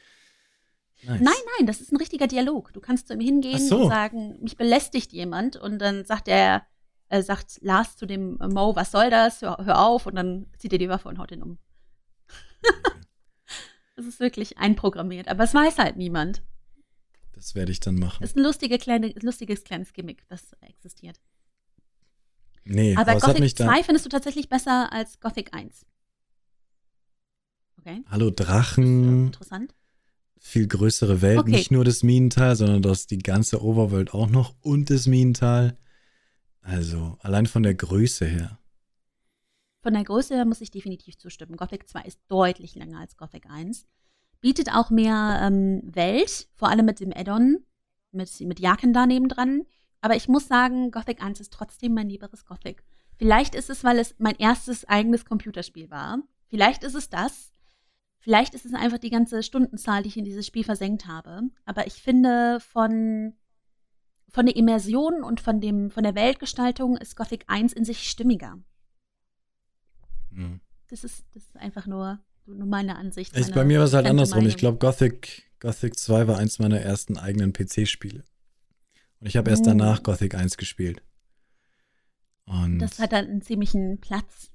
Nice. Nein, nein, das ist ein richtiger Dialog. Du kannst zu ihm hingehen so. und sagen, mich belästigt jemand und dann sagt er, äh, sagt Lars zu dem äh, Mo, was soll das? Hör, hör auf und dann zieht er die Waffe und haut ihn um. Das ist wirklich einprogrammiert, aber es weiß halt niemand. Das werde ich dann machen. Das ist ein lustige, kleine, lustiges kleines Gimmick, das existiert. Nee, Aber es Gothic mich da. 2 findest du tatsächlich besser als Gothic 1. Okay, Hallo Drachen. interessant. viel größere Welt. Okay. Nicht nur das Minental, sondern das die ganze Overworld auch noch und das Minental. Also, allein von der Größe her. Von der Größe her muss ich definitiv zustimmen. Gothic 2 ist deutlich länger als Gothic 1. Bietet auch mehr ähm, Welt, vor allem mit dem Add-on, mit, mit Jaken da nebendran. Aber ich muss sagen, Gothic 1 ist trotzdem mein lieberes Gothic. Vielleicht ist es, weil es mein erstes eigenes Computerspiel war. Vielleicht ist es das. Vielleicht ist es einfach die ganze Stundenzahl, die ich in dieses Spiel versenkt habe. Aber ich finde, von, von der Immersion und von, dem, von der Weltgestaltung ist Gothic 1 in sich stimmiger. Hm. Das ist, das ist einfach nur, nur meine Ansicht. Ich, bei mir war es halt andersrum. Ich Meinung. glaube, Gothic, Gothic 2 war eins meiner ersten eigenen PC-Spiele. Und ich habe erst Oh. danach Gothic 1 gespielt. Und Das hat dann einen ziemlichen Platz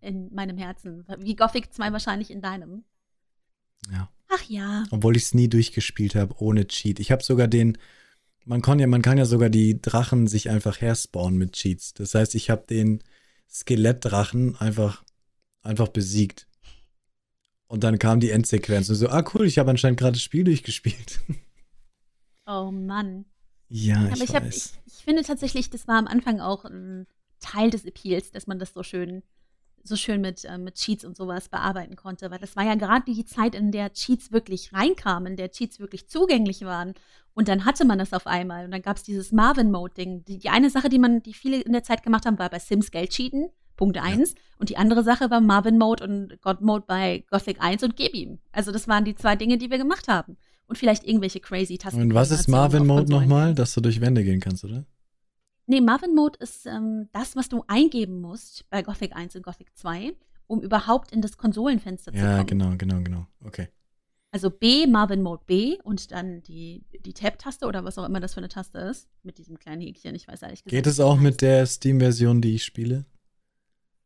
in meinem Herzen. Wie Gothic 2 wahrscheinlich in deinem. ja. Ach ja. Obwohl ich es nie durchgespielt habe, ohne Cheat. Ich habe sogar den, man kann ja, man kann ja sogar die Drachen sich einfach herspawnen mit Cheats. Das heißt, ich habe den Skelettdrachen einfach, einfach besiegt. Und dann kam die Endsequenz und so, ah cool, ich habe anscheinend gerade das Spiel durchgespielt. Oh Mann. ja, ich Aber ich, hab, ich, ich finde tatsächlich, das war am Anfang auch ein Teil des Appeals, dass man das so schön, so schön mit, äh, mit Cheats und sowas bearbeiten konnte. Weil das war ja gerade die Zeit, in der Cheats wirklich reinkamen, in der Cheats wirklich zugänglich waren. Und dann hatte man das auf einmal. Und dann gab es dieses Marvin-Mode-Ding. Die, die eine Sache, die man, die viele in der Zeit gemacht haben, war bei Sims Geld cheaten. Punkt 1. Und die andere Sache war Marvin Mode und God Mode bei Gothic 1 und Gib ihm. Also das waren die zwei Dinge, die wir gemacht haben. Und vielleicht irgendwelche crazy Tasten. Und was ist Marvin Mode nochmal? Dass du durch Wände gehen kannst, oder? Nee, Marvin Mode ist ähm, das, was du eingeben musst bei Gothic 1 und Gothic 2, um überhaupt in das Konsolenfenster zu Ja, kommen. genau, genau, genau. Okay. Also B, Marvin Mode B und dann die, die Tab-Taste oder was auch immer das für eine Taste ist, mit diesem kleinen Häkchen, ich weiß ehrlich gesagt. Geht es auch mit der Steam-Version, die ich spiele?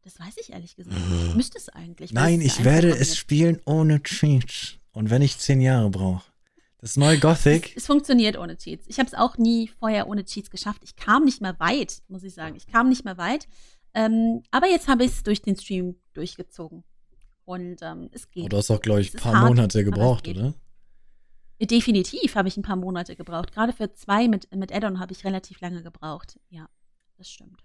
Das weiß ich ehrlich gesagt nicht. Müsste es eigentlich. Nein, ich werde es spielen ohne Cheats. Und wenn ich zehn Jahre brauche. Das neue Gothic. Es, es funktioniert ohne Cheats. Ich habe es auch nie vorher ohne Cheats geschafft. Ich kam nicht mehr weit, muss ich sagen. Ich kam nicht mehr weit. Ähm, aber jetzt habe ich es durch den Stream durchgezogen. Und ähm, es geht. Oh, du hast auch, glaube ich, ein paar hart, Monate gebraucht, oder? Definitiv habe ich ein paar Monate gebraucht. Gerade für zwei mit, mit Addon habe ich relativ lange gebraucht. Ja, das stimmt.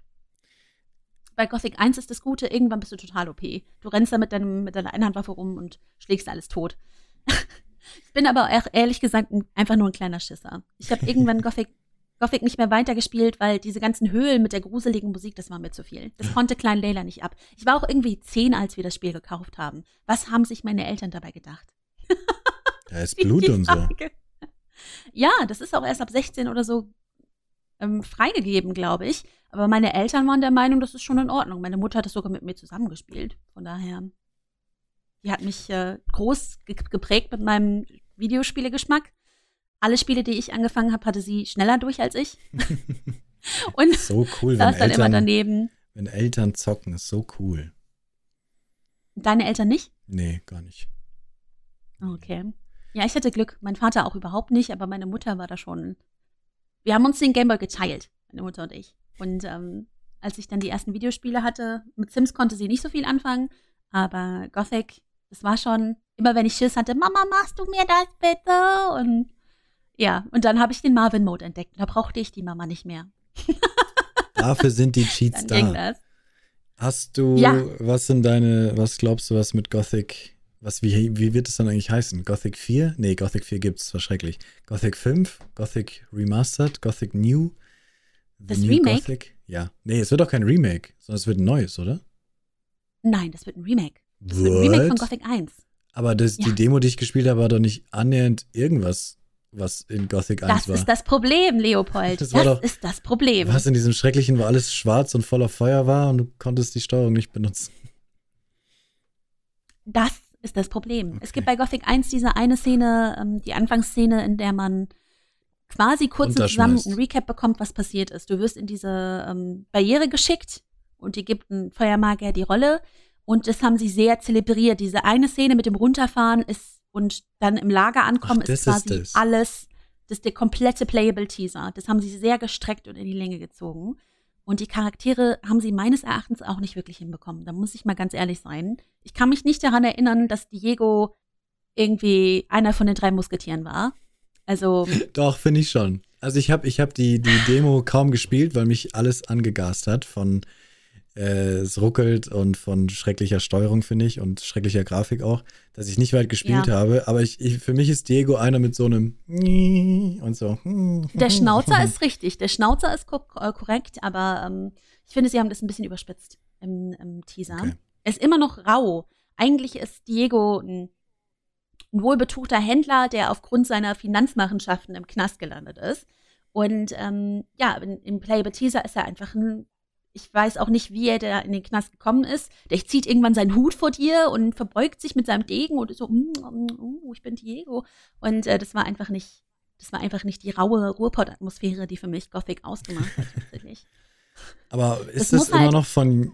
Bei Gothic 1 ist das Gute, irgendwann bist du total OP. Du rennst da mit, deinem, mit deiner Einhandwaffe rum und schlägst alles tot. ich bin aber auch ehrlich gesagt ein- einfach nur ein kleiner Schisser. Ich habe irgendwann Gothic, Gothic nicht mehr weitergespielt, weil diese ganzen Höhlen mit der gruseligen Musik, das war mir zu viel. Das konnte Klein Layla nicht ab. Ich war auch irgendwie zehn, als wir das Spiel gekauft haben. Was haben sich meine Eltern dabei gedacht? Da ist Blut und so. Ja, das ist auch erst ab 16 oder so ähm, freigegeben, glaube ich. Aber meine Eltern waren der Meinung, das ist schon in Ordnung. Meine Mutter hat das sogar mit mir zusammengespielt. Von daher, die hat mich äh, groß ge geprägt mit meinem Videospielegeschmack. Alle Spiele, die ich angefangen habe, hatte sie schneller durch als ich. Und So cool, wenn saß dann immer Eltern, daneben. wenn Eltern zocken, ist so cool. Deine Eltern nicht? Nee, gar nicht. Okay. Ja, ich hatte Glück. Mein Vater auch überhaupt nicht, aber meine Mutter war da schon. Wir haben uns den Gameboy geteilt, meine Mutter und ich. Und ähm, als ich dann die ersten Videospiele hatte, mit Sims konnte sie nicht so viel anfangen, aber Gothic, das war schon, immer wenn ich Schiss hatte, Mama, machst du mir das bitte? Und ja, und dann habe ich den Marvin-Mode entdeckt. Da brauchte ich die Mama nicht mehr. Dafür sind die Cheats Dann da. das. Hast du, Ja. was sind deine, was glaubst du, was mit Gothic, was, wie, wie wird es dann eigentlich heißen? Gothic 4? Nee, Gothic 4 gibt's, war schrecklich. Gothic 5, Gothic Remastered, Gothic New? The Das New Remake? Gothic? Ja. Nee, es wird doch kein Remake, sondern es wird ein neues, oder? Nein, das wird ein Remake. Das wird ein Remake von What? Gothic 1. Aber das, die Ja. Demo, die ich gespielt habe, war doch nicht annähernd irgendwas, was in Gothic 1 Das war. ist das Problem, Leopold. Das Das, doch- ist das Problem. Was in diesem schrecklichen, wo alles schwarz und voller Feuer war und du konntest die Steuerung nicht benutzen. Das ist das Problem. Okay. Es gibt bei Gothic 1 diese eine Szene, ähm, die Anfangsszene, in der man quasi kurz und zusammen Runterschmeißt. ein Recap bekommt, was passiert ist. Du wirst in diese ähm, Barriere geschickt und die gibt ein Feuermagier die Rolle. Und das haben sie sehr zelebriert. Diese eine Szene mit dem Runterfahren ist und dann im Lager ankommen Ach, das ist quasi ist alles, das ist der komplette Playable Teaser. Das haben sie sehr gestreckt und in die Länge gezogen. Und die Charaktere haben sie meines Erachtens auch nicht wirklich hinbekommen. Da muss ich mal ganz ehrlich sein. Ich kann mich nicht daran erinnern, dass Diego irgendwie einer von den drei Musketieren war. Also. Doch, finde ich schon. Also ich habe ich hab die, die Demo kaum gespielt, weil mich alles angegast hat von äh, es ruckelt und von schrecklicher Steuerung, finde ich, und schrecklicher Grafik auch, dass ich nicht weit gespielt ja. habe. Aber ich, ich, für mich ist Diego einer mit so einem und so. Der Schnauzer ist richtig, der Schnauzer ist ko äh, korrekt, aber ähm, ich finde, sie haben das ein bisschen überspitzt im, im Teaser. Okay. Er ist immer noch rau. Eigentlich ist Diego ein, ein wohlbetuchter Händler, der aufgrund seiner Finanzmachenschaften im Knast gelandet ist. Und ähm, ja, im Playable Teaser ist er einfach ein ich weiß auch nicht, wie er da in den Knast gekommen ist. Der zieht irgendwann seinen Hut vor dir und verbeugt sich mit seinem Degen und so, mm, mm, ich bin Diego. Und äh, das war einfach nicht, das war einfach nicht die raue Ruhrpott-Atmosphäre, die für mich Gothic ausgemacht hat, tatsächlich. Aber ist das, das immer halt noch von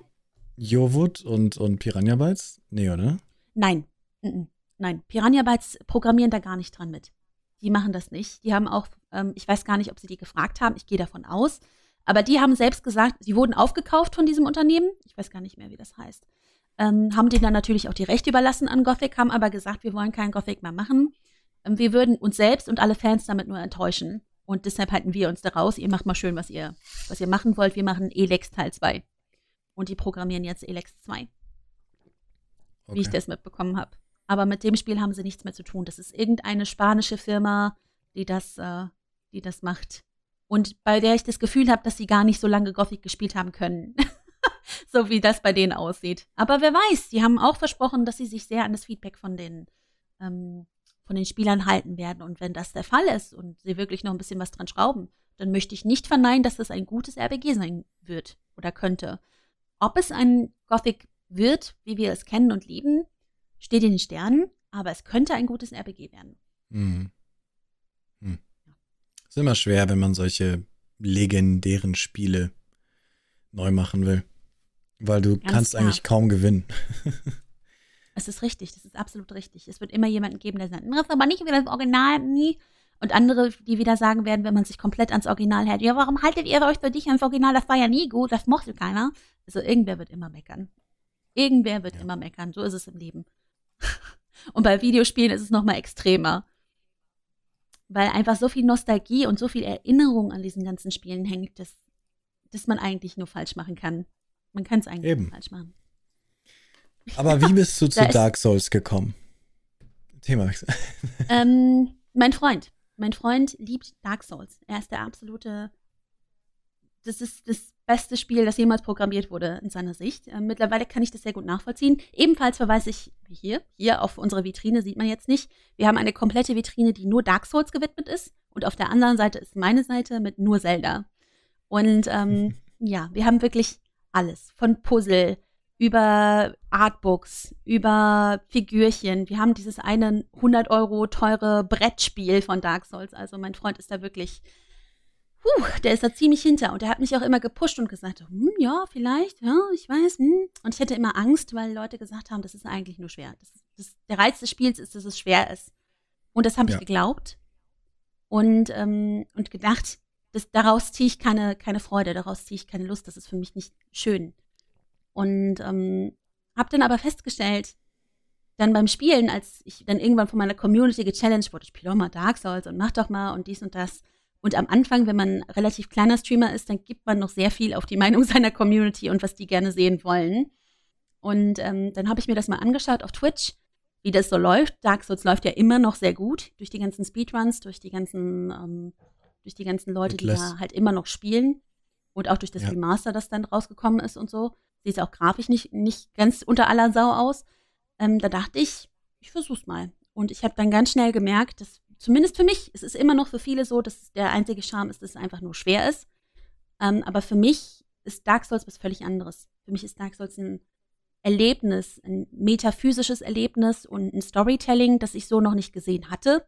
Jovut und, und Piranha Bytes? Nee, oder? Nein. Nein. Piranha Bytes programmieren da gar nicht dran mit. Die machen das nicht. Die haben auch, ähm, ich weiß gar nicht, ob sie die gefragt haben. Ich gehe davon aus. Aber die haben selbst gesagt, sie wurden aufgekauft von diesem Unternehmen. Ich weiß gar nicht mehr, wie das heißt. Ähm, haben denen dann natürlich auch die Rechte überlassen an Gothic, haben aber gesagt, wir wollen kein Gothic mehr machen. Ähm, wir würden uns selbst und alle Fans damit nur enttäuschen. Und deshalb halten wir uns da raus. Ihr macht mal schön, was ihr, was ihr machen wollt. Wir machen Elex Teil 2. Und die programmieren jetzt Elex 2. Okay. Wie ich das mitbekommen habe. Aber mit dem Spiel haben sie nichts mehr zu tun. Das ist irgendeine spanische Firma, die das, äh, die das macht und bei der ich das Gefühl habe, dass sie gar nicht so lange Gothic gespielt haben können. so wie das bei denen aussieht. Aber wer weiß, sie haben auch versprochen, dass sie sich sehr an das Feedback von den, ähm, von den Spielern halten werden. Und wenn das der Fall ist und sie wirklich noch ein bisschen was dran schrauben, dann möchte ich nicht verneinen, dass das ein gutes RPG sein wird oder könnte. Ob es ein Gothic wird, wie wir es kennen und lieben, steht in den Sternen, aber es könnte ein gutes RPG werden. Mhm. Ist immer schwer, wenn man solche legendären Spiele neu machen will. Weil du Ganz kannst klar. eigentlich kaum gewinnen. es ist richtig, das ist absolut richtig. Es wird immer jemanden geben, der sagt, das ist aber nicht wie das Original, nie. Und andere, die wieder sagen werden, wenn man sich komplett ans Original hält, ja, warum haltet ihr euch für dich ans Original? Das war ja nie gut, das mochte keiner. Also irgendwer wird immer meckern. Irgendwer wird ja. immer meckern. So ist es im Leben. Und bei Videospielen ist es nochmal extremer weil einfach so viel Nostalgie und so viel Erinnerung an diesen ganzen Spielen hängt, dass, dass man eigentlich nur falsch machen kann. Man kann es eigentlich Eben. nur falsch machen. Aber wie bist du zu Dark Souls gekommen? Thema. ähm, mein Freund. Mein Freund liebt Dark Souls. Er ist der absolute. Das ist das beste Spiel, das jemals programmiert wurde in seiner Sicht. Ähm, mittlerweile kann ich das sehr gut nachvollziehen. Ebenfalls verweise ich hier, hier auf unsere Vitrine sieht man jetzt nicht. Wir haben eine komplette Vitrine, die nur Dark Souls gewidmet ist. Und auf der anderen Seite ist meine Seite mit nur Zelda. Und ähm, ja, wir haben wirklich alles. Von Puzzle über Artbooks, über Figürchen. Wir haben dieses eine 100 Euro teure Brettspiel von Dark Souls. Also mein Freund ist da wirklich puh, der ist da ziemlich hinter. Und der hat mich auch immer gepusht und gesagt, hm, ja, vielleicht, ja, ich weiß. Hm. Und ich hatte immer Angst, weil Leute gesagt haben, das ist eigentlich nur schwer. Das, das, der Reiz des Spiels ist, dass es schwer ist. Und das habe ja. ich geglaubt und, ähm, und gedacht, das, daraus ziehe ich keine, keine Freude, daraus ziehe ich keine Lust, das ist für mich nicht schön. Und ähm, habe dann aber festgestellt, dann beim Spielen, als ich dann irgendwann von meiner Community gechallenged wurde, spiel doch mal Dark Souls und mach doch mal und dies und das, und am Anfang, wenn man relativ kleiner Streamer ist, dann gibt man noch sehr viel auf die Meinung seiner Community und was die gerne sehen wollen. Und ähm, dann habe ich mir das mal angeschaut auf Twitch, wie das so läuft. Dark Souls läuft ja immer noch sehr gut durch die ganzen Speedruns, durch die ganzen, ähm, durch die ganzen Leute, die da halt immer noch spielen. Und auch durch das ja. Remaster, das dann rausgekommen ist und so. Sieht auch grafisch nicht, nicht ganz unter aller Sau aus. Ähm, da dachte ich, ich versuch's mal. Und ich habe dann ganz schnell gemerkt, dass zumindest für mich, es ist immer noch für viele so, dass der einzige Charme ist, dass es einfach nur schwer ist. Ähm, aber für mich ist Dark Souls was völlig anderes. Für mich ist Dark Souls ein Erlebnis, ein metaphysisches Erlebnis und ein Storytelling, das ich so noch nicht gesehen hatte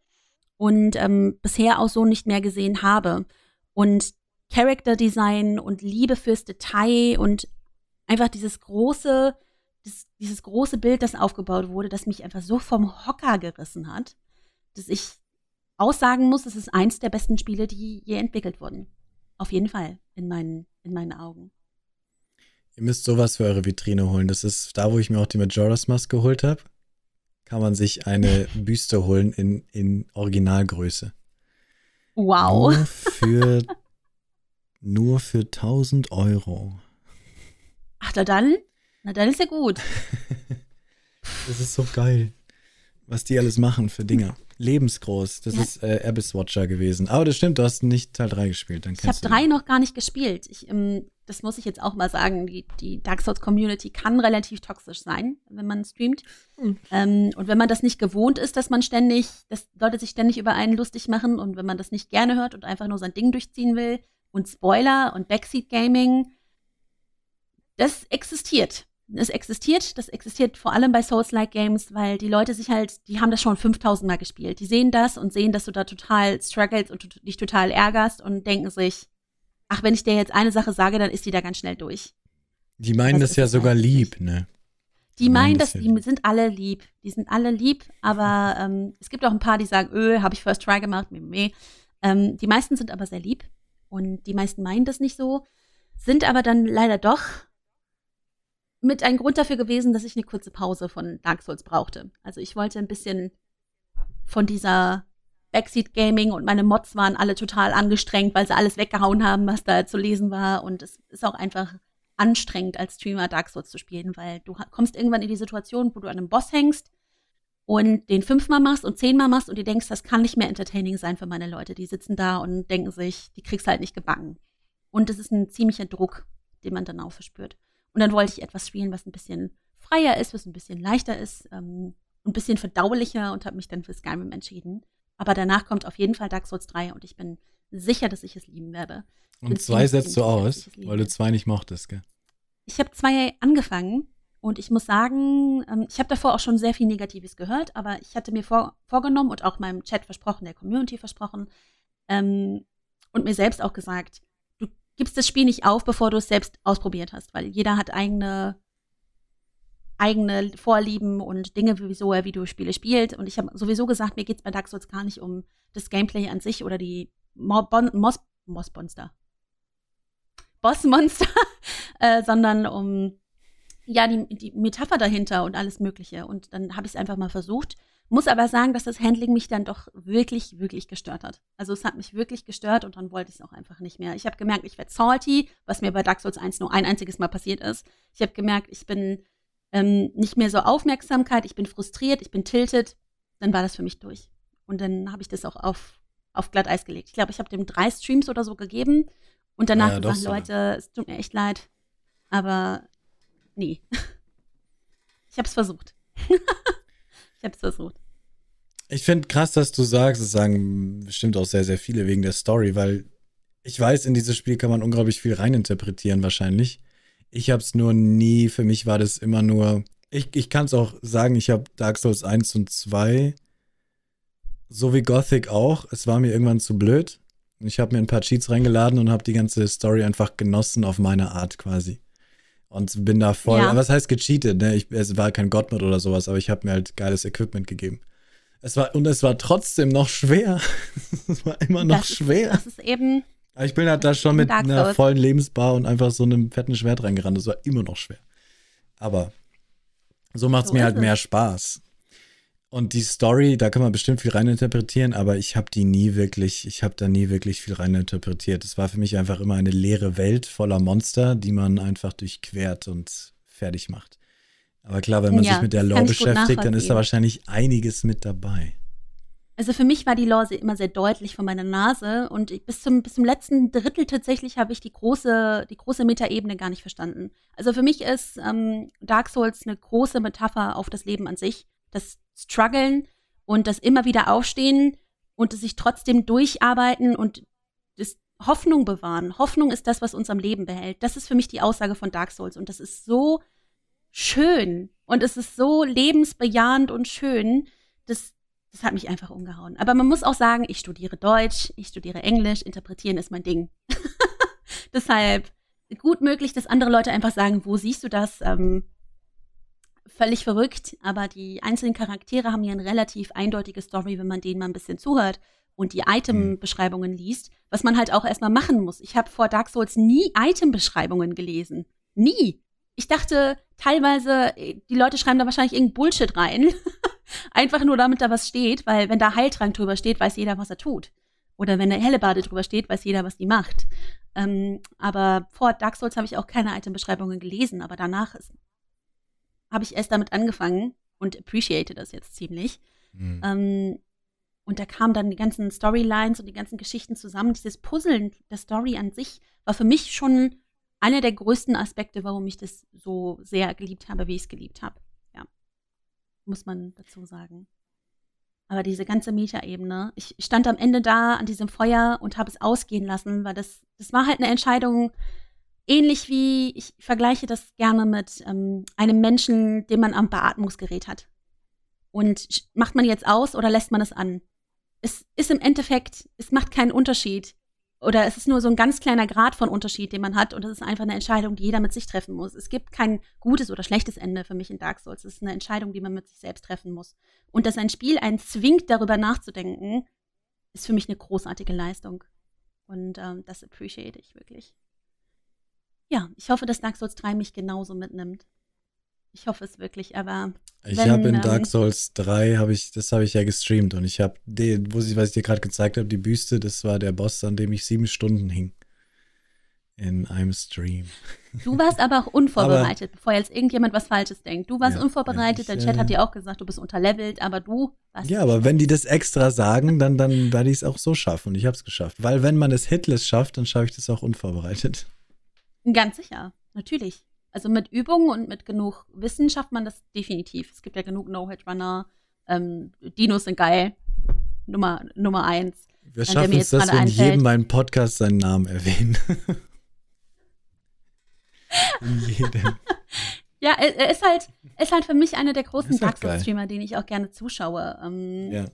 und ähm, bisher auch so nicht mehr gesehen habe. Und Character Design und Liebe fürs Detail und einfach dieses große, das, dieses große Bild, das aufgebaut wurde, das mich einfach so vom Hocker gerissen hat, dass ich aussagen muss, es ist eins der besten Spiele, die je entwickelt wurden. Auf jeden Fall, in meinen, in meinen Augen. Ihr müsst sowas für eure Vitrine holen. Das ist da, wo ich mir auch die Majora's Mask geholt habe. kann man sich eine Büste holen in, in Originalgröße. Wow. Nur für, nur für 1000 Euro. Ach, na dann, na dann ist ja gut. das ist so geil, was die alles machen für Dinger. Lebensgroß. Das ja. ist äh, Abyss Watcher gewesen. Aber das stimmt, du hast nicht Teil 3 gespielt. Dann ich habe 3 noch gar nicht gespielt. Ich, ähm, das muss ich jetzt auch mal sagen. Die, die Dark Souls Community kann relativ toxisch sein, wenn man streamt. Mhm. Ähm, und wenn man das nicht gewohnt ist, dass man ständig, dass Leute sich ständig über einen lustig machen und wenn man das nicht gerne hört und einfach nur sein Ding durchziehen will und Spoiler und Backseat Gaming, das existiert. Es existiert, das existiert vor allem bei Souls-like Games, weil die Leute sich halt, die haben das schon 5000 Mal gespielt. Die sehen das und sehen, dass du da total struggles und dich total ärgerst und denken sich, ach, wenn ich dir jetzt eine Sache sage, dann ist die da ganz schnell durch. Die meinen das, das ja sogar lieb, ne? Die meinen das, die sind alle lieb. Die sind alle lieb, aber ähm, es gibt auch ein paar, die sagen, öh, habe ich First Try gemacht, meh, meh. Ähm, die meisten sind aber sehr lieb und die meisten meinen das nicht so, sind aber dann leider doch mit ein Grund dafür gewesen, dass ich eine kurze Pause von Dark Souls brauchte. Also ich wollte ein bisschen von dieser Backseat Gaming und meine Mods waren alle total angestrengt, weil sie alles weggehauen haben, was da zu lesen war. Und es ist auch einfach anstrengend, als Streamer Dark Souls zu spielen, weil du kommst irgendwann in die Situation, wo du an einem Boss hängst und den fünfmal machst und zehnmal machst und du denkst, das kann nicht mehr entertaining sein für meine Leute. Die sitzen da und denken sich, die kriegst halt nicht gebacken. Und das ist ein ziemlicher Druck, den man dann auch verspürt. Und dann wollte ich etwas spielen, was ein bisschen freier ist, was ein bisschen leichter ist, ähm, ein bisschen verdaulicher und habe mich dann für Skyrim entschieden. Aber danach kommt auf jeden Fall Dark Souls 3 und ich bin sicher, dass ich es lieben werde. Und zwei setzt du aus, weil du zwei nicht mochtest, gell? Ich habe zwei angefangen und ich muss sagen, ähm, ich habe davor auch schon sehr viel Negatives gehört, aber ich hatte mir vor, vorgenommen und auch meinem Chat versprochen, der Community versprochen ähm, und mir selbst auch gesagt, gibst das Spiel nicht auf, bevor du es selbst ausprobiert hast, weil jeder hat eigene eigene Vorlieben und Dinge, wieso er Videospiele spielt. Und ich habe sowieso gesagt, mir geht es bei Dark Souls gar nicht um das Gameplay an sich oder die Mo Mos. Bossmonster, äh, sondern um ja die, die Metapher dahinter und alles Mögliche. Und dann habe ich es einfach mal versucht muss aber sagen, dass das Handling mich dann doch wirklich, wirklich gestört hat. Also es hat mich wirklich gestört und dann wollte ich es auch einfach nicht mehr. Ich habe gemerkt, ich werde salty, was mir bei Dark Souls 1 nur ein einziges Mal passiert ist. Ich habe gemerkt, ich bin ähm, nicht mehr so Aufmerksamkeit, ich bin frustriert, ich bin tilted. Dann war das für mich durch. Und dann habe ich das auch auf, auf Glatteis gelegt. Ich glaube, ich habe dem drei Streams oder so gegeben und danach ja, gesagt, Leute, es tut mir echt leid. Aber nee. ich habe es versucht. Ich habe versucht. Ich finde krass, dass du sagst, es sagen bestimmt auch sehr, sehr viele wegen der Story, weil ich weiß, in dieses Spiel kann man unglaublich viel reininterpretieren wahrscheinlich. Ich habe es nur nie, für mich war das immer nur, ich, ich kann es auch sagen, ich habe Dark Souls 1 und 2, so wie Gothic auch, es war mir irgendwann zu blöd. Ich habe mir ein paar Cheats reingeladen und habe die ganze Story einfach genossen auf meine Art quasi. Und bin da voll, ja. was heißt gecheatet, ne? Ich, es war kein Godmod oder sowas, aber ich habe mir halt geiles Equipment gegeben. Es war, und es war trotzdem noch schwer. es war immer noch das schwer. Ist, das ist eben. Aber ich bin halt da schon mit einer vollen Lebensbar und einfach so einem fetten Schwert reingerannt. Das war immer noch schwer. Aber so macht es so mir halt es. mehr Spaß. Und die Story, da kann man bestimmt viel reininterpretieren, aber ich habe die nie wirklich, ich habe da nie wirklich viel reininterpretiert. Es war für mich einfach immer eine leere Welt voller Monster, die man einfach durchquert und fertig macht. Aber klar, wenn man ja, sich mit der Lore beschäftigt, dann ist da wahrscheinlich einiges mit dabei. Also für mich war die Lore immer sehr deutlich von meiner Nase und bis zum, bis zum letzten Drittel tatsächlich habe ich die große, die große Metaebene gar nicht verstanden. Also für mich ist ähm, Dark Souls eine große Metapher auf das Leben an sich das Struggeln und das immer wieder Aufstehen und sich trotzdem durcharbeiten und das Hoffnung bewahren. Hoffnung ist das, was uns am Leben behält. Das ist für mich die Aussage von Dark Souls und das ist so schön und es ist so lebensbejahend und schön, das, das hat mich einfach umgehauen. Aber man muss auch sagen, ich studiere Deutsch, ich studiere Englisch, interpretieren ist mein Ding. Deshalb gut möglich, dass andere Leute einfach sagen, wo siehst du das? Ähm, völlig verrückt, aber die einzelnen Charaktere haben ja eine relativ eindeutige Story, wenn man denen mal ein bisschen zuhört und die Item-Beschreibungen liest, was man halt auch erstmal machen muss. Ich habe vor Dark Souls nie Item-Beschreibungen gelesen. Nie. Ich dachte teilweise, die Leute schreiben da wahrscheinlich irgendein Bullshit rein. Einfach nur, damit da was steht, weil wenn da Heiltrank drüber steht, weiß jeder, was er tut. Oder wenn da Hellebade drüber steht, weiß jeder, was die macht. Ähm, aber vor Dark Souls habe ich auch keine Itembeschreibungen gelesen, aber danach habe ich erst damit angefangen und appreciate das jetzt ziemlich. Mhm. Ähm, und da kamen dann die ganzen Storylines und die ganzen Geschichten zusammen. Dieses Puzzeln der Story an sich war für mich schon einer der größten Aspekte, warum ich das so sehr geliebt habe, wie ich es geliebt habe. Ja. Muss man dazu sagen. Aber diese ganze Meta-Ebene, ich stand am Ende da an diesem Feuer und habe es ausgehen lassen, weil das, das war halt eine Entscheidung, ähnlich wie, ich vergleiche das gerne mit ähm, einem Menschen, den man am Beatmungsgerät hat. Und macht man jetzt aus oder lässt man es an? Es ist im Endeffekt, es macht keinen Unterschied, oder es ist nur so ein ganz kleiner Grad von Unterschied, den man hat. Und das ist einfach eine Entscheidung, die jeder mit sich treffen muss. Es gibt kein gutes oder schlechtes Ende für mich in Dark Souls. Es ist eine Entscheidung, die man mit sich selbst treffen muss. Und dass ein Spiel einen zwingt, darüber nachzudenken, ist für mich eine großartige Leistung. Und ähm, das appreciate ich wirklich. Ja, ich hoffe, dass Dark Souls 3 mich genauso mitnimmt. Ich hoffe es wirklich, aber. Ich habe in ähm, Dark Souls 3, habe ich, das habe ich ja gestreamt und ich habe, wo ich, was ich dir gerade gezeigt habe, die Büste, das war der Boss, an dem ich sieben Stunden hing. In einem Stream. Du warst aber auch unvorbereitet, aber, bevor jetzt irgendjemand was Falsches denkt. Du warst ja, unvorbereitet, ich, der Chat äh, hat dir auch gesagt, du bist unterlevelt, aber du warst. Ja, aber wenn die das extra sagen, dann, dann werde ich es auch so schaffen und ich habe es geschafft. Weil wenn man es hitless schafft, dann schaffe ich das auch unvorbereitet. Ganz sicher, natürlich. Also mit Übung und mit genug Wissen schafft man das definitiv. Es gibt ja genug No-Hit-Runner. Ähm, Dinos sind geil. Nummer, Nummer eins. Wir schaffen es, dass wir in jedem meinen Podcast seinen Namen erwähnen. in jedem. Ja, er ist halt, ist halt für mich einer der großen halt Dark Souls-Streamer, denen ich auch gerne zuschaue. Ähm, ja.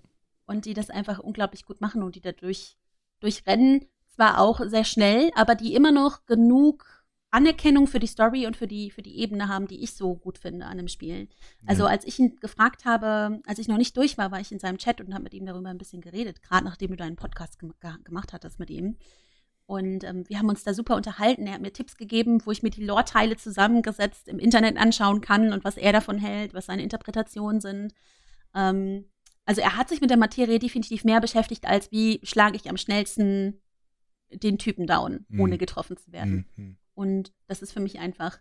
Und die das einfach unglaublich gut machen und die dadurch durchrennen. Zwar auch sehr schnell, aber die immer noch genug Anerkennung für die Story und für die, für die Ebene haben, die ich so gut finde an dem Spiel. Also ja. als ich ihn gefragt habe, als ich noch nicht durch war, war ich in seinem Chat und habe mit ihm darüber ein bisschen geredet, gerade nachdem du deinen Podcast gem gemacht hattest mit ihm. Und ähm, wir haben uns da super unterhalten. Er hat mir Tipps gegeben, wo ich mir die Lore-Teile zusammengesetzt im Internet anschauen kann und was er davon hält, was seine Interpretationen sind. Ähm, also er hat sich mit der Materie definitiv mehr beschäftigt, als wie schlage ich am schnellsten den Typen down, mhm. ohne getroffen zu werden. Mhm. Und das ist für mich einfach,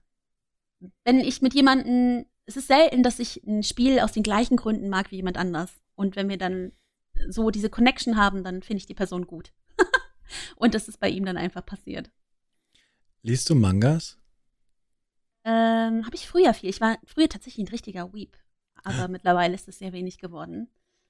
wenn ich mit jemandem, es ist selten, dass ich ein Spiel aus den gleichen Gründen mag wie jemand anders. Und wenn wir dann so diese Connection haben, dann finde ich die Person gut. und das ist bei ihm dann einfach passiert. Liest du Mangas? Ähm, habe ich früher viel. Ich war früher tatsächlich ein richtiger Weep. Aber mittlerweile ist es sehr wenig geworden.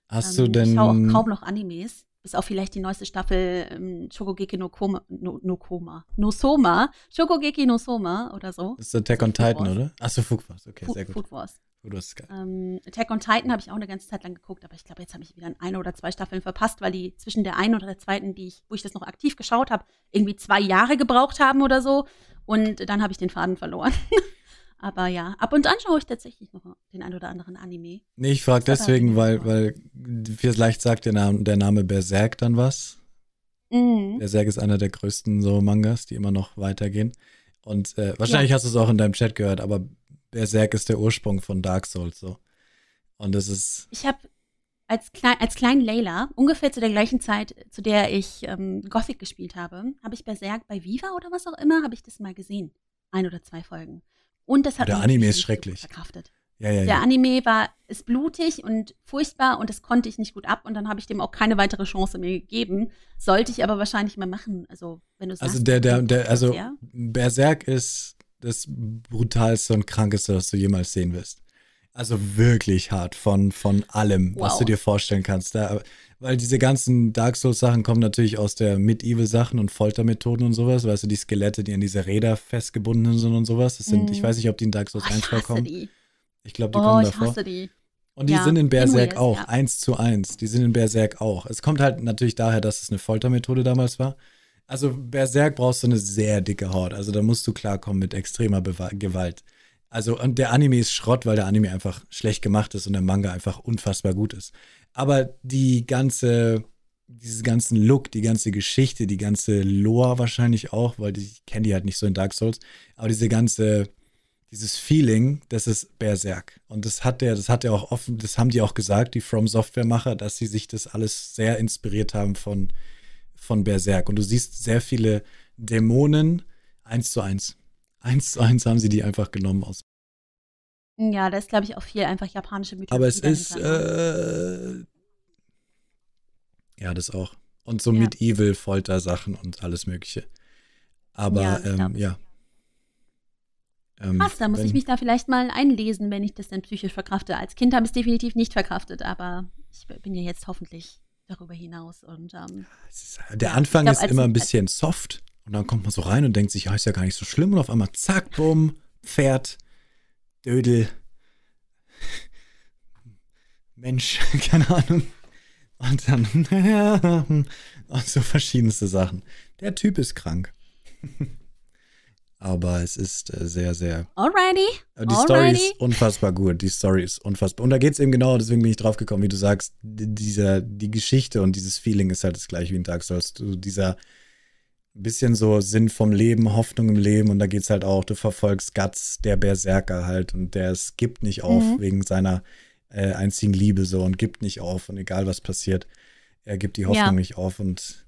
Hast ähm, du denn. Ich schaue auch kaum noch Animes bis auf vielleicht die neueste Staffel ähm, Shokugeki no Koma, no, no Koma, no Soma, Shokugeki no Soma oder so. Das ist Attack on Titan, Wars. oder? Achso, Food Wars, okay, Food, sehr gut. Food Wars. Food Wars ist geil. Ähm, Attack on Titan habe ich auch eine ganze Zeit lang geguckt, aber ich glaube, jetzt habe ich wieder eine oder zwei Staffeln verpasst, weil die zwischen der einen oder der zweiten, die ich, wo ich das noch aktiv geschaut habe, irgendwie zwei Jahre gebraucht haben oder so. Und dann habe ich den Faden verloren. Aber ja, ab und an schaue ich tatsächlich noch den ein oder anderen Anime. Nee, ich frage deswegen, weil, weil vielleicht sagt der Name, der Name Berserk dann was. Mhm. Berserk ist einer der größten so Mangas, die immer noch weitergehen. Und äh, wahrscheinlich ja. hast du es auch in deinem Chat gehört, aber Berserk ist der Ursprung von Dark Souls so. Und das ist. Ich habe als, klein, als kleinen Layla, ungefähr zu der gleichen Zeit, zu der ich ähm, Gothic gespielt habe, habe ich Berserk bei Viva oder was auch immer, habe ich das mal gesehen. Ein oder zwei Folgen. Und das hat Der Anime ist schrecklich. Verkraftet. Ja, ja, ja. Der Anime war ist blutig und furchtbar und das konnte ich nicht gut ab und dann habe ich dem auch keine weitere Chance mehr gegeben. Sollte ich aber wahrscheinlich mal machen. Also wenn du sagst, also der der der also Berserk ist das brutalste und krankeste, was du jemals sehen wirst. Also wirklich hart von, von allem, wow. was du dir vorstellen kannst. Da, weil diese ganzen Dark Souls-Sachen kommen natürlich aus der Medieval-Sachen und Foltermethoden und sowas. Weißt du, die Skelette, die an diese Räder festgebunden sind und sowas. Das sind, mm. ich weiß nicht, ob die in Dark Souls oh, 1 vorkommen. Die. Ich glaube, die oh, kommen davor. Ich hasse die. Und die ja, sind in Berserk auch, ja. eins zu eins. Die sind in Berserk auch. Es kommt halt natürlich daher, dass es eine Foltermethode damals war. Also Berserk brauchst du eine sehr dicke Haut. Also da musst du klarkommen mit extremer Bewa Gewalt. Also, und der Anime ist Schrott, weil der Anime einfach schlecht gemacht ist und der Manga einfach unfassbar gut ist. Aber die ganze, diesen ganzen Look, die ganze Geschichte, die ganze Lore wahrscheinlich auch, weil ich kenne die halt nicht so in Dark Souls, aber diese ganze, dieses Feeling, das ist Berserk. Und das hat der, das hat er auch offen, das haben die auch gesagt, die From Software Macher, dass sie sich das alles sehr inspiriert haben von, von Berserk. Und du siehst sehr viele Dämonen eins zu eins. Eins zu eins haben sie die einfach genommen aus. Ja, da ist, glaube ich, auch viel einfach japanische Mythologie. Aber es ist, ne? äh, ja, das auch. Und so Ja. Medieval, Foltersachen und alles Mögliche. Aber Ja, ähm, ja. Ähm, Krass, da muss wenn- ich mich da vielleicht mal einlesen, wenn ich das dann psychisch verkrafte. Als Kind habe ich es definitiv nicht verkraftet, aber ich bin ja jetzt hoffentlich darüber hinaus und ähm, ist, der Anfang glaub, ist immer ein bisschen soft und dann kommt man so rein und denkt sich, ja, ist ja gar nicht so schlimm und auf einmal zack, bumm, Pferd, Dödel, Mensch, keine Ahnung. Und dann und so verschiedenste Sachen. Der Typ ist krank. Aber es ist äh, sehr, sehr alrighty. Aber Die Story ist unfassbar gut. Die Story ist unfassbar. Und da geht es eben genau, deswegen bin ich drauf gekommen, wie du sagst, dieser, die Geschichte und dieses Feeling ist halt das gleiche wie in Dark Souls. Du, dieser bisschen so Sinn vom Leben, Hoffnung im Leben und da geht es halt auch, du verfolgst Guts, der Berserker halt und der es gibt nicht auf Mhm. wegen seiner äh, einzigen Liebe so und gibt nicht auf und egal was passiert, er gibt die Hoffnung Ja. nicht auf und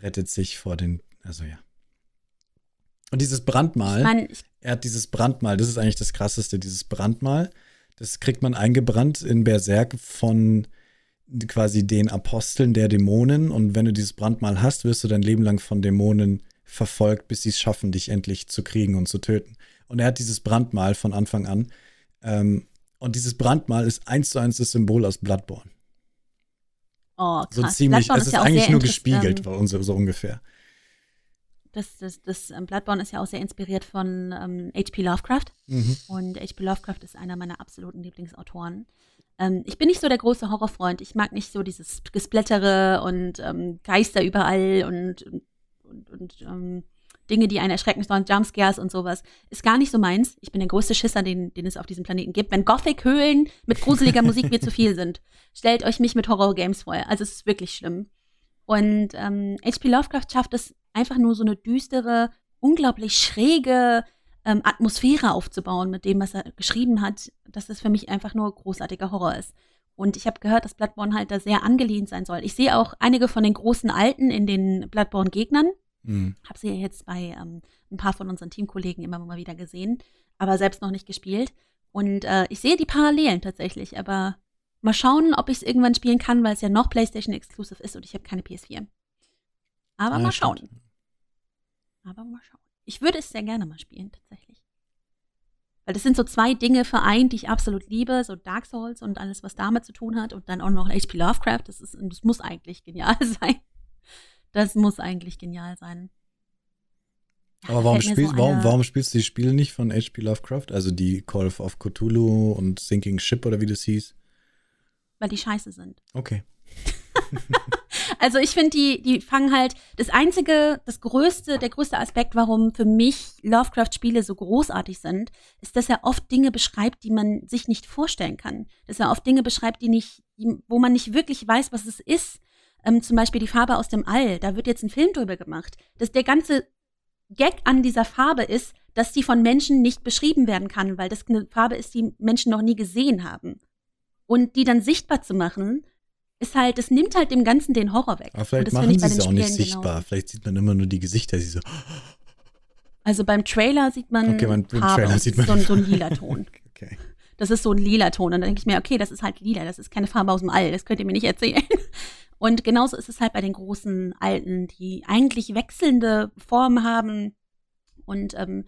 rettet sich vor den, also ja. Und dieses Brandmal. Ich meine, ich, Er hat dieses Brandmal, das ist eigentlich das krasseste, dieses Brandmal. Das kriegt man eingebrannt in Berserk von quasi den Aposteln der Dämonen. Und wenn du dieses Brandmal hast, wirst du dein Leben lang von Dämonen verfolgt, bis sie es schaffen, dich endlich zu kriegen und zu töten. Und er hat dieses Brandmal von Anfang an. Ähm, und dieses Brandmal ist eins zu eins das Symbol aus Bloodborne. oh, krass. So ziemlich, Bloodborne es ist ja eigentlich nur gespiegelt, ähm, uns so ungefähr. Das, das, das ähm, Bloodborne ist ja auch sehr inspiriert von ähm, H.P. Lovecraft. Mhm. Und H.P. Lovecraft ist einer meiner absoluten Lieblingsautoren. Ähm, ich bin nicht so der große Horrorfreund. Ich mag nicht so dieses Gesplättere und ähm, Geister überall und, und, und ähm, Dinge, die einen erschrecken sollen, Jumpscares und sowas. Ist gar nicht so meins. Ich bin der größte Schisser, den, den es auf diesem Planeten gibt. Wenn Gothic-Höhlen mit gruseliger Musik mir zu viel sind, stellt euch mich mit Horror-Games vor. Also es ist wirklich schlimm. Und ähm, H.P. Lovecraft schafft es einfach nur so eine düstere, unglaublich schräge ähm, Atmosphäre aufzubauen mit dem, was er geschrieben hat, dass das für mich einfach nur großartiger Horror ist. Und ich habe gehört, dass Bloodborne halt da sehr angelehnt sein soll. Ich sehe auch einige von den großen Alten in den Bloodborne-Gegnern. Mhm. Habe sie ja jetzt bei ähm, ein paar von unseren Teamkollegen immer mal wieder gesehen, aber selbst noch nicht gespielt. Und äh, ich sehe die Parallelen tatsächlich, aber mal schauen, ob ich es irgendwann spielen kann, weil es ja noch PlayStation Exclusive ist und ich habe keine PS4. Aber Ah, mal stimmt. schauen. Aber mal schauen. Ich würde es sehr gerne mal spielen, tatsächlich. Weil das sind so zwei Dinge vereint, die ich absolut liebe, so Dark Souls und alles, was damit zu tun hat und dann auch noch H.P. Lovecraft. Das, ist, das muss eigentlich genial sein. Das muss eigentlich genial sein. Aber warum, spielst, so warum, warum spielst du die Spiele nicht von H.P. Lovecraft? Also die Call of Cthulhu und Sinking Ship oder wie das hieß? Weil die scheiße sind. Okay. Also ich finde, die, die fangen halt, das einzige, das größte, der größte Aspekt, warum für mich Lovecraft-Spiele so großartig sind, ist, dass er oft Dinge beschreibt, die man sich nicht vorstellen kann. Dass er oft Dinge beschreibt, die nicht, die, wo man nicht wirklich weiß, was es ist. Ähm, zum Beispiel die Farbe aus dem All, da wird jetzt ein Film drüber gemacht. Dass der ganze Gag an dieser Farbe ist, dass die von Menschen nicht beschrieben werden kann, weil das eine Farbe ist, die Menschen noch nie gesehen haben. Und die dann sichtbar zu machen, ist halt, das nimmt halt dem Ganzen den Horror weg. Aber vielleicht machen sie es auch nicht Spielen sichtbar. genauso. Vielleicht sieht man immer nur die Gesichter, die so. Also beim Trailer sieht man Okay, man- im Farbe Trailer sieht man so, ein- so ein lila Ton. Okay. Das ist so ein lila Ton. Und dann denke ich mir, okay, das ist halt lila, das ist keine Farbe aus dem All, das könnt ihr mir nicht erzählen. Und genauso ist es halt bei den großen Alten, die eigentlich wechselnde Formen haben und, ähm,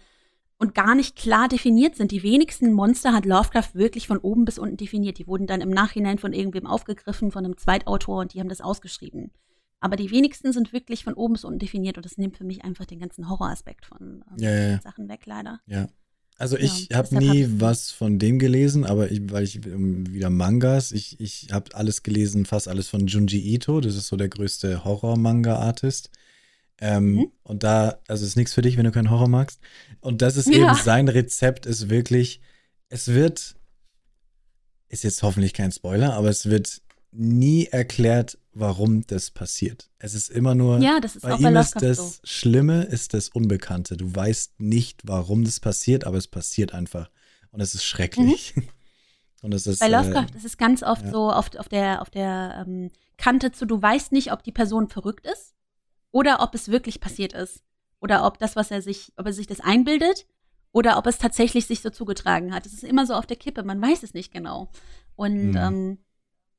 und gar nicht klar definiert sind. Die wenigsten Monster hat Lovecraft wirklich von oben bis unten definiert. Die wurden dann im Nachhinein von irgendwem aufgegriffen, von einem Zweitautor und die haben das ausgeschrieben. Aber die wenigsten sind wirklich von oben bis unten definiert und das nimmt für mich einfach den ganzen Horroraspekt von ähm, Ja, ja. Sachen weg, leider. Ja. Also ich Ja, habe hab nie ich- was von dem gelesen, aber ich, weil ich ähm, wieder Mangas, ich, ich habe alles gelesen, fast alles von Junji Ito, das ist so der größte Horror-Manga-Artist. Ähm, Mhm. Und da, also ist nichts für dich, wenn du keinen Horror magst. Und das ist Ja. eben sein Rezept, ist wirklich, es wird, ist jetzt hoffentlich kein Spoiler, aber es wird nie erklärt, warum das passiert. Es ist immer nur, ja, das ist bei auch ihm bei ist das so. Schlimme, ist das Unbekannte. Du weißt nicht, warum das passiert, aber es passiert einfach. Und es ist schrecklich. Und es ist, Bei äh, Lovecraft ist es ganz oft ja. so auf, auf der, auf der ähm, Kante zu, du weißt nicht, ob die Person verrückt ist oder ob es wirklich passiert ist. Oder ob das, was er sich, ob er sich das einbildet oder ob es tatsächlich sich so zugetragen hat. Es ist immer so auf der Kippe, man weiß es nicht genau. Und Mhm. ähm,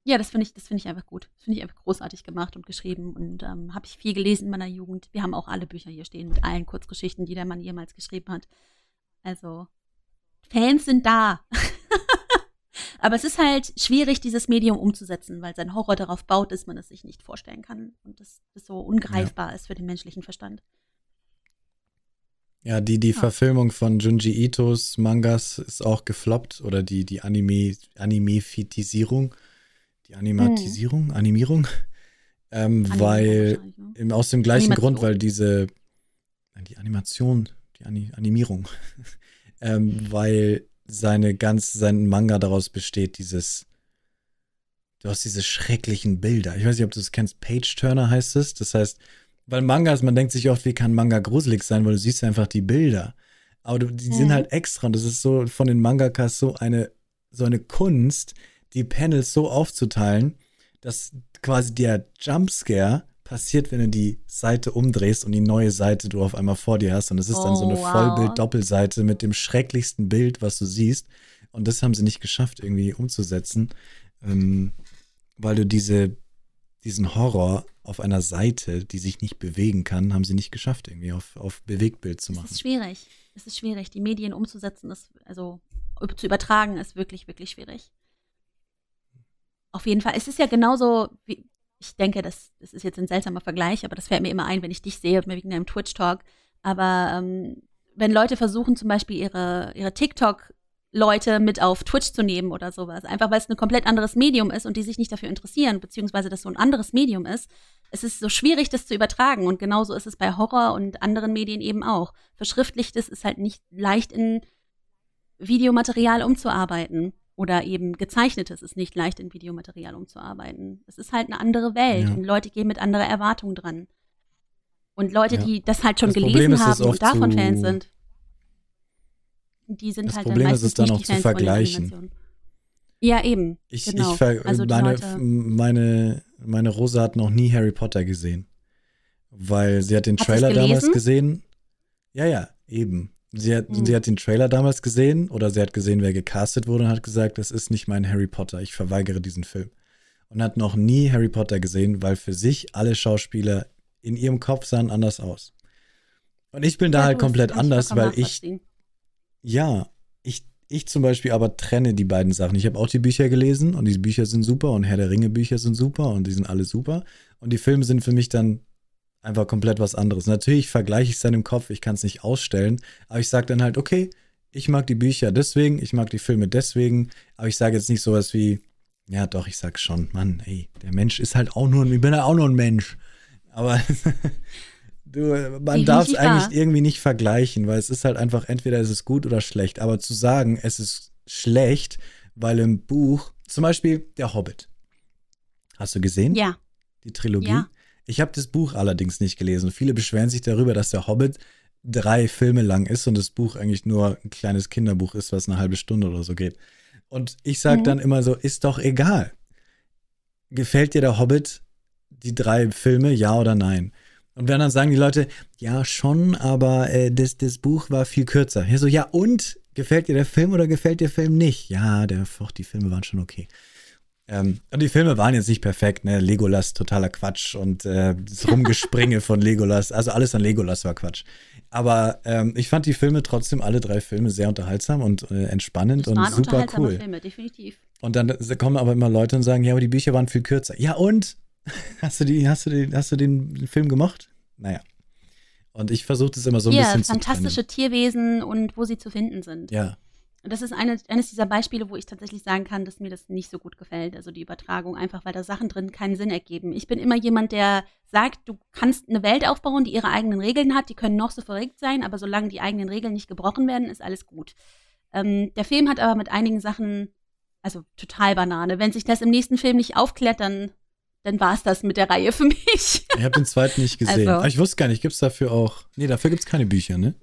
ja, das finde ich, das finde ich einfach gut. Das finde ich einfach großartig gemacht und geschrieben und ähm, habe ich viel gelesen in meiner Jugend. Wir haben auch alle Bücher hier stehen mit allen Kurzgeschichten, die der Mann jemals geschrieben hat. Also Fans sind da. Aber es ist halt schwierig, dieses Medium umzusetzen, weil sein Horror darauf baut, dass man es sich nicht vorstellen kann und dass das so ungreifbar ist für den menschlichen Verstand. Ja, die, die Ja. Verfilmung von Junji Itos Mangas ist auch gefloppt oder die, die Anime, Animifitisierung, die Animatisierung, Animierung, ähm, Animierung weil ne? im, aus dem gleichen Animation. Grund, weil diese, nein, die Animation, die Ani Animierung, ähm, weil seine ganz, sein Manga daraus besteht, dieses, du hast diese schrecklichen Bilder. Ich weiß nicht, ob du es kennst, Page Turner heißt es. Das heißt, weil Mangas, man denkt sich oft, wie kann Manga gruselig sein, weil du siehst einfach die Bilder. Aber du, die sind Mhm. halt extra und das ist so von den Mangakas so eine, so eine Kunst, die Panels so aufzuteilen, dass quasi der Jumpscare passiert, wenn du die Seite umdrehst und die neue Seite du auf einmal vor dir hast. Und es ist dann so Oh, eine wow. Vollbild-Doppelseite mit dem schrecklichsten Bild, was du siehst. Und das haben sie nicht geschafft, irgendwie umzusetzen, ähm, weil du diese, diesen Horror auf einer Seite, die sich nicht bewegen kann, haben sie nicht geschafft, irgendwie auf, auf Bewegtbild zu Es machen. ist schwierig. Es ist schwierig. Die Medien umzusetzen, ist, also zu übertragen, ist wirklich, wirklich schwierig. Auf jeden Fall. Es ist ja genauso, wie, ich denke, das, das ist jetzt ein seltsamer Vergleich, aber das fällt mir immer ein, wenn ich dich sehe, wegen deinem Twitch-Talk. Aber ähm, wenn Leute versuchen, zum Beispiel ihre, ihre TikTok-Leute mit auf Twitch zu nehmen oder sowas, einfach weil es ein komplett anderes Medium ist und die sich nicht dafür interessieren, beziehungsweise das so ein anderes Medium ist, es ist so schwierig, das zu übertragen. Und genauso ist es bei Horror und anderen Medien eben auch. Verschriftlichtes ist halt nicht leicht in Videomaterial umzuarbeiten. Oder eben gezeichnetes ist nicht leicht in Videomaterial umzuarbeiten. Es ist halt eine andere Welt Ja. und Leute gehen mit anderer Erwartung dran. Und Leute, Ja. die das halt schon Das gelesen ist, haben und davon Fans sind, die sind Das halt Problem dann ist meistens es dann auch zu Fans vergleichen. Ja, eben. Ich, genau. ich ver also meine, Leute, meine, meine Rosa hat noch nie Harry Potter gesehen. Weil sie hat den Hat Trailer damals gesehen. Ja, ja, eben. Sie hat, Hm. sie hat den Trailer damals gesehen oder sie hat gesehen, wer gecastet wurde und hat gesagt, das ist nicht mein Harry Potter, ich verweigere diesen Film. Und hat noch nie Harry Potter gesehen, weil für sich alle Schauspieler in ihrem Kopf sahen anders aus. Und ich bin da Ja, halt du, das komplett anders, weil ich ja, ich, ich zum Beispiel aber trenne die beiden Sachen. Ich habe auch die Bücher gelesen und die Bücher sind super und Herr der Ringe Bücher sind super und die sind alle super. Und die Filme sind für mich dann einfach komplett was anderes. Natürlich vergleiche ich es dann im Kopf, ich kann es nicht ausstellen, aber ich sage dann halt, okay, ich mag die Bücher deswegen, ich mag die Filme deswegen, aber ich sage jetzt nicht sowas wie, ja doch, ich sag schon, Mann, ey, der Mensch ist halt auch nur, ich bin ja auch nur ein Mensch. Aber du, man darf es eigentlich irgendwie nicht vergleichen, weil es ist halt einfach, entweder ist es gut oder schlecht. Aber zu sagen, es ist schlecht, weil im Buch, zum Beispiel Der Hobbit. Hast du gesehen? Ja, Die Trilogie? Ja. Ich habe das Buch allerdings nicht gelesen. Viele beschweren sich darüber, dass der Hobbit drei Filme lang ist und das Buch eigentlich nur ein kleines Kinderbuch ist, was eine halbe Stunde oder so geht. Und ich sage Mhm. dann immer so, ist doch egal. Gefällt dir der Hobbit, die drei Filme, ja oder nein? Und wenn dann sagen die Leute, ja schon, aber äh, das, das Buch war viel kürzer. Ja, so, ja und? Gefällt dir der Film oder gefällt dir der Film nicht? Ja, der, och, die Filme waren schon okay. Ähm, und die Filme waren jetzt nicht perfekt, ne? Legolas, totaler Quatsch und äh, das Rumgespringe von Legolas, also alles an Legolas war Quatsch. Aber ähm, ich fand die Filme trotzdem, alle drei Filme, sehr unterhaltsam und äh, entspannend das und super cool. Filme, definitiv. Und dann kommen aber immer Leute und sagen, ja, aber die Bücher waren viel kürzer. Ja, und? Hast du, die, hast du, den, hast du den Film gemocht? Naja. Und ich versuche das immer so ein Hier, bisschen zu fantastische Tierwesen und wo sie zu finden sind. Ja, das ist eine, eines dieser Beispiele, wo ich tatsächlich sagen kann, dass mir das nicht so gut gefällt. Also die Übertragung, einfach weil da Sachen drin keinen Sinn ergeben. Ich bin immer jemand, der sagt, du kannst eine Welt aufbauen, die ihre eigenen Regeln hat, die können noch so verrückt sein, aber solange die eigenen Regeln nicht gebrochen werden, ist alles gut. Ähm, der Film hat aber mit einigen Sachen, also total Banane. Wenn sich das im nächsten Film nicht aufklärt, dann dann war es das mit der Reihe für mich. Ich habe den zweiten nicht gesehen. Also- Aber ich wusste gar nicht, gibt es dafür auch. Nee, dafür gibt es keine Bücher, ne?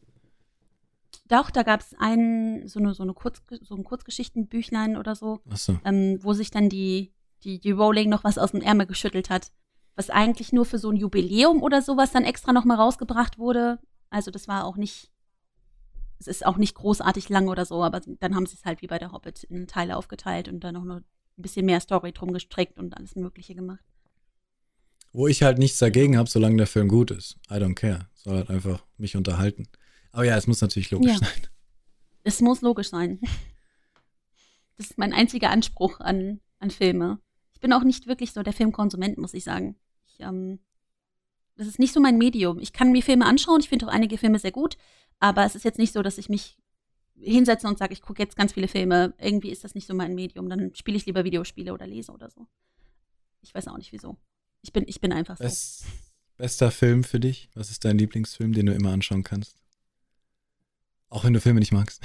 Doch, da gab es ein, so, eine, so, eine Kurz, so ein Kurzgeschichtenbüchlein oder so, Achso. ähm, wo sich dann die, die, die Rowling noch was aus dem Ärmel geschüttelt hat. Was eigentlich nur für so ein Jubiläum oder sowas dann extra nochmal rausgebracht wurde. Also das war auch nicht, es ist auch nicht großartig lang oder so, aber dann haben sie es halt wie bei der Hobbit in Teile aufgeteilt und dann noch nur ein bisschen mehr Story drum gestrickt und alles Mögliche gemacht. Wo ich halt nichts dagegen habe, solange der Film gut ist. I don't care. Soll halt einfach mich unterhalten. Aber ja, es muss natürlich logisch Ja. sein. Es muss logisch sein. Das ist mein einziger Anspruch an, an Filme. Ich bin auch nicht wirklich so der Filmkonsument, muss ich sagen. Ich, ähm, das ist nicht so mein Medium. Ich kann mir Filme anschauen, ich finde auch einige Filme sehr gut, aber es ist jetzt nicht so, dass ich mich hinsetze und sage, ich gucke jetzt ganz viele Filme. Irgendwie ist das nicht so mein Medium. Dann spiele ich lieber Videospiele oder lese oder so. Ich weiß auch nicht wieso. Ich bin, ich bin einfach so. Best, bester Film für dich? Was ist dein Lieblingsfilm, den du immer anschauen kannst? Auch wenn du Filme nicht magst.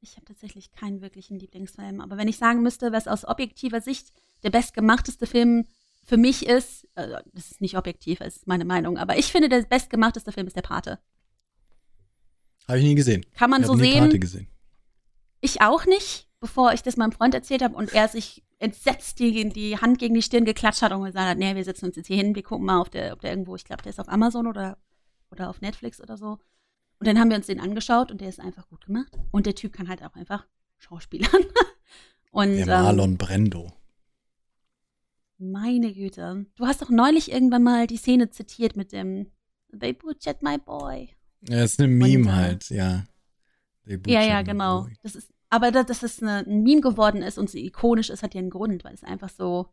Ich habe tatsächlich keinen wirklichen Lieblingsfilm. Aber wenn ich sagen müsste, was aus objektiver Sicht der bestgemachteste Film für mich ist, äh, das ist nicht objektiv, das ist meine Meinung, aber ich finde, der bestgemachteste Film ist der Pate. Habe ich nie gesehen. Kann man ich so nie sehen. Pate gesehen. Ich auch nicht, bevor ich das meinem Freund erzählt habe und er sich entsetzt die, die Hand gegen die Stirn geklatscht hat und gesagt hat, nee, wir setzen uns jetzt hier hin, wir gucken mal, auf der, ob der irgendwo, ich glaube, der ist auf Amazon oder, oder auf Netflix oder so. Und dann haben wir uns den angeschaut und der ist einfach gut gemacht. Und der Typ kann halt auch einfach Schauspielern. Und Der ähm, Marlon Brando. meine Güte. Du hast doch neulich irgendwann mal die Szene zitiert mit dem They butchered my boy. Ja, ist eine Meme äh, halt, ja. They Ja, ja, genau. Das ist, aber da, dass es eine, ein Meme geworden ist und so ikonisch ist, hat ja einen Grund, weil es einfach so.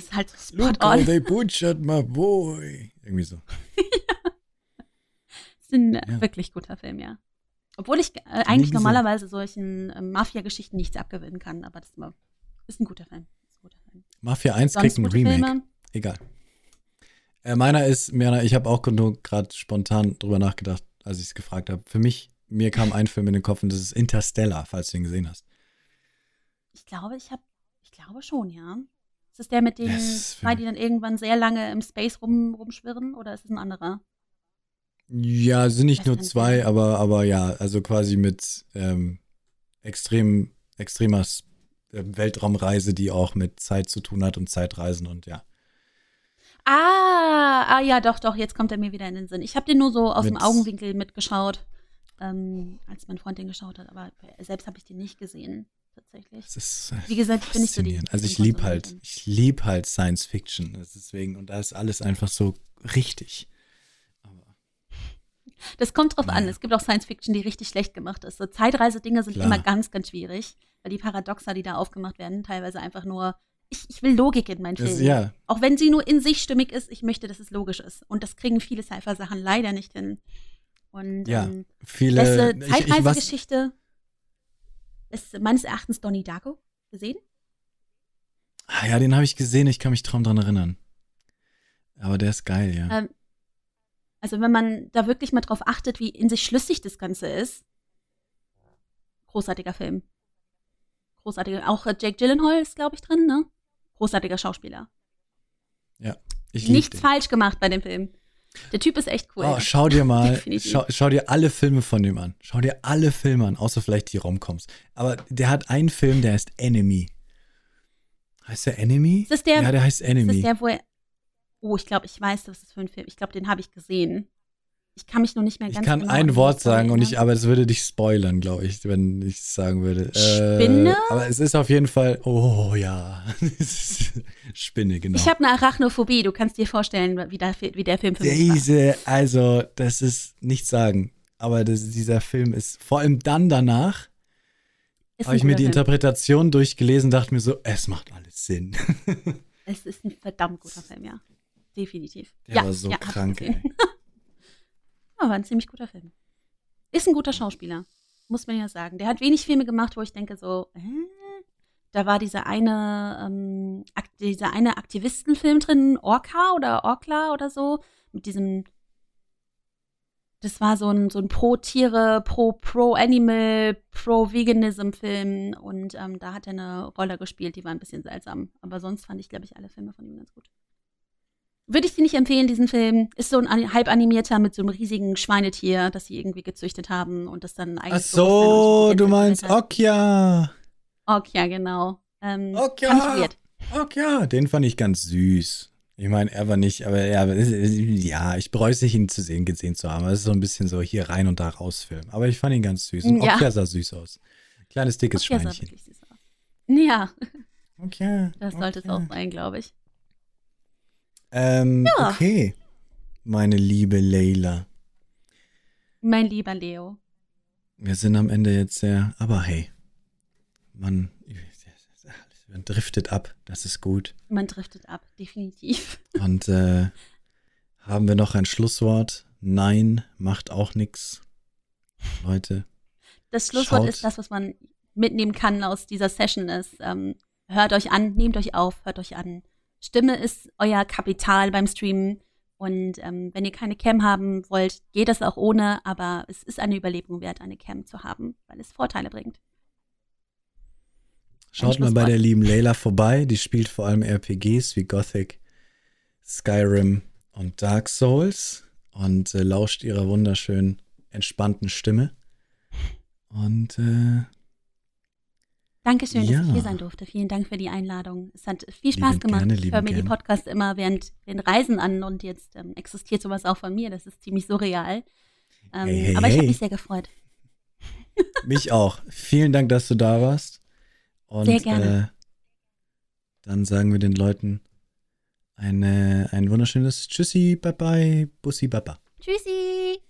Das ist halt spot Look how on. they butchered my boy. Irgendwie so. ist ein Ja. wirklich guter Film, ja. Obwohl ich äh, eigentlich normalerweise solchen ähm, Mafia-Geschichten nichts abgewinnen kann, aber das ist, ein guter Film. Ein guter Film. Mafia 1 Sonst kriegt ein Remake. Filme? Egal. Äh, meiner ist, meiner, ich habe auch nur gerade spontan drüber nachgedacht, als ich es gefragt habe. Für mich, mir kam ein Film in den Kopf und das ist Interstellar, falls du ihn gesehen hast. Ich glaube, ich habe, ich glaube schon, ja. Ist es der mit den Yes, zwei, die dann irgendwann sehr lange im Space rum, rumschwirren oder ist es ein anderer? Ja, sind nicht nur zwei, mehr. aber, aber ja, also quasi mit ähm, extrem, extremer äh, Weltraumreise, die auch mit Zeit zu tun hat und Zeitreisen und ja. Ah, ah ja, doch, doch, jetzt kommt er mir wieder in den Sinn. Ich habe den nur so aus dem Mit- Augenwinkel mitgeschaut, ähm, als mein Freund den geschaut hat, aber selbst habe ich den nicht gesehen, tatsächlich. Es ist äh, Wie gesagt, ich bin nicht so die. Also ich liebe halt, ich liebe halt Science Fiction. Deswegen, und da ist alles einfach so richtig. Aber Das kommt drauf an. Naja. Es gibt auch Science Fiction, die richtig schlecht gemacht ist. So Zeitreise-Dinge sind Klar. immer ganz, ganz schwierig, weil die Paradoxa, die da aufgemacht werden, teilweise einfach nur. Ich, ich will Logik in meinen das, Filmen. ja, Auch wenn sie nur in sich stimmig ist, ich möchte, dass es logisch ist. Und das kriegen viele Sci-Fi-Sachen leider nicht hin. Und Ja, ähm, viele. Zeitreisegeschichte ist meines Erachtens Donnie Darko. Gesehen? ah, ja, den habe ich gesehen, ich kann mich kaum dran erinnern. Aber der ist geil, ja. Ähm, also wenn man da wirklich mal drauf achtet, wie in sich schlüssig das Ganze ist. Großartiger Film. Großartiger. Auch äh, Jake Gyllenhaal ist, glaube ich, drin, ne? Großartiger Schauspieler. Ich lieb Nichts den. falsch gemacht bei dem Film. Der Typ ist echt cool. Oh, schau dir mal, schau, schau dir alle Filme von dem an. Schau dir alle Filme an, außer vielleicht die Romcoms. Aber der hat einen Film, der heißt Enemy. Heißt der Enemy? Ist das der- ja, der heißt ist Enemy. das der, wo er. Oh, ich glaube, ich weiß, was das für ein Film Ich glaube, den habe ich gesehen. Ich kann mich nur nicht mehr ich ganz kann genau ein Wort sagen und ich, aber es würde dich spoilern, glaube ich, wenn ich es sagen würde. Spinne? Äh, aber es ist auf jeden Fall, oh ja, Spinne, genau. Ich habe eine Arachnophobie. Du kannst dir vorstellen, wie der, wie der Film für mich war. Diese, also, das ist nichts sagen. Aber das, dieser Film ist vor allem dann danach, habe ich mir die Film. Interpretation durchgelesen, dachte mir so, es macht alles Sinn. Es ist ein verdammt guter Film, ja. Definitiv. Der ja, war so ja, ich krank, ey. Ja, war ein ziemlich guter Film. Ist ein guter Schauspieler, muss man ja sagen. Der hat wenig Filme gemacht, wo ich denke so, äh, da war dieser eine, ähm, dieser eine Aktivistenfilm drin, Orca oder Orkla oder so, mit diesem das war so ein, so ein Pro-Tiere, Pro-Pro-Animal, Pro-Veganism-Film und ähm, da hat er eine Rolle gespielt, die war ein bisschen seltsam. Aber sonst fand ich, glaube ich, alle Filme von ihm ganz gut. Würde ich dir nicht empfehlen, diesen Film. Ist so ein halb animierter mit so einem riesigen Schweinetier, das sie irgendwie gezüchtet haben und das dann eigentlich. Ach so, du meinst Okja. Okja, genau. Ähm, Okja. Okja, den fand ich ganz süß. Ich meine, er war nicht, aber ja, ja, ich bereue es nicht, ihn zu sehen, gesehen zu haben. Es ist so ein bisschen so hier rein und da raus Film. Aber ich fand ihn ganz süß. Und ja. Okja sah süß aus. Kleines, dickes Okja Schweinchen. Sah süß aus. Ja. Okay. Das sollte okay. es auch sein, glaube ich. Ähm, ja. okay. Meine liebe Leila. Mein lieber Leo. Wir sind am Ende jetzt sehr, aber hey, man, man driftet ab, das ist gut. Man driftet ab, definitiv. Und äh, haben wir noch ein Schlusswort? Nein, macht auch nichts. Leute. Das Schlusswort schaut. ist das, was man mitnehmen kann aus dieser Session ist. Ähm, hört euch an, nehmt euch auf, hört euch an. Stimme ist euer Kapital beim Streamen. Und ähm, wenn ihr keine Cam haben wollt, geht das auch ohne, aber es ist eine Überlegung wert, eine Cam zu haben, weil es Vorteile bringt. Schaut mal bei der lieben Layla vorbei. Die spielt vor allem RPGs wie Gothic, Skyrim und Dark Souls und äh, lauscht ihrer wunderschönen, entspannten Stimme. Und äh, Dankeschön, ja. dass ich hier sein durfte. Vielen Dank für die Einladung. Es hat viel Spaß lieben gemacht. Gerne, ich höre mir gerne. die Podcasts immer während den Reisen an und jetzt ähm, existiert sowas auch von mir. Das ist ziemlich surreal. Ähm, hey, hey, aber ich habe mich sehr gefreut. Mich auch. Vielen Dank, dass du da warst. Und, Sehr gerne. Äh, dann sagen wir den Leuten eine, ein wunderschönes Tschüssi, bye bye, Bussi, baba. Tschüssi.